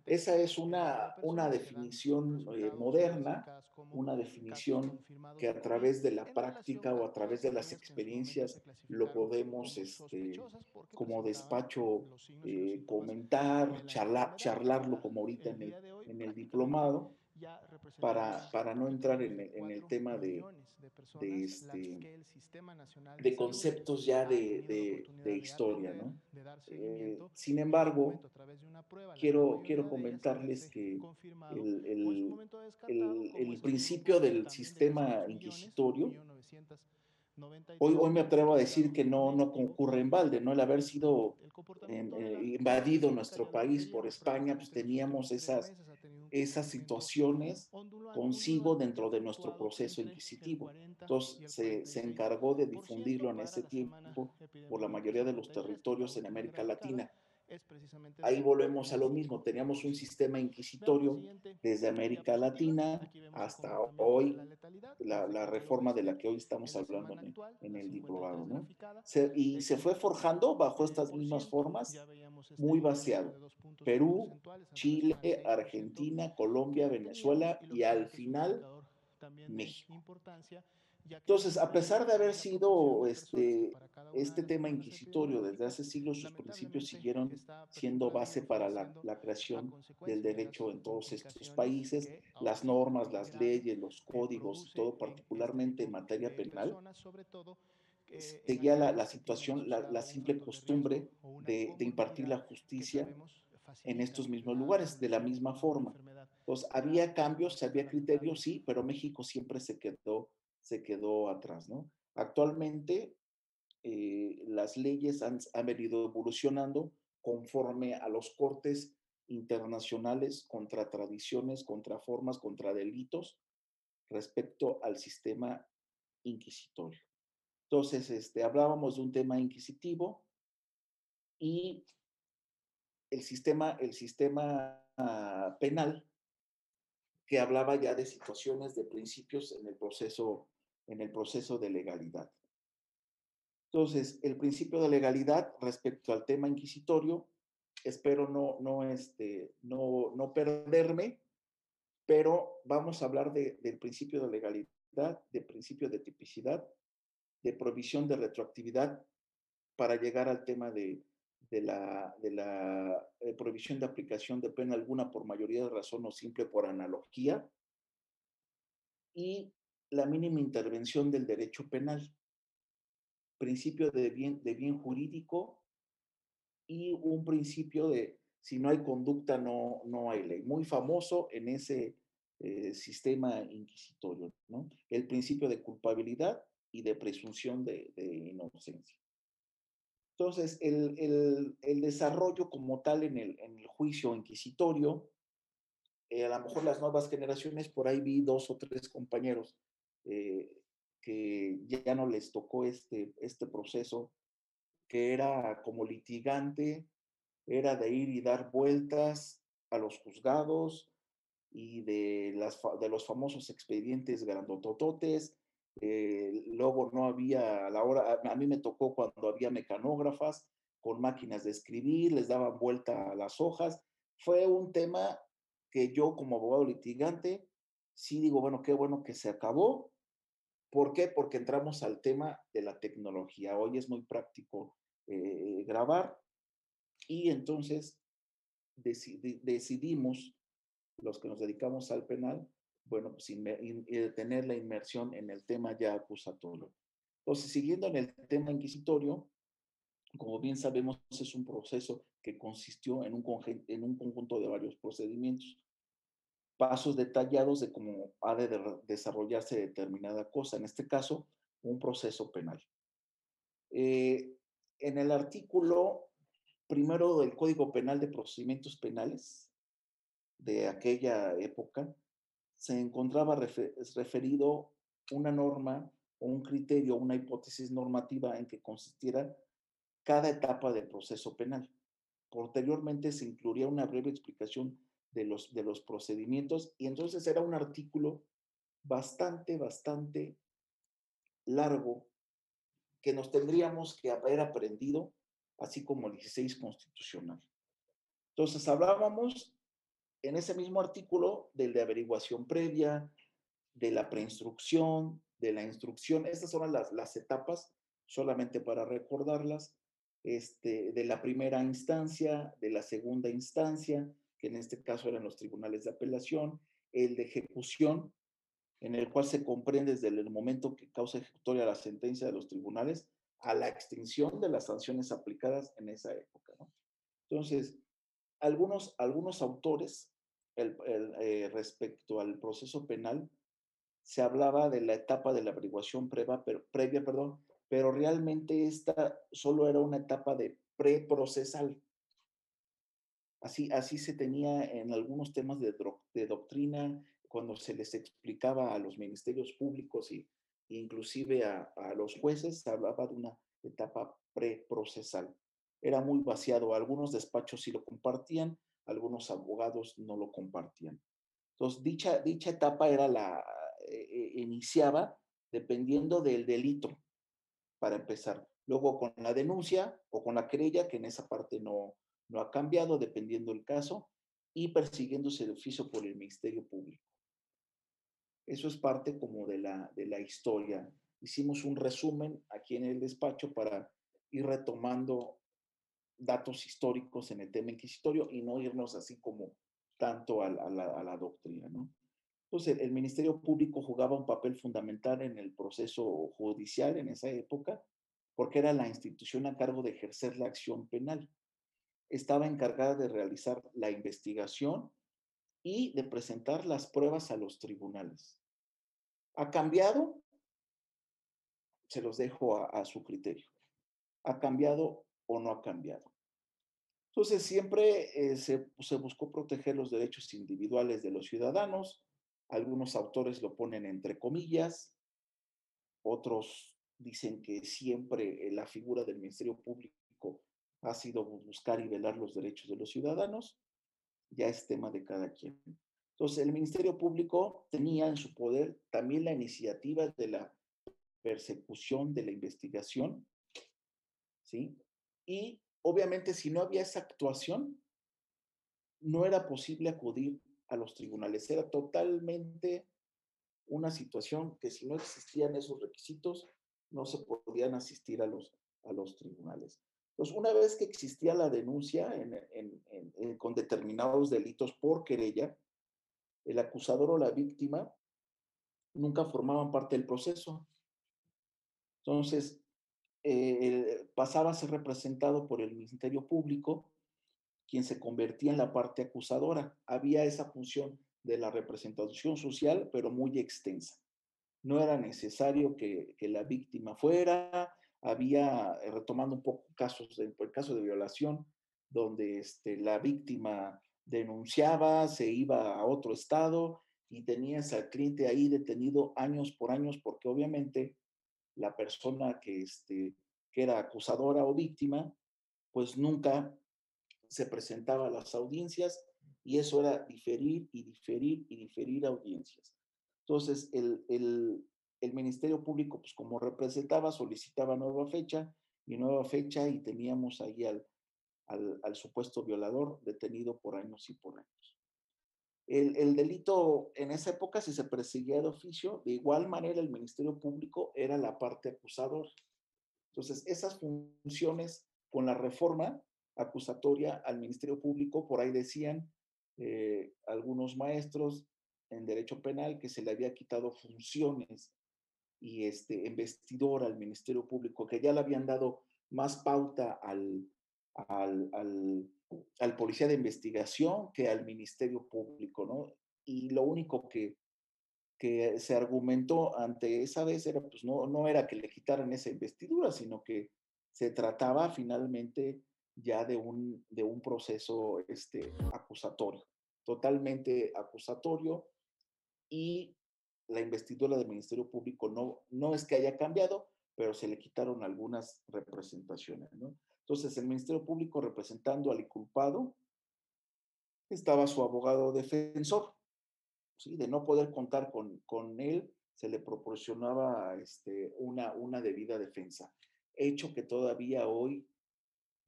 S1: Esa es una, una definición eh, moderna, una definición que a través de la práctica o a través de las experiencias lo podemos, este, como despacho, eh, comentar, charlar, charlarlo como ahorita en el, en el diplomado para, para no entrar en el, en el tema de, de, este, de conceptos ya de, de, de historia. ¿no? Eh, sin embargo, quiero, quiero comentarles que el, el, el, el principio del sistema inquisitorio Hoy, hoy me atrevo a decir que no, no concurre en balde, ¿no? El haber sido eh, invadido nuestro país por España, pues teníamos esas, esas situaciones consigo dentro de nuestro proceso inquisitivo. Entonces se, se encargó de difundirlo en ese tiempo por la mayoría de los territorios en América Latina. Ahí volvemos a lo mismo, teníamos un sistema inquisitorio desde América Latina hasta hoy, la, la, reforma de la que hoy estamos hablando en el, diplomado, ¿no? Y se fue forjando bajo estas mismas formas, muy vaciado. Perú, Chile, Argentina, Colombia, Venezuela y al final México. Entonces, a pesar de haber sido este, este tema inquisitorio desde hace siglos, sus principios siguieron siendo base para la, la, creación del derecho en todos estos países, las normas, las leyes, los códigos, todo particularmente en materia penal, seguía la, la situación, la, la, simple costumbre de, de impartir la justicia en estos mismos lugares, de la misma forma. Entonces, había cambios, había criterios, sí, pero México siempre se quedó, se quedó atrás, ¿no? Actualmente, eh, las leyes han, han, venido evolucionando conforme a los cortes internacionales contra tradiciones, contra formas, contra delitos respecto al sistema inquisitorio. Entonces, este, hablábamos de un tema inquisitivo y el sistema, el sistema uh, penal que hablaba ya de situaciones, de principios en el proceso, en el proceso de legalidad. Entonces, el principio de legalidad respecto al tema inquisitorio, espero no, no, este, no, no perderme, pero vamos a hablar de, del principio de legalidad, del principio de tipicidad, de provisión de retroactividad para llegar al tema de, de la, de la eh, prohibición de aplicación de pena alguna por mayoría de razón o simple por analogía y la mínima intervención del derecho penal, principio de bien, de bien jurídico y un principio de si no hay conducta no, no hay ley, muy famoso en ese eh, sistema inquisitorio, ¿no? El principio de culpabilidad y de presunción de, de inocencia. Entonces, el, el, desarrollo como tal en el, en el juicio inquisitorio, eh, a lo mejor las nuevas generaciones, por ahí vi dos o tres compañeros eh, que ya no les tocó este, este proceso, que era como litigante, era de ir y dar vueltas a los juzgados y de, las, de los famosos expedientes grandotototes, eh, luego no había, a la hora, a mí me tocó cuando había mecanógrafas con máquinas de escribir, les daban vuelta a las hojas. Fue un tema que yo como abogado litigante, sí digo, bueno, qué bueno que se acabó. ¿Por qué? Porque entramos al tema de la tecnología. Hoy es muy práctico eh, grabar y entonces decidi decidimos, los que nos dedicamos al penal, bueno, pues tener la inmersión en el tema ya acusatorio. Entonces, siguiendo en el tema inquisitorio, como bien sabemos, es un proceso que consistió en un, en un conjunto de varios procedimientos, pasos detallados de cómo ha de desarrollarse determinada cosa, en este caso, un proceso penal. Eh, en el artículo primero del Código Penal de Procedimientos Penales de aquella época, se encontraba refer referido una norma o un criterio, una hipótesis normativa en que consistiera cada etapa del proceso penal. Posteriormente se incluía una breve explicación de los, de los procedimientos y entonces era un artículo bastante, bastante largo que nos tendríamos que haber aprendido, así como el 16 constitucional. Entonces hablábamos en ese mismo artículo del de averiguación previa, de la preinstrucción, de la instrucción, estas son las, las etapas, solamente para recordarlas, este, de la primera instancia, de la segunda instancia, que en este caso eran los tribunales de apelación, el de ejecución, en el cual se comprende desde el momento que causa ejecutoria la sentencia de los tribunales a la extinción de las sanciones aplicadas en esa época. ¿no? Entonces, algunos, algunos autores el, eh, respecto al proceso penal, se hablaba de la etapa de la averiguación previa, pero, realmente esta solo era una etapa de preprocesal. Así, así se tenía en algunos temas de, doctrina, cuando se les explicaba a los ministerios públicos y inclusive a, a los jueces, se hablaba de una etapa preprocesal. Era muy vaciado, algunos despachos sí lo compartían, algunos abogados no lo compartían. Entonces, dicha, dicha etapa era la, eh, iniciaba dependiendo del delito, para empezar. Luego con la denuncia o con la querella, que en esa parte no, no ha cambiado, dependiendo del caso, y persiguiéndose el oficio por el Ministerio Público. Eso es parte como de la, de la historia. Hicimos un resumen aquí en el despacho para ir retomando datos históricos en el tema inquisitorio y no irnos así como tanto a, la, doctrina, ¿no? Entonces, el Ministerio Público jugaba un papel fundamental en el proceso judicial en esa época, porque era la institución a cargo de ejercer la acción penal. Estaba encargada de realizar la investigación y de presentar las pruebas a los tribunales. ¿Ha cambiado? Se los dejo a, su criterio. ¿Ha cambiado o no ha cambiado? Entonces, siempre eh, se, se buscó proteger los derechos individuales de los ciudadanos. Algunos autores lo ponen entre comillas, otros dicen que siempre eh, la figura del Ministerio Público ha sido buscar y velar los derechos de los ciudadanos. Ya es tema de cada quien. Entonces, el Ministerio Público tenía en su poder también la iniciativa de la persecución, de la investigación, ¿sí? Y obviamente si no había esa actuación, no era posible acudir a los tribunales. Era totalmente una situación que si no existían esos requisitos, no se podían asistir a los, a los tribunales. Entonces, una vez que existía la denuncia con determinados delitos por querella, el acusador o la víctima nunca formaban parte del proceso. Entonces, eh, pasaba a ser representado por el Ministerio Público, quien se convertía en la parte acusadora. Había esa función de la representación social, pero muy extensa. No era necesario que, la víctima fuera, había, eh, retomando un poco casos, el caso de violación, donde este, la víctima denunciaba, se iba a otro estado y tenías al cliente ahí detenido años por años porque obviamente la persona que, este, que era acusadora o víctima, pues nunca se presentaba a las audiencias y eso era diferir y diferir y diferir audiencias. Entonces, el, el, el Ministerio Público, pues como representaba, solicitaba nueva fecha y nueva fecha y teníamos ahí al, al, supuesto violador detenido por años y por años. El, delito en esa época, si se perseguía de oficio, de igual manera el Ministerio Público era la parte acusadora. Entonces, esas funciones con la reforma acusatoria al Ministerio Público, por ahí decían eh, algunos maestros en derecho penal que se le había quitado funciones y este, investidor al Ministerio Público, que ya le habían dado más pauta al, al, al, policía de investigación que al Ministerio Público, ¿no? Y lo único que, que se argumentó ante esa vez era, pues no, no era que le quitaran esa investidura, sino que se trataba finalmente ya de un, de un proceso este, acusatorio, totalmente acusatorio, y la investidura del Ministerio Público no, no es que haya cambiado, pero se le quitaron algunas representaciones, ¿no? Entonces, el Ministerio Público representando al inculpado, estaba su abogado defensor. ¿sí? De no poder contar con, con él, se le proporcionaba este, una, una debida defensa. Hecho que todavía hoy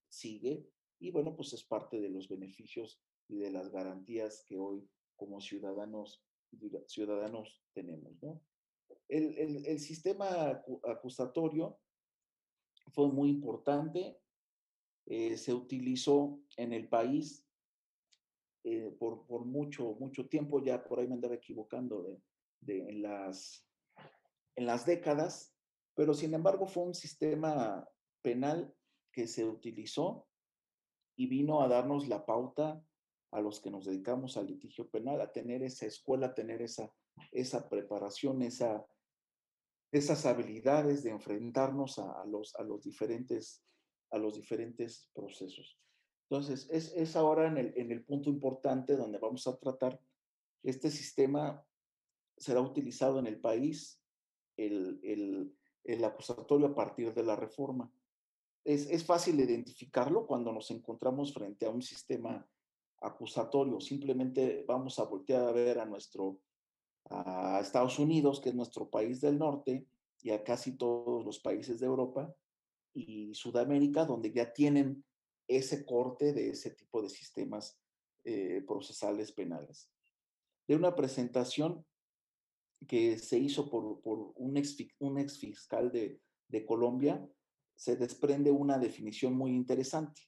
S1: sigue y bueno, pues es parte de los beneficios y de las garantías que hoy como ciudadanos, ciudadanos tenemos. ¿no? El, el, el sistema acusatorio fue muy importante eh, se utilizó en el país eh, por, por, mucho, mucho tiempo, ya por ahí me andaba equivocando en, las, en las décadas, pero sin embargo fue un sistema penal que se utilizó y vino a darnos la pauta a los que nos dedicamos al litigio penal, a tener esa escuela, a tener esa, esa preparación, esa, esas habilidades de enfrentarnos a, a, los, a los diferentes a los diferentes procesos. Entonces, es, es ahora en el, en el punto importante donde vamos a tratar, este sistema será utilizado en el país, el, el, el acusatorio a partir de la reforma. Es, es, fácil identificarlo cuando nos encontramos frente a un sistema acusatorio. Simplemente vamos a voltear a ver a nuestro, a Estados Unidos, que es nuestro país del norte, y a casi todos los países de Europa, y Sudamérica, donde ya tienen ese corte de ese tipo de sistemas eh, procesales penales. De una presentación que se hizo por, por un, ex, fiscal de, de, Colombia, se desprende una definición muy interesante,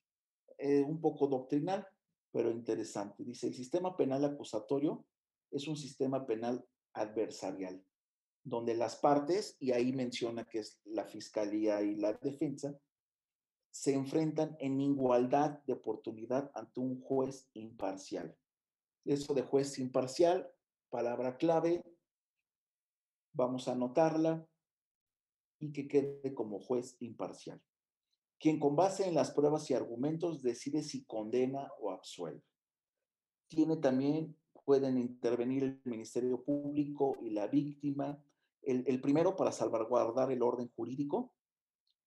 S1: eh, un poco doctrinal, pero interesante. Dice, el sistema penal acusatorio es un sistema penal adversarial. Donde las partes, y ahí menciona que es la fiscalía y la defensa, se enfrentan en igualdad de oportunidad ante un juez imparcial. Eso de juez imparcial, palabra clave, vamos a anotarla y que quede como juez imparcial. Quien con base en las pruebas y argumentos decide si condena o absuelve. Tiene también, pueden intervenir el Ministerio Público y la víctima, el, primero para salvaguardar el orden jurídico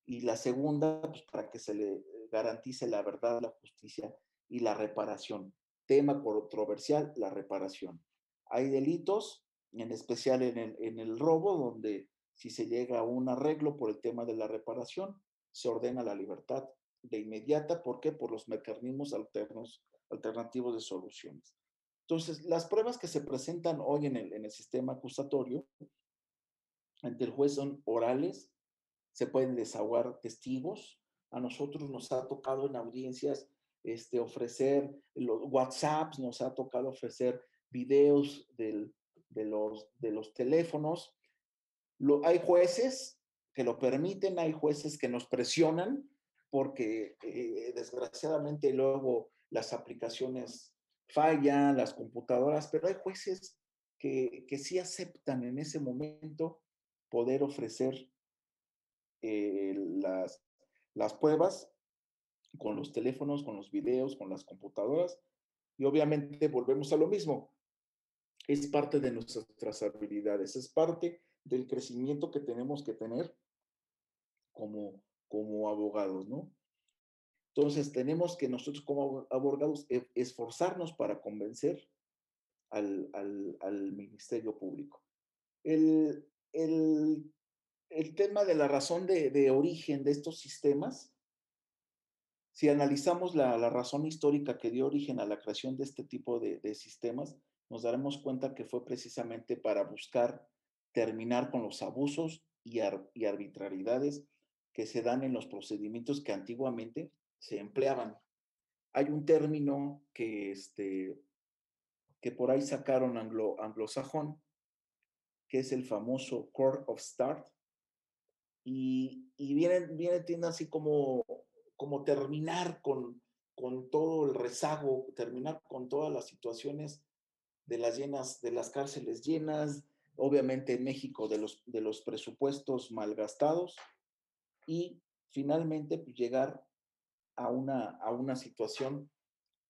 S1: y la segunda pues, para que se le garantice la verdad, la justicia y la reparación. Tema controversial, la reparación. Hay delitos, en especial en el, en el robo, donde si se llega a un arreglo por el tema de la reparación, se ordena la libertad de inmediata. ¿Por qué? Por los mecanismos alternos, alternativos de soluciones. Entonces, las pruebas que se presentan hoy en el, en el sistema acusatorio ante el juez son orales, se pueden desahogar testigos. A nosotros nos ha tocado en audiencias este, ofrecer los WhatsApps, nos ha tocado ofrecer videos del, de, los, de los teléfonos. Lo, hay jueces que lo permiten, hay jueces que nos presionan porque eh, desgraciadamente luego las aplicaciones fallan, las computadoras, pero hay jueces que, que sí aceptan en ese momento poder ofrecer eh, las, las pruebas con los teléfonos, con los videos, con las computadoras. Y obviamente volvemos a lo mismo. Es parte de nuestras habilidades, es parte del crecimiento que tenemos que tener como, como abogados, ¿no? Entonces tenemos que nosotros como abogados e, esforzarnos para convencer al, al, al Ministerio Público. El, el el tema de la razón de, origen de estos sistemas, si analizamos la, razón histórica que dio origen a la creación de este tipo de, sistemas, nos daremos cuenta que fue precisamente para buscar terminar con los abusos y, y arbitrariedades que se dan en los procedimientos que antiguamente se empleaban. Hay un término que, este, que por ahí sacaron anglo, anglosajón, que es el famoso Court of Start, y, y viene, viene tiene así como, como terminar con, con todo el rezago, terminar con todas las situaciones de las llenas, de las cárceles llenas, obviamente en México de los, de los presupuestos malgastados y finalmente pues, llegar a una, a una situación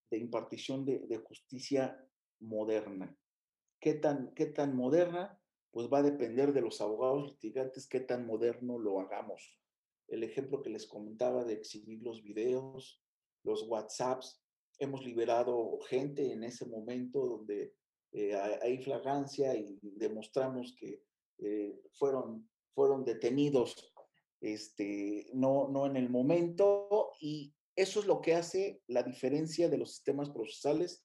S1: de impartición de, de justicia moderna. ¿Qué tan, ¿Qué tan moderna? Pues va a depender de los abogados litigantes qué tan moderno lo hagamos. El ejemplo que les comentaba de exhibir los videos, los WhatsApps, hemos liberado gente en ese momento donde eh, hay flagancia y demostramos que eh, fueron, fueron detenidos este, no, no en el momento y eso es lo que hace la diferencia de los sistemas procesales,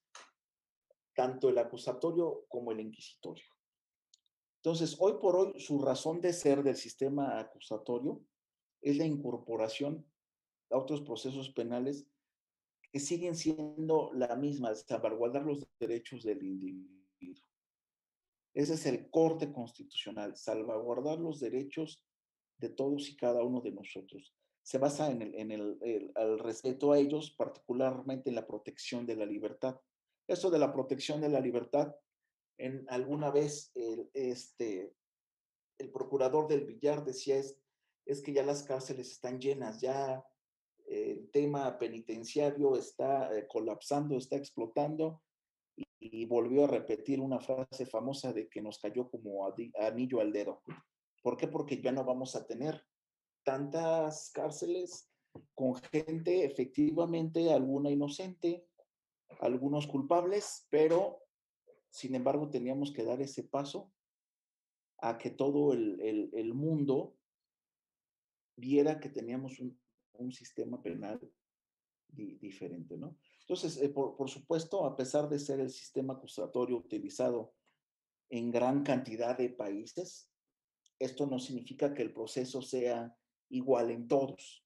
S1: tanto el acusatorio como el inquisitorio. Entonces, hoy por hoy, su razón de ser del sistema acusatorio es la incorporación a otros procesos penales que siguen siendo la misma, salvaguardar los derechos del individuo. Ese es el corte constitucional, salvaguardar los derechos de todos y cada uno de nosotros. Se basa en el, en el, el respeto a ellos, particularmente en la protección de la libertad. Eso de la protección de la libertad en alguna vez el, este, el procurador del Villar decía es, es que ya las cárceles están llenas, ya el tema penitenciario está eh, colapsando, está explotando y, volvió a repetir una frase famosa de que nos cayó como anillo al dedo. ¿Por qué? Porque ya no vamos a tener tantas cárceles con gente efectivamente, alguna inocente, algunos culpables, pero sin embargo, teníamos que dar ese paso a que todo el, mundo viera que teníamos un, sistema penal diferente, ¿no? Entonces, eh, por, por, supuesto, a pesar de ser el sistema acusatorio utilizado en gran cantidad de países, esto no significa que el proceso sea igual en todos.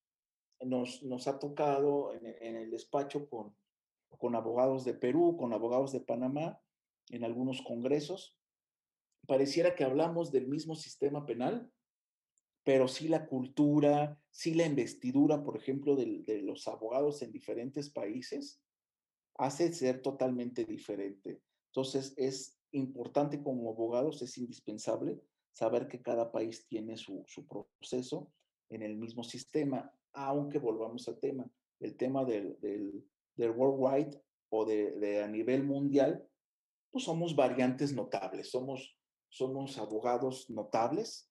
S1: Nos, nos ha tocado en, en el despacho con, con abogados de Perú, con abogados de Panamá, en algunos congresos, pareciera que hablamos del mismo sistema penal, pero sí la cultura, sí la investidura, por ejemplo, de, de los abogados en diferentes países, hace ser totalmente diferente. Entonces, es importante como abogados, es indispensable saber que cada país tiene su, su proceso en el mismo sistema, aunque volvamos al tema, el tema del, del, del worldwide o de, de, a nivel mundial, pues somos variantes notables, somos, somos abogados notables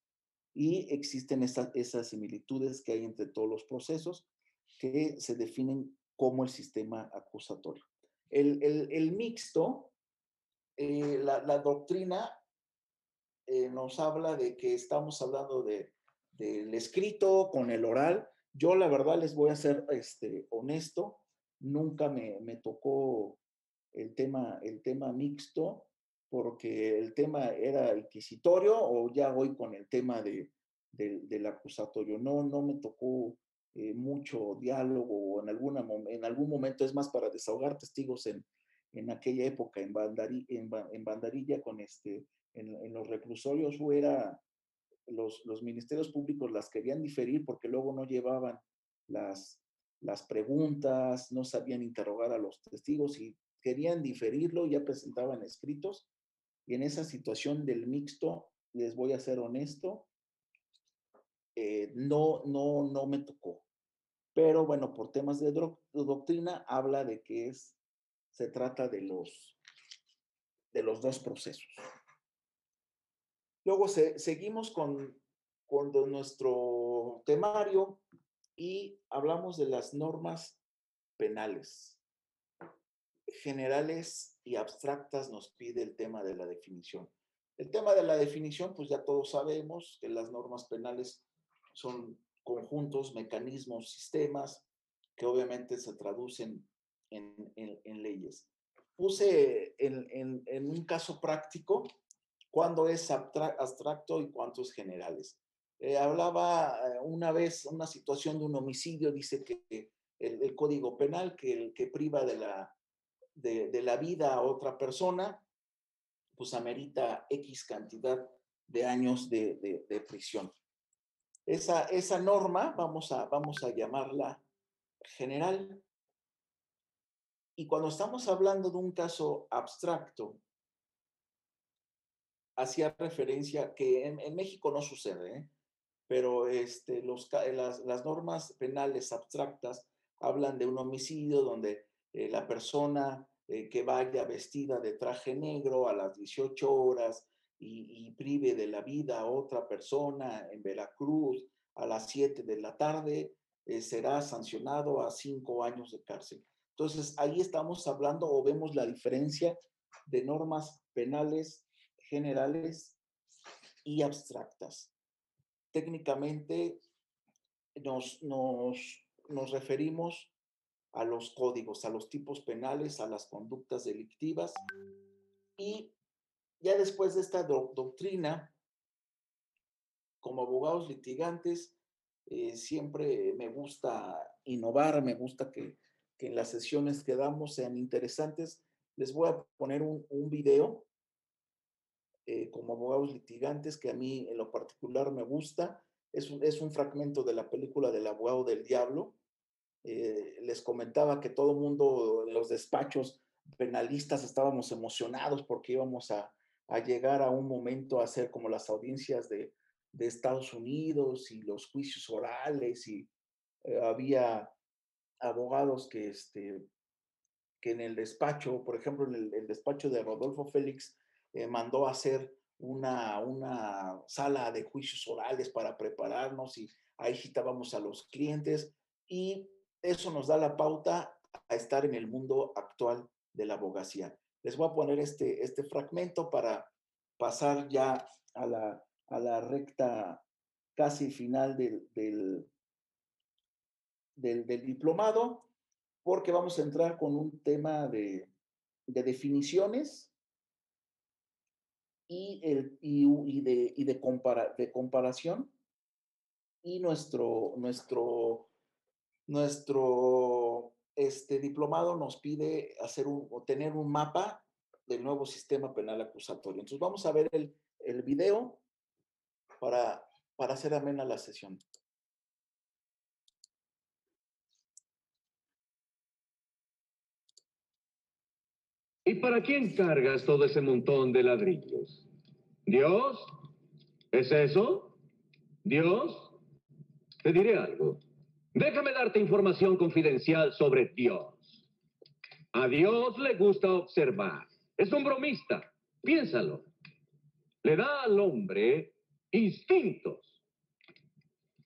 S1: y existen esas, esas similitudes que hay entre todos los procesos que se definen como el sistema acusatorio. El, el, el mixto, eh, la, la, doctrina eh, nos habla de que estamos hablando de, del escrito con el oral. Yo la verdad les voy a ser este, honesto, nunca me, me tocó el tema, el tema mixto, porque el tema era inquisitorio o ya voy con el tema de, de, del acusatorio. No, no me tocó eh, mucho diálogo en, alguna, en algún momento, es más para desahogar testigos en, en aquella época en, Bandari, en, en Bandarilla con este, en, en, los reclusorios era los, los ministerios públicos las querían diferir porque luego no llevaban las, las preguntas, no sabían interrogar a los testigos y querían diferirlo, ya presentaban escritos. Y en esa situación del mixto, les voy a ser honesto, eh, no, no, no me tocó. Pero bueno, por temas de, doctrina, habla de que es, se trata de los, de los dos procesos. Luego se, seguimos con, con nuestro temario y hablamos de las normas penales. Generales y abstractas nos pide el tema de la definición. El tema de la definición, pues ya todos sabemos que las normas penales son conjuntos, mecanismos, sistemas que obviamente se traducen en, en, leyes. Puse en, en, un caso práctico cuándo es abstracto y cuántos generales. Eh, hablaba eh, una vez una situación de un homicidio, dice que el, el Código Penal, que el que priva de la, de, la vida a otra persona, pues amerita X cantidad de años de, de, prisión. Esa, esa norma, vamos a, vamos a llamarla general. Y cuando estamos hablando de un caso abstracto, hacía referencia que en, en México no sucede, ¿eh? pero este, los, las, las, normas penales abstractas hablan de un homicidio donde eh, la persona eh, que vaya vestida de traje negro a las 18 horas y, prive de la vida a otra persona en Veracruz a las 7 de la tarde, eh, será sancionado a 5 años de cárcel. Entonces, ahí estamos hablando o vemos la diferencia de normas penales generales y abstractas. Técnicamente nos, nos, nos referimos a los códigos, a los tipos penales, a las conductas delictivas. Y ya después de esta do doctrina, como abogados litigantes, eh, siempre me gusta innovar, me gusta que, que, en las sesiones que damos sean interesantes. Les voy a poner un, un video eh, como abogados litigantes que a mí en lo particular me gusta. Es un, es un fragmento de la película del abogado del diablo. Eh, les comentaba que todo el mundo, los despachos penalistas, estábamos emocionados porque íbamos a, llegar a un momento a hacer como las audiencias de, de Estados Unidos y los juicios orales y eh, había abogados que, este, que en el despacho, por ejemplo, en el, el despacho de Rodolfo Félix, eh, mandó a hacer una, una sala de juicios orales para prepararnos y ahí citábamos a los clientes y eso nos da la pauta a estar en el mundo actual de la abogacía. Les voy a poner este, este fragmento para pasar ya a la, a la recta casi final del, del, diplomado, porque vamos a entrar con un tema de, de definiciones y, el, y, de, y de, de comparación y nuestro, nuestro, nuestro este diplomado nos pide hacer un, o tener un mapa del nuevo sistema penal acusatorio. Entonces vamos a ver el, el video para, para hacer amena la sesión.
S11: ¿Y para quién cargas todo ese montón de ladrillos? ¿Dios? ¿Es eso? ¿Dios? Te diré algo. Déjame darte información confidencial sobre Dios. A Dios le gusta observar. Es un bromista. Piénsalo. Le da al hombre instintos.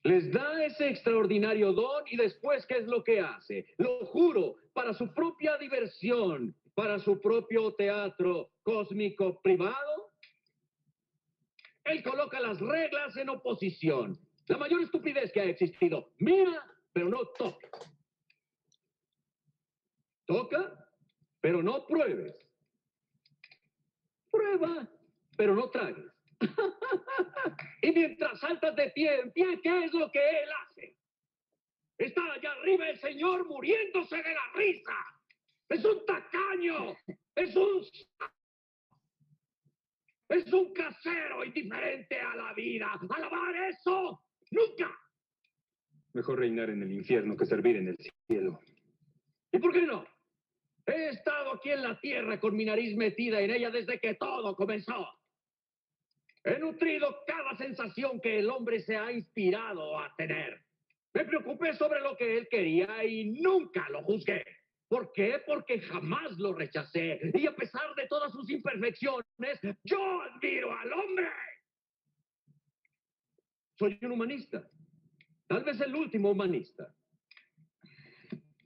S11: Les da ese extraordinario don y después, ¿qué es lo que hace? Lo juro, para su propia diversión, para su propio teatro cósmico privado. Él coloca las reglas en oposición. La mayor estupidez que ha existido. Mira, pero no toca. Toca, pero no pruebes. Prueba, pero no tragues. y mientras saltas de pie en pie, ¿qué es lo que él hace? Está allá arriba el Señor muriéndose de la risa. Es un tacaño. Es un... Es un casero indiferente a la vida. Alabar eso. Nunca. Mejor reinar en el infierno que servir en el cielo. ¿Y por qué no? He estado aquí en la tierra con mi nariz metida en ella desde que todo comenzó. He nutrido cada sensación que el hombre se ha inspirado a tener. Me preocupé sobre lo que él quería y nunca lo juzgué. ¿Por qué? Porque jamás lo rechacé. Y a pesar de todas sus imperfecciones, yo admiro al hombre. Soy un humanista. Tal vez el último humanista.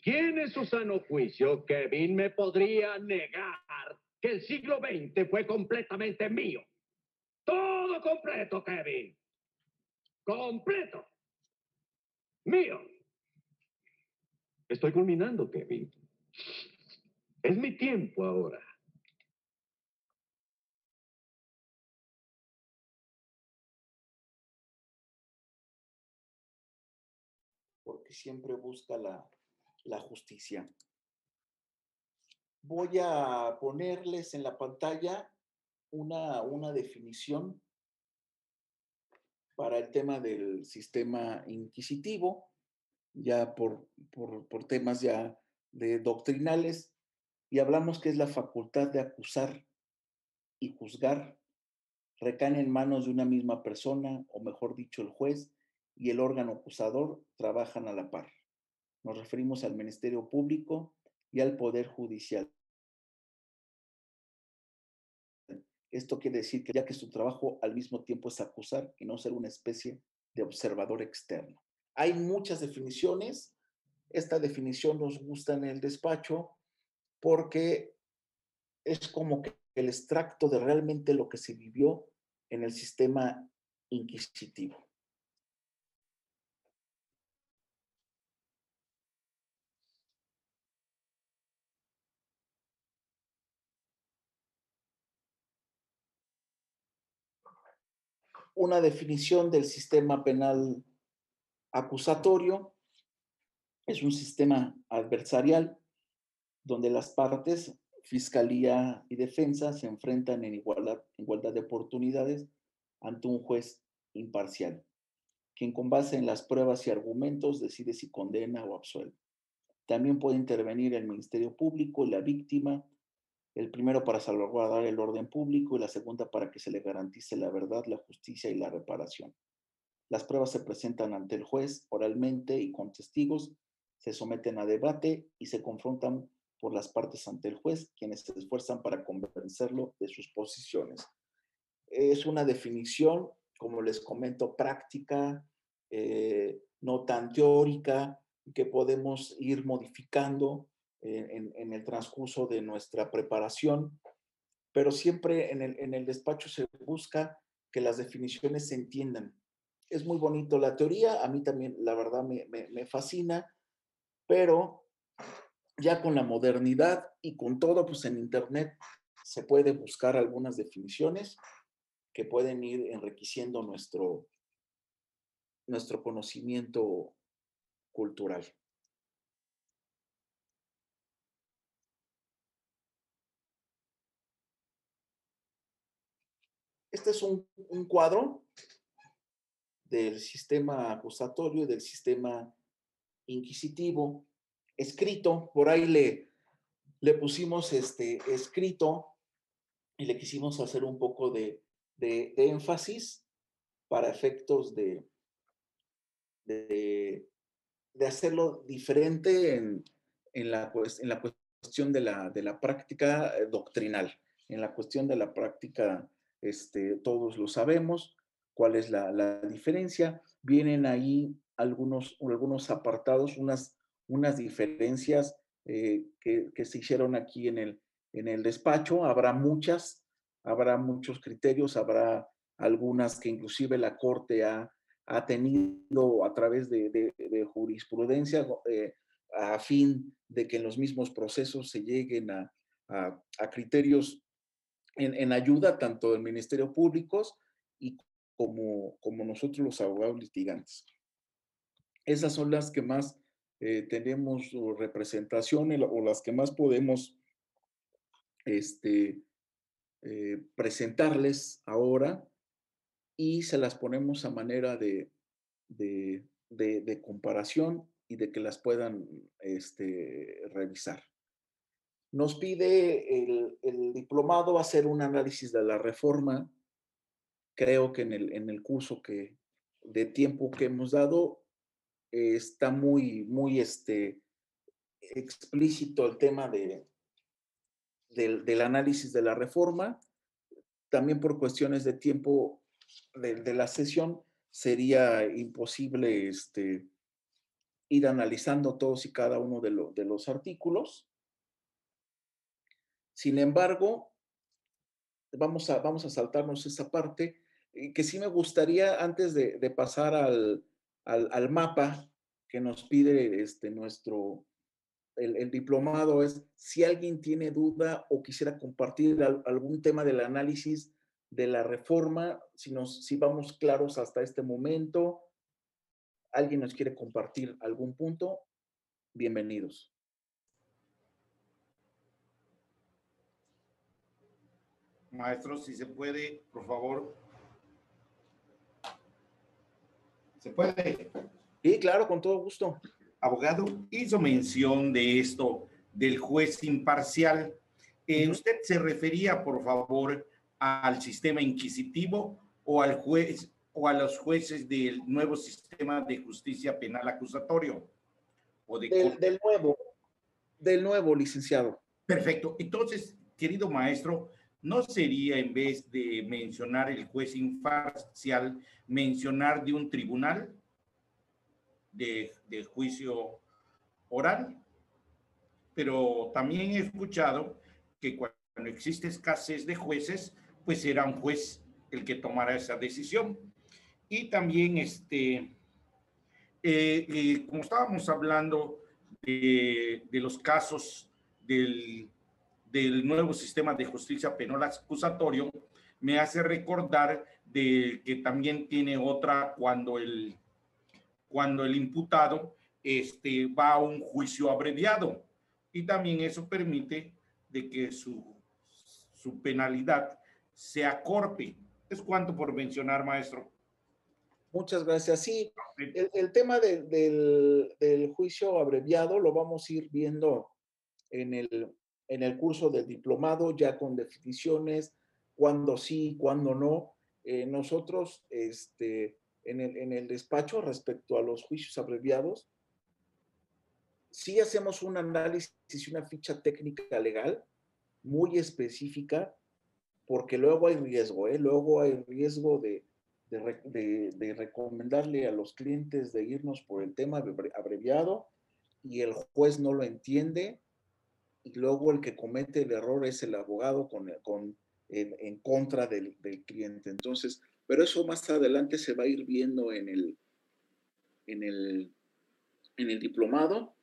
S11: ¿Quién en su sano juicio, Kevin, me podría negar que el siglo XX fue completamente mío? Todo completo, Kevin. Completo. Mío. Estoy culminando, Kevin. Es mi tiempo ahora.
S1: Porque siempre busca la, justicia. Voy a ponerles en la pantalla una, definición para el tema del sistema inquisitivo, ya por, temas ya de doctrinales, y hablamos que es la facultad de acusar y juzgar recaen en manos de una misma persona, o mejor dicho, el juez y el órgano acusador trabajan a la par. Nos referimos al Ministerio Público y al Poder Judicial. Esto quiere decir que ya que su trabajo al mismo tiempo es acusar y no ser una especie de observador externo. Hay muchas definiciones. Esta definición nos gusta en el despacho porque es como que el extracto de realmente lo que se vivió en el sistema inquisitivo. Una definición del sistema penal acusatorio. Es un sistema adversarial donde las partes, fiscalía y defensa, se enfrentan en igualdad, de oportunidades ante un juez imparcial, quien con base en las pruebas y argumentos decide si condena o absuelve. También puede intervenir el Ministerio Público la víctima el primero para salvaguardar el orden público y la segunda para que se le garantice la verdad, la justicia y la reparación. Las pruebas se presentan ante el juez oralmente y con testigos, se someten a debate y se confrontan por las partes ante el juez, quienes se esfuerzan para convencerlo de sus posiciones. Es una definición, como les comento, práctica, eh, no tan teórica, que podemos ir modificando en, el transcurso de nuestra preparación, pero siempre en el, en el despacho se busca que las definiciones se entiendan. Es muy bonito la teoría, a mí también la verdad me, me fascina, pero ya con la modernidad y con todo, pues en Internet se puede buscar algunas definiciones que pueden ir enriqueciendo nuestro, nuestro conocimiento cultural. Este es un, cuadro del sistema acusatorio, del sistema inquisitivo, escrito, por ahí le, le pusimos este escrito y le quisimos hacer un poco de, de, énfasis para efectos de, de, hacerlo diferente en, la, en la cuestión de la, de la práctica doctrinal, en la cuestión de la práctica, este, todos lo sabemos, cuál es la, diferencia. Vienen ahí algunos, algunos apartados, unas, unas diferencias eh, que, se hicieron aquí en el, en el despacho. Habrá muchas, habrá muchos criterios, habrá algunas que inclusive la Corte ha, ha tenido a través de, de, de jurisprudencia eh, a fin de que en los mismos procesos se lleguen a, a criterios en, en, ayuda tanto del Ministerio Público y como, como nosotros los abogados litigantes. Esas son las que más eh, tenemos representación o las que más podemos este, eh, presentarles ahora y se las ponemos a manera de, de, de, de comparación y de que las puedan este, revisar. Nos pide el, diplomado hacer un análisis de la reforma creo que en el, en el curso que, de tiempo que hemos dado eh, está muy, muy este, explícito el tema de, del, del, análisis de la reforma. También por cuestiones de tiempo de, la sesión sería imposible este, ir analizando todos y cada uno de, de los artículos. Sin embargo, vamos a, vamos a saltarnos esa parte que sí me gustaría, antes de, pasar al, al, mapa que nos pide este, nuestro, el, diplomado, es si alguien tiene duda o quisiera compartir al, algún tema del análisis de la reforma, si, nos, si vamos claros hasta este momento, alguien nos quiere compartir algún punto, bienvenidos.
S2: Maestro, si se puede, por favor, ¿Se puede?
S1: Sí, claro, con todo gusto.
S2: Abogado, hizo mención de esto, del juez imparcial. Eh, ¿Usted se refería, por favor, al sistema inquisitivo o al juez o a los jueces del nuevo sistema de justicia penal acusatorio?
S1: O de del, del nuevo, del nuevo, licenciado.
S2: Perfecto. Entonces, querido maestro, ¿no sería en vez de mencionar el juez imparcial, mencionar de un tribunal de, juicio oral? Pero también he escuchado que cuando existe escasez de jueces, pues será un juez el que tomará esa decisión. Y también, este, eh, eh, como estábamos hablando de los casos del del nuevo sistema de justicia penal acusatorio me hace recordar de que también tiene otra cuando el, cuando el imputado este, va a un juicio abreviado y también eso permite de que su, su penalidad sea corte. Es cuanto por mencionar, maestro.
S1: Muchas gracias. Sí, el, el tema de, del, del juicio abreviado lo vamos a ir viendo en el, en el curso del diplomado, ya con definiciones, cuándo sí, cuándo no. Eh, nosotros, este, en el, en el despacho, respecto a los juicios abreviados, sí hacemos un análisis y una ficha técnica legal muy específica, porque luego hay riesgo, ¿eh? luego hay riesgo de, de, de, de, recomendarle a los clientes de irnos por el tema abreviado y el juez no lo entiende y luego el que comete el error es el abogado con, con, en, en contra del, del, cliente. Entonces, pero eso más adelante se va a ir viendo en el, en el, en el diplomado.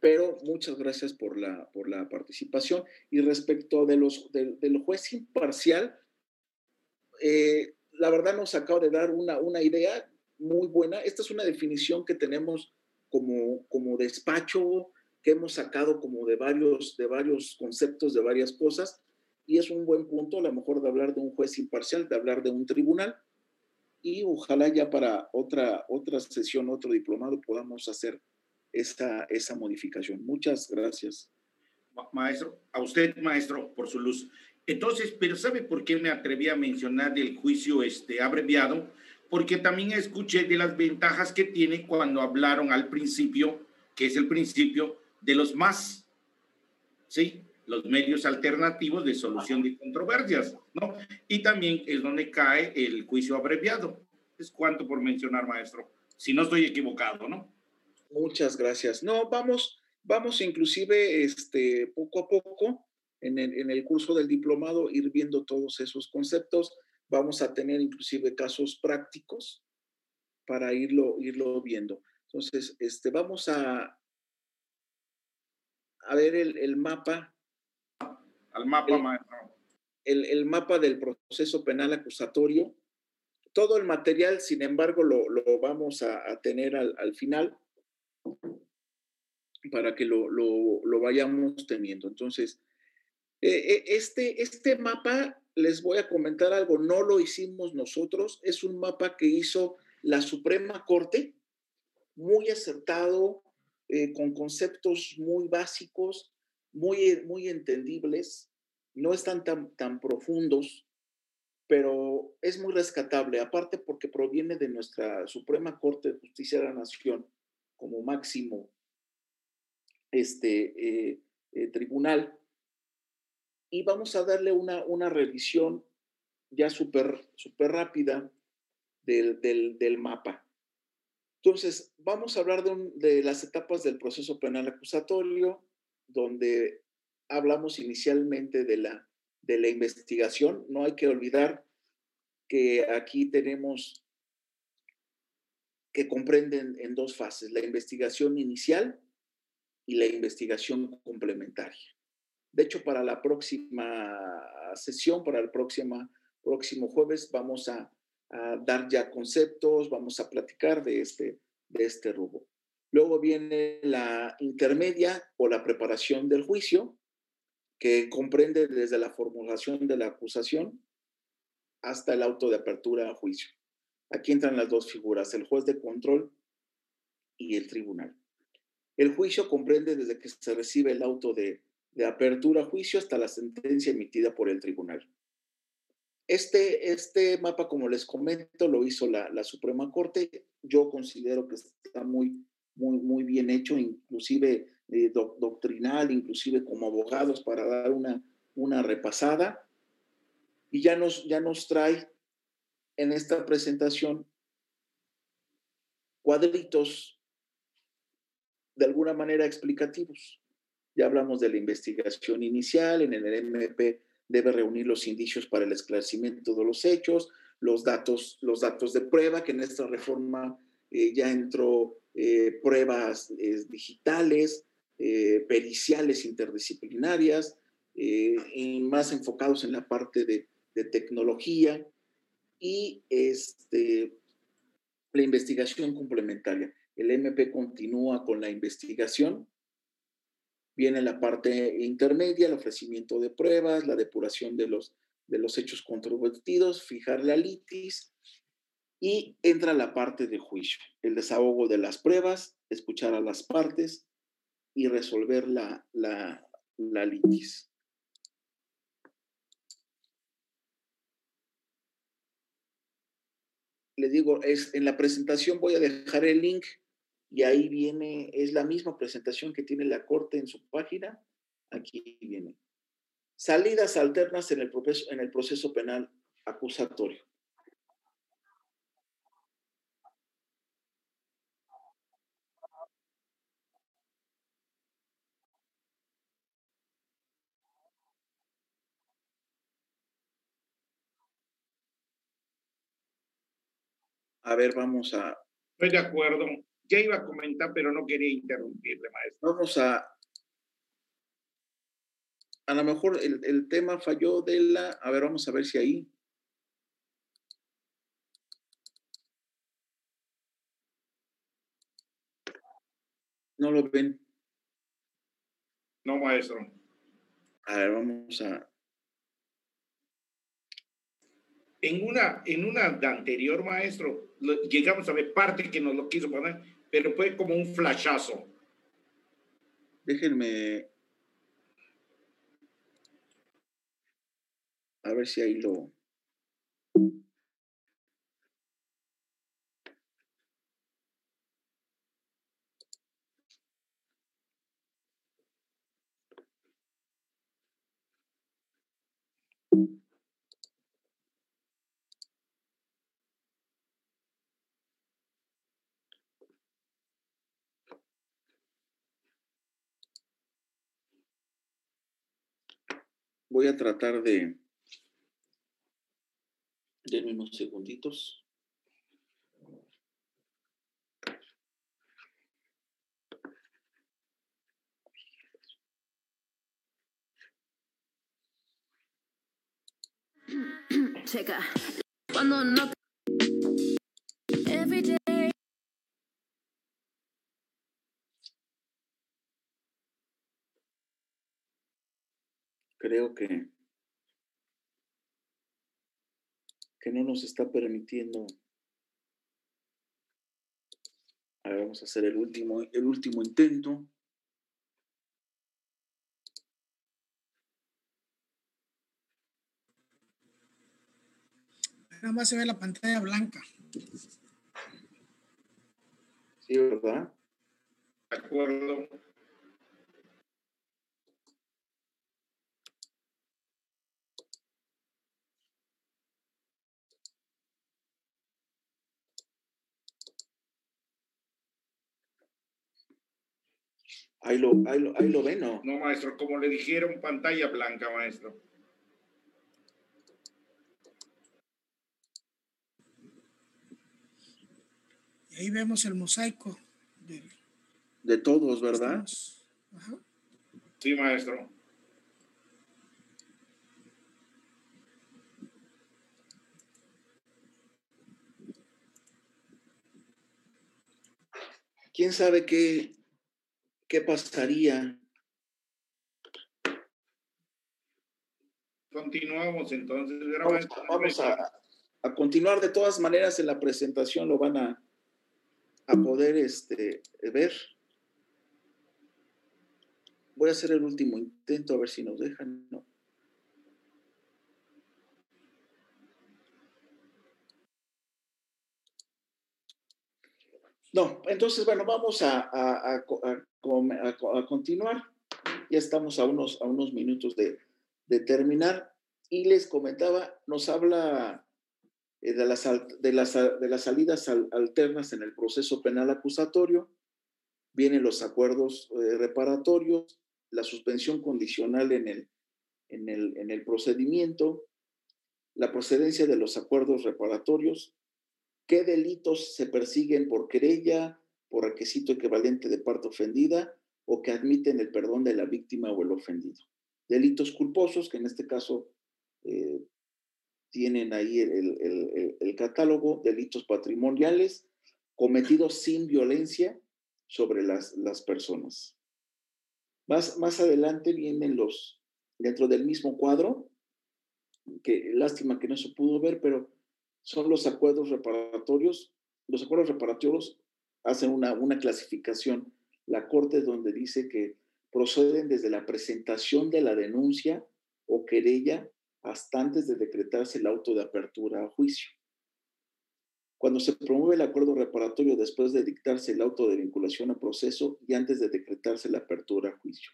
S1: Pero muchas gracias por la, por la participación. Y respecto de los, de, del juez imparcial, eh, la verdad nos acaba de dar una, una idea muy buena. Esta es una definición que tenemos como, como despacho que hemos sacado como de varios, de varios conceptos, de varias cosas, y es un buen punto a lo mejor de hablar de un juez imparcial, de hablar de un tribunal, y ojalá ya para otra, otra sesión, otro diplomado, podamos hacer esa, esa modificación. Muchas gracias.
S2: Maestro, a usted, maestro, por su luz. Entonces, pero ¿sabe por qué me atreví a mencionar el juicio este, abreviado? Porque también escuché de las ventajas que tiene cuando hablaron al principio, que es el principio de los más, ¿sí? Los medios alternativos de solución de controversias, ¿no? Y también es donde cae el juicio abreviado. Es cuanto por mencionar, maestro, si no estoy equivocado, ¿no?
S1: Muchas gracias. No, vamos, vamos inclusive este, poco a poco en el, en el curso del diplomado ir viendo todos esos conceptos. Vamos a tener inclusive casos prácticos para irlo, irlo viendo. Entonces, este, vamos a, a ver el, el mapa.
S2: Al mapa,
S1: el,
S2: maestro.
S1: El, el, mapa del proceso penal acusatorio. Todo el material, sin embargo, lo, lo vamos a, a tener al, al, final para que lo, lo, lo vayamos teniendo. Entonces, eh, este, este mapa, les voy a comentar algo, no lo hicimos nosotros, es un mapa que hizo la Suprema Corte, muy acertado, eh, con conceptos muy básicos, muy, muy entendibles, no están tan, tan profundos, pero es muy rescatable, aparte porque proviene de nuestra Suprema Corte de Justicia de la Nación como máximo este, eh, eh, tribunal. Y vamos a darle una, una revisión ya súper super rápida del, del, del, mapa. Entonces, vamos a hablar de, las etapas del proceso penal acusatorio, donde hablamos inicialmente de la, de la investigación. No hay que olvidar que aquí tenemos que comprenden en dos fases, la investigación inicial y la investigación complementaria. De hecho, para la próxima sesión, para el próximo, próximo jueves, vamos a, a, dar ya conceptos, vamos a platicar de este, de este rubro. Luego viene la intermedia o la preparación del juicio, que comprende desde la formulación de la acusación hasta el auto de apertura a juicio. Aquí entran las dos figuras, el juez de control y el tribunal. El juicio comprende desde que se recibe el auto de, de apertura a juicio hasta la sentencia emitida por el tribunal. Este, este mapa, como les comento, lo hizo la, la, Suprema Corte. Yo considero que está muy, muy, muy bien hecho, inclusive eh, do, doctrinal, inclusive como abogados para dar una, una repasada. Y ya nos, ya nos trae en esta presentación cuadritos de alguna manera explicativos. Ya hablamos de la investigación inicial, en el MP debe reunir los indicios para el esclarecimiento de los hechos, los datos, los datos de prueba, que en esta reforma eh, ya entró eh, pruebas eh, digitales, periciales interdisciplinarias, y más enfocados en la parte de, de tecnología y este, la investigación complementaria. El MP continúa con la investigación. Viene la parte intermedia, el ofrecimiento de pruebas, la depuración de los, de los hechos controvertidos, fijar la litis y entra la parte de juicio, el desahogo de las pruebas, escuchar a las partes y resolver la, la, la litis. le digo, es, en la presentación voy a dejar el link y ahí viene, es la misma presentación que tiene la Corte en su página. Aquí viene. Salidas alternas en el proceso, en el proceso penal acusatorio. A ver, vamos a...
S2: Estoy de acuerdo. Ya iba a comentar, pero no quería interrumpirle, maestro.
S1: Vamos a... A lo mejor el, el tema falló de la... A ver, vamos a ver si ahí... ¿No lo ven?
S2: No, maestro.
S1: A ver, vamos a...
S2: En una, en una anterior, maestro, llegamos a ver parte que nos lo quiso poner, pero fue como un flashazo.
S1: Déjenme. A ver si ahí lo. Voy a tratar de... Denme unos segunditos. Checa. Cuando no. Every day. Creo que que no nos está permitiendo. A ver, vamos a hacer el último, el último intento.
S3: Nada más se ve la pantalla blanca.
S1: Sí, ¿verdad?
S2: De acuerdo.
S1: Ahí lo, ahí lo, ahí lo ven, ¿no?
S2: No, maestro, como le dijeron, pantalla blanca, maestro.
S3: Y ahí vemos el mosaico
S1: de, de todos, ¿verdad?
S2: Ajá. Sí, maestro.
S1: ¿Quién sabe qué, qué pasaría?
S2: Continuamos entonces.
S1: Vamos, vamos a, a, continuar de todas maneras en la presentación, lo van a, a poder este, ver. Voy a hacer el último intento a ver si nos dejan. No. No, entonces, bueno, vamos a, a, a, continuar. Ya estamos a unos, a unos minutos de, de terminar. Y les comentaba, nos habla eh, de, las, de, las, de las salidas alternas en el proceso penal acusatorio, vienen los acuerdos eh, reparatorios, la suspensión condicional en el, en, el, en el procedimiento, la procedencia de los acuerdos reparatorios, qué delitos se persiguen por querella, por requisito equivalente de parte ofendida o que admiten el perdón de la víctima o el ofendido. Delitos culposos, que en este caso eh, tienen ahí el, catálogo, delitos patrimoniales cometidos sin violencia sobre las, las personas. Más, más adelante vienen los, dentro del mismo cuadro, que lástima que no se pudo ver, pero son los acuerdos reparatorios. Los acuerdos reparatorios hacen una, una clasificación. La Corte donde dice que proceden desde la presentación de la denuncia o querella hasta antes de decretarse el auto de apertura a juicio. Cuando se promueve el acuerdo reparatorio después de dictarse el auto de vinculación a proceso y antes de decretarse la apertura a juicio.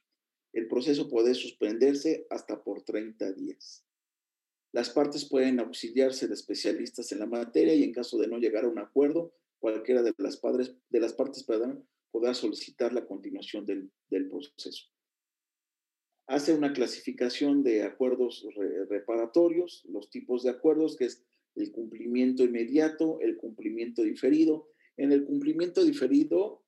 S1: El proceso puede suspenderse hasta por 30 días. Las partes pueden auxiliarse de especialistas en la materia y en caso de no llegar a un acuerdo, cualquiera de las, padres, de las partes podrá solicitar la continuación del, del proceso hace una clasificación de acuerdos reparatorios, los tipos de acuerdos, que es el cumplimiento inmediato, el cumplimiento diferido. En el cumplimiento diferido,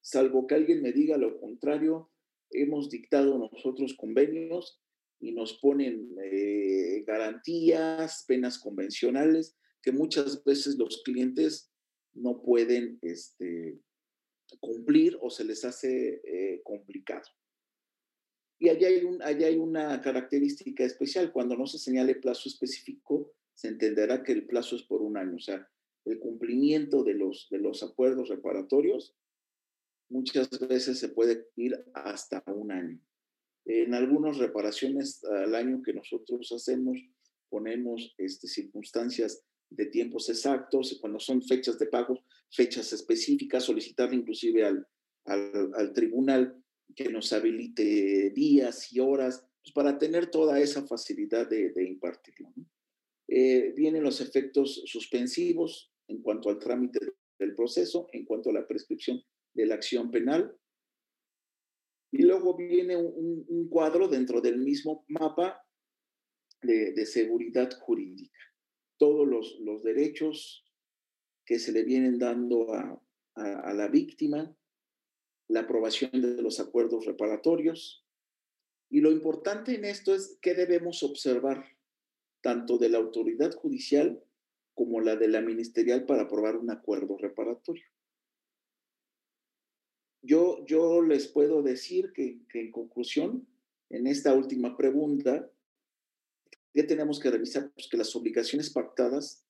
S1: salvo que alguien me diga lo contrario, hemos dictado nosotros convenios y nos ponen eh, garantías, penas convencionales, que muchas veces los clientes no pueden este, cumplir o se les hace eh, complicado. Y allá hay, un, allá hay una característica especial. Cuando no se señale plazo específico, se entenderá que el plazo es por un año. O sea, el cumplimiento de los, de los acuerdos reparatorios muchas veces se puede ir hasta un año. En algunas reparaciones al año que nosotros hacemos, ponemos este, circunstancias de tiempos exactos, cuando son fechas de pago, fechas específicas, solicitar inclusive al, al, tribunal que nos habilite días y horas pues, para tener toda esa facilidad de, de impartirlo. Eh, vienen los efectos suspensivos en cuanto al trámite del proceso, en cuanto a la prescripción de la acción penal. Y luego viene un, cuadro dentro del mismo mapa de, seguridad jurídica. Todos los, los, derechos que se le vienen dando a, a la víctima, la aprobación de los acuerdos reparatorios. Y lo importante en esto es qué debemos observar, tanto de la autoridad judicial como la de la ministerial para aprobar un acuerdo reparatorio. Yo, yo les puedo decir que, en conclusión, en esta última pregunta, ¿qué tenemos que revisar? Pues que las obligaciones pactadas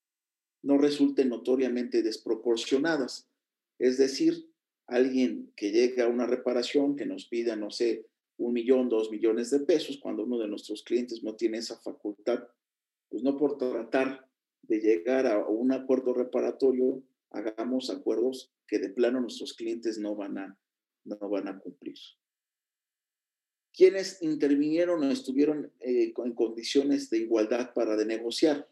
S1: no resulten notoriamente desproporcionadas. Es decir, alguien que llega a una reparación que nos pida, no sé, un millón, dos millones de pesos, cuando uno de nuestros clientes no tiene esa facultad, pues no por tratar de llegar a un acuerdo reparatorio, hagamos acuerdos que de plano nuestros clientes no van a, no van a cumplir. ¿Quiénes intervinieron o estuvieron eh, en condiciones de igualdad para de negociar?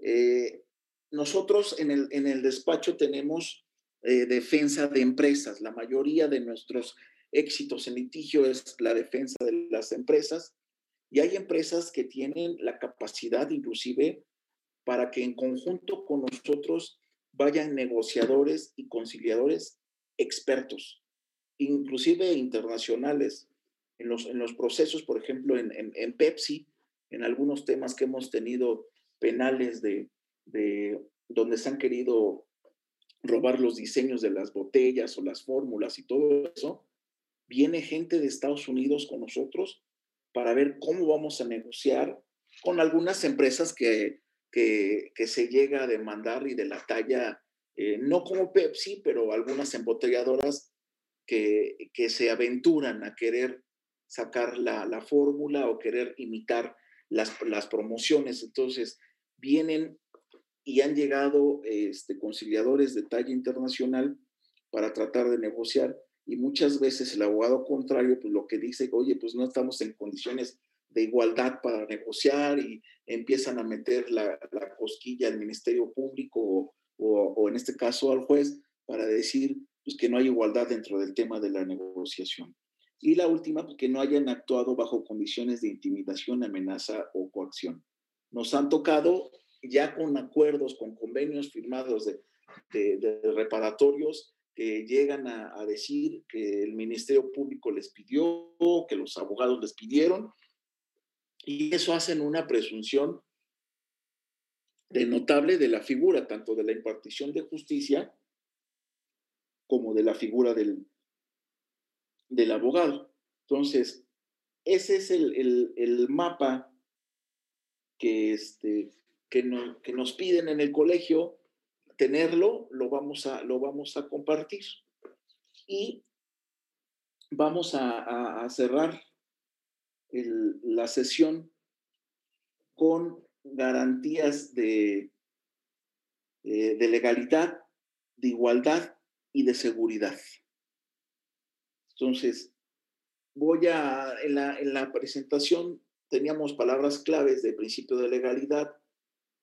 S1: Eh, nosotros en el, en el despacho tenemos eh, defensa de empresas. La mayoría de nuestros éxitos en litigio es la defensa de las empresas y hay empresas que tienen la capacidad inclusive para que en conjunto con nosotros vayan negociadores y conciliadores expertos inclusive internacionales, en los, en los procesos, por ejemplo, en, en, Pepsi, en algunos temas que hemos tenido penales de, de donde se han querido robar los diseños de las botellas o las fórmulas y todo eso, viene gente de Estados Unidos con nosotros para ver cómo vamos a negociar con algunas empresas que, que, que se llega a demandar y de la talla, eh, no como Pepsi, pero algunas embotelladoras que, se aventuran a querer sacar la, fórmula o querer imitar las, las, promociones. Entonces, vienen y han llegado este, conciliadores de talla internacional para tratar de negociar y muchas veces el abogado contrario, pues lo que dice, oye, pues no estamos en condiciones de igualdad para negociar y empiezan a meter la, la cosquilla al Ministerio Público o, o, en este caso al juez para decir, pues, que no hay igualdad dentro del tema de la negociación. Y la última, pues, que no hayan actuado bajo condiciones de intimidación, amenaza o coacción. Nos han tocado ya con acuerdos, con convenios firmados de, reparatorios que llegan a, a, decir que el Ministerio Público les pidió, que los abogados les pidieron, y eso hacen una presunción de notable de la figura, tanto de la impartición de justicia como de la figura del, del abogado. Entonces, ese es el, el, mapa que, este, que, no, que, nos piden en el colegio, tenerlo, lo vamos a, lo vamos a compartir. Y vamos a, cerrar la sesión con garantías de, eh, de legalidad, de igualdad y de seguridad. Entonces, voy a, en la, en la presentación teníamos palabras claves de principio de legalidad,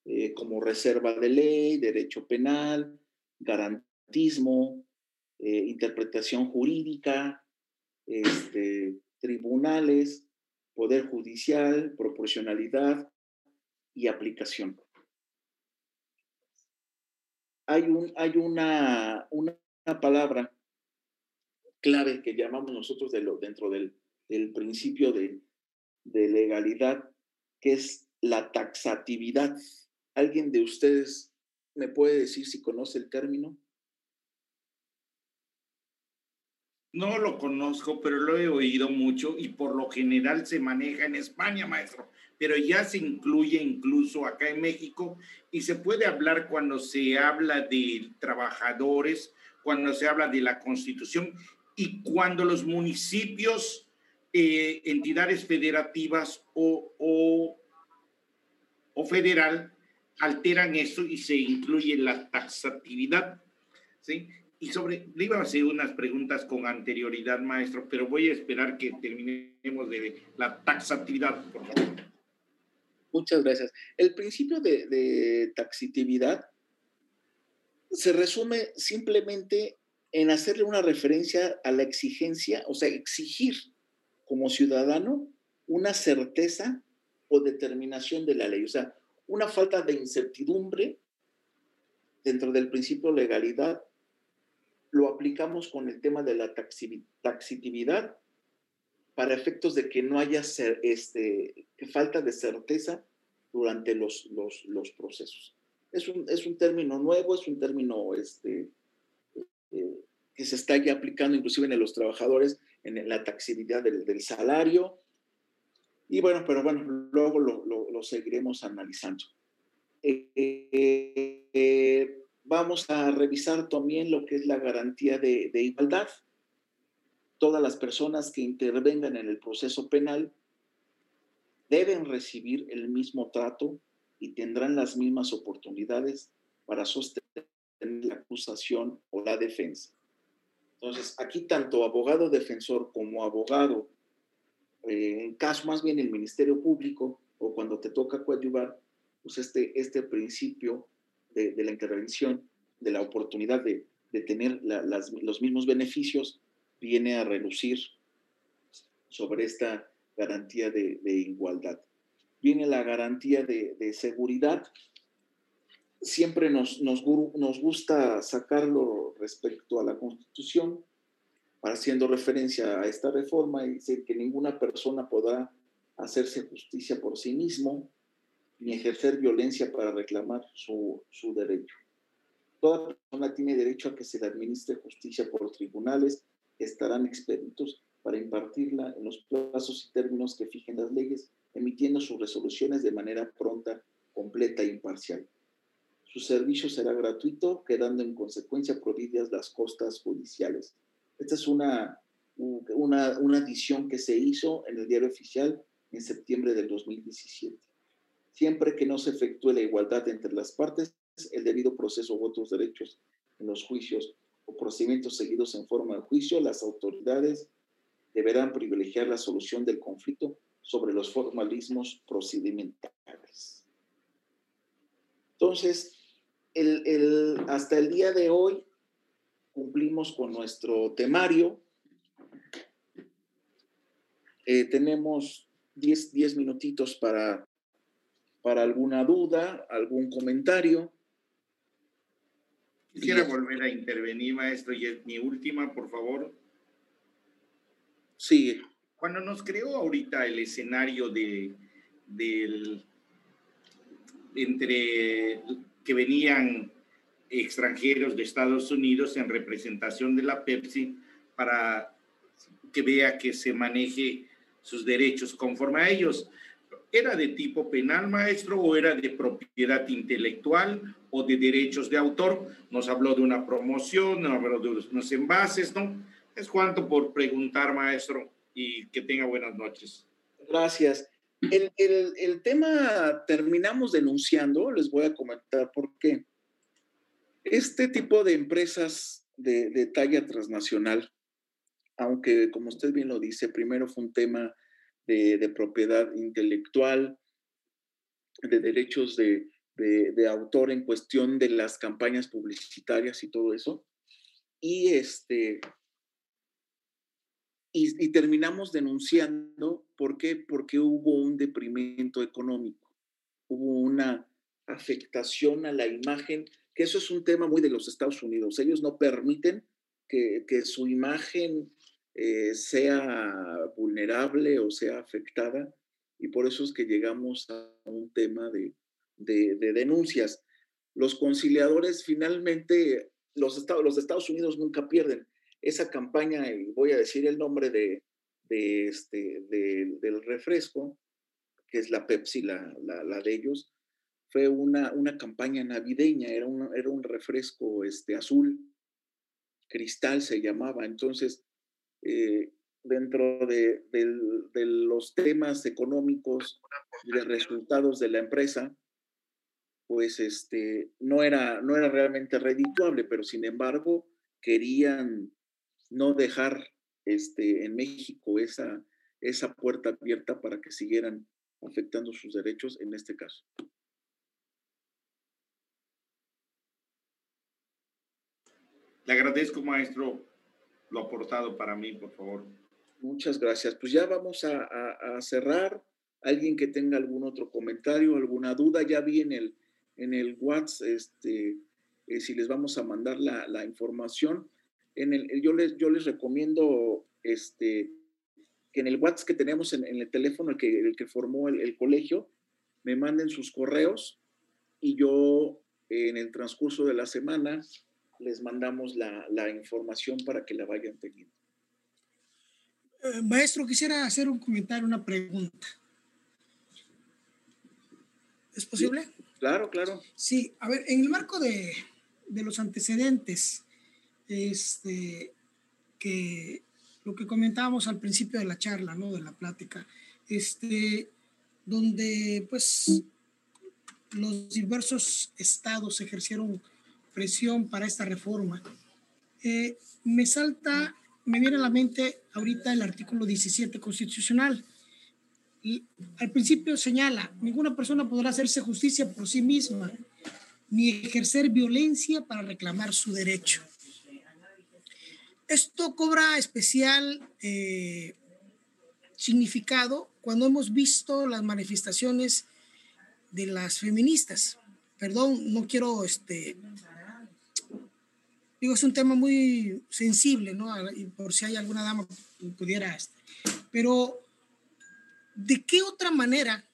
S1: eh, como reserva de ley, derecho penal, garantismo, eh, interpretación jurídica, este, tribunales, poder judicial, proporcionalidad y aplicación. Hay, un, hay una, una palabra clave que llamamos nosotros dentro del, del principio de, de legalidad, que es la taxatividad. ¿Alguien de ustedes me puede decir si conoce el término?
S2: No lo conozco, pero lo he oído mucho y por lo general se maneja en España, maestro, pero ya se incluye incluso acá en México y se puede hablar cuando se habla de trabajadores, cuando se habla de la constitución y cuando los municipios, eh, entidades federativas o, o, federal alteran eso y se incluye la taxatividad. ¿sí? Y sobre, le iba a hacer unas preguntas con anterioridad, maestro, pero voy a esperar que terminemos de la taxatividad, por favor.
S1: Muchas gracias. El principio de, taxitividad se resume simplemente en hacerle una referencia a la exigencia, o sea, exigir como ciudadano una certeza o determinación de la ley, o sea, una falta de incertidumbre dentro del principio legalidad lo aplicamos con el tema de la taxitividad para efectos de que no haya este, falta de certeza durante los, los, los procesos. Es un, es un, término nuevo, es un término este, eh, que se está ya aplicando inclusive en los trabajadores, en la taxitividad del, salario. Y bueno, pero bueno, luego lo, seguiremos analizando. Eh, vamos a revisar también lo que es la garantía de, de igualdad. Todas las personas que intervengan en el proceso penal deben recibir el mismo trato y tendrán las mismas oportunidades para sostener la acusación o la defensa. Entonces, aquí tanto abogado defensor como abogado, eh, en caso más bien el Ministerio Público o cuando te toca coadyuvar, pues este, este principio de, la intervención, de la oportunidad de, tener los mismos beneficios, viene a relucir sobre esta garantía de, de igualdad. Viene la garantía de seguridad. Siempre nos, nos, gusta sacarlo respecto a la Constitución, haciendo referencia a esta reforma y decir que ninguna persona podrá hacerse justicia por sí mismo, ni ejercer violencia para reclamar su, su derecho. Toda persona tiene derecho a que se le administre justicia por tribunales estarán expeditos para impartirla en los plazos y términos que fijen las leyes, emitiendo sus resoluciones de manera pronta, completa e imparcial. Su servicio será gratuito, quedando en consecuencia prohibidas las costas judiciales. Esta es una, una, adición que se hizo en el diario oficial en septiembre del 2017 siempre que no se efectúe la igualdad entre las partes, el debido proceso u otros derechos en los juicios o procedimientos seguidos en forma de juicio, las autoridades deberán privilegiar la solución del conflicto sobre los formalismos procedimentales. Entonces, el, el, hasta el día de hoy cumplimos con nuestro temario. Eh, tenemos 10 minutitos para para alguna duda, algún comentario.
S2: Quisiera volver a intervenir, maestro, y es mi última, por favor.
S1: Sí.
S2: Cuando nos creó ahorita el escenario de, del, entre que venían extranjeros de Estados Unidos en representación de la Pepsi para que vea que se maneje sus derechos conforme a ellos. ¿Era de tipo penal, maestro, o era de propiedad intelectual o de derechos de autor? Nos habló de una promoción, nos habló de unos envases, ¿no? Es cuanto por preguntar, maestro, y que tenga buenas noches.
S1: Gracias. El, el, tema terminamos denunciando, les voy a comentar por qué. Este tipo de empresas de, de talla transnacional, aunque como usted bien lo dice, primero fue un tema de, de propiedad intelectual, de derechos de, de, de, autor en cuestión de las campañas publicitarias y todo eso. Y, este, y, y terminamos denunciando, ¿por qué? Porque hubo un deprimento económico, hubo una afectación a la imagen, que eso es un tema muy de los Estados Unidos. Ellos no permiten que, que su imagen eh, sea vulnerable o sea afectada y por eso es que llegamos a un tema de, de, de denuncias. Los conciliadores finalmente, los Estados, los Estados Unidos nunca pierden. Esa campaña, voy a decir el nombre de, de este, del refresco, que es la Pepsi, la, la, de ellos, fue una, una campaña navideña, era un, era un refresco este, azul, cristal se llamaba. Entonces, eh, dentro de, de, los temas económicos y de resultados de la empresa, pues este, no, era, no era realmente redituable, pero sin embargo querían no dejar este, en México esa, esa puerta abierta para que siguieran afectando sus derechos en este caso.
S2: Le agradezco, maestro, lo aportado para mí, por favor.
S1: Muchas gracias. Pues ya vamos a, cerrar. Alguien que tenga algún otro comentario, alguna duda, ya vi en el, en el WhatsApp este, eh, si les vamos a mandar la, la información. En el, yo, les, yo les recomiendo este, que en el WhatsApp que tenemos en, el teléfono, el que, el que formó el, el, colegio, me manden sus correos y yo en el transcurso de la semana les mandamos la, la información para que la vayan teniendo.
S3: Eh, maestro, quisiera hacer un comentario, una pregunta. ¿Es posible?
S1: claro, claro.
S3: Sí, a ver, en el marco de, de los antecedentes, este, que lo que comentábamos al principio de la charla, ¿no? De la plática, este, donde pues los diversos estados ejercieron presión para esta reforma. Eh, me salta, me viene a la mente ahorita el artículo 17 constitucional. Y al principio señala, ninguna persona podrá hacerse justicia por sí misma, ni ejercer violencia para reclamar su derecho. Esto cobra especial eh, significado cuando hemos visto las manifestaciones de las feministas. Perdón, no quiero, este, digo, es un tema muy sensible, ¿no? Y por si hay alguna dama que pudiera, este, pero ¿de qué otra manera?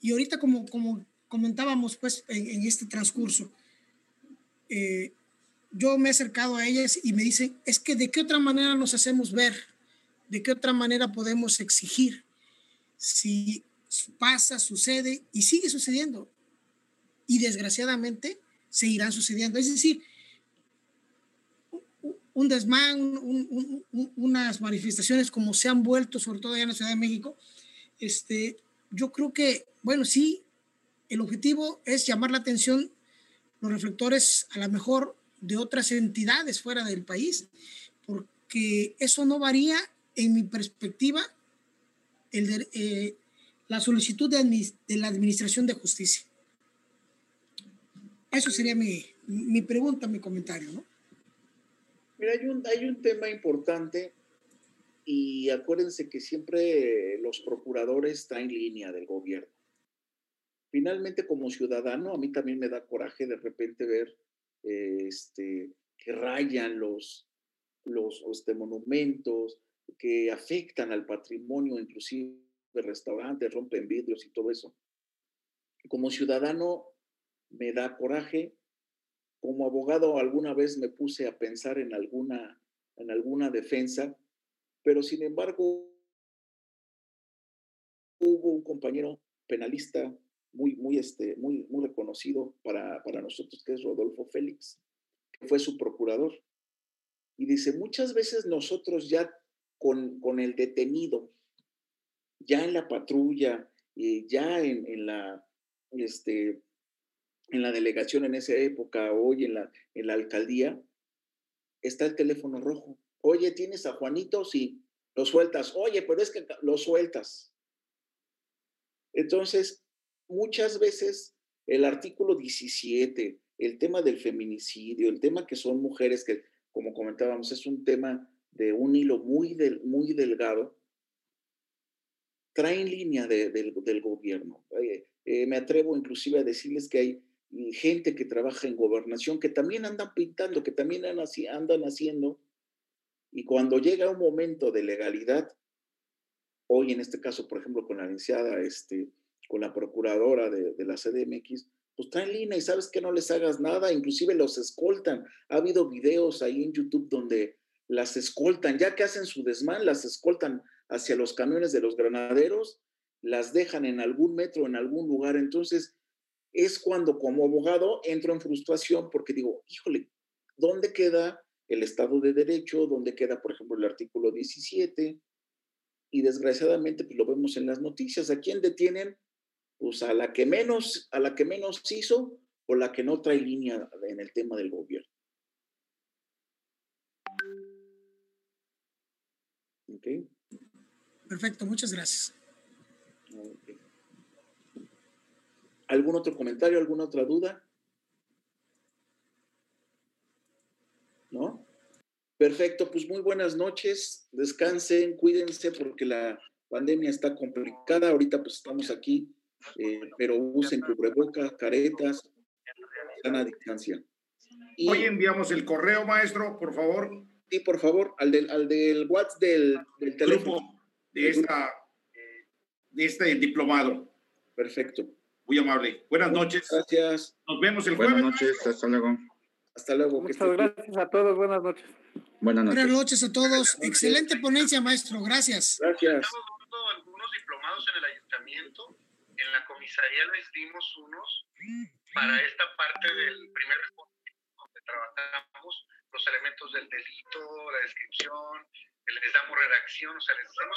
S3: Y ahorita como, como comentábamos, pues, en, este transcurso, eh, yo me he acercado a ellas y me dicen, es que de qué otra manera nos hacemos ver, de qué otra manera podemos exigir si pasa, sucede y sigue sucediendo. Y desgraciadamente seguirán sucediendo. Es decir, un desmán, unas manifestaciones como se han vuelto, sobre todo allá en la Ciudad de México, este, yo creo que, bueno, sí, el objetivo es llamar la atención, los reflectores a lo mejor de otras entidades fuera del país, porque eso no varía, en mi perspectiva, eh, la solicitud de, de, la Administración de Justicia. Eso sería mi, mi pregunta, mi comentario, ¿no?
S1: Mira, hay un, hay un tema importante y acuérdense que siempre los procuradores están en línea del gobierno. Finalmente, como ciudadano, a mí también me da coraje de repente ver este, que rayan los, los este, monumentos, que afectan al patrimonio, inclusive restaurantes, rompen vidrios y todo eso. Como ciudadano me da coraje. Como abogado alguna vez me puse a pensar en alguna, en alguna defensa, pero sin embargo hubo un compañero penalista muy, muy, este, muy, muy reconocido para, para nosotros, que es Rodolfo Félix, que fue su procurador. Y dice, muchas veces nosotros ya con, con el detenido, ya en la patrulla, eh, ya en, en, la, este, en la delegación en esa época, hoy en la, en la alcaldía, está el teléfono rojo. Oye, ¿tienes a Juanito? Sí, lo sueltas. Oye, pero es que lo sueltas. Entonces, muchas veces el artículo 17, el tema del feminicidio, el tema que son mujeres, que como comentábamos, es un tema de un hilo muy, del, muy delgado, traen línea del, gobierno. Eh, me atrevo inclusive a decirles que hay gente que trabaja en gobernación que también andan pintando, que también andan haciendo, y cuando llega un momento de legalidad, hoy en este caso, por ejemplo, con la iniciada este, con la procuradora de, la CDMX, pues traen línea y sabes que no les hagas nada, inclusive los escoltan. Ha habido videos ahí en YouTube donde las escoltan, ya que hacen su desmán, las escoltan hacia los camiones de los granaderos, las dejan en algún metro, en algún lugar. Entonces, es cuando como abogado entro en frustración porque digo, híjole, ¿dónde queda el Estado de Derecho? ¿Dónde queda, por ejemplo, el artículo 17? Y desgraciadamente, pues lo vemos en las noticias. ¿A quién detienen? Pues a la que menos, a la que menos hizo o la que no trae línea en el tema del gobierno.
S3: Okay. Perfecto, muchas gracias.
S1: Okay. ¿Algún otro comentario, alguna otra duda? ¿No? Perfecto, pues muy buenas noches, descansen, cuídense porque la pandemia está complicada, ahorita pues estamos aquí, eh, pero usen cubreboca, caretas, a distancia.
S2: Y, Hoy enviamos el correo, maestro, por favor.
S1: Sí, por favor, al del, al del WhatsApp del, del teléfono.
S2: De, esta, de este diplomado.
S1: Perfecto.
S2: Muy amable. Buenas noches.
S1: Gracias.
S2: Nos vemos el
S10: Buenas
S2: jueves.
S10: Buenas noches, hasta luego.
S1: Hasta luego.
S9: Muchas gracias a todos, buenas noches.
S10: Buenas noches.
S3: Buenas noches a todos. Excelente ponencia, maestro. Gracias.
S1: Gracias.
S12: algunos diplomados en el ayuntamiento. En la comisaría les dimos unos para esta parte del primer donde trabajamos los elementos del delito, la descripción, les damos redacción, o sea, les hacemos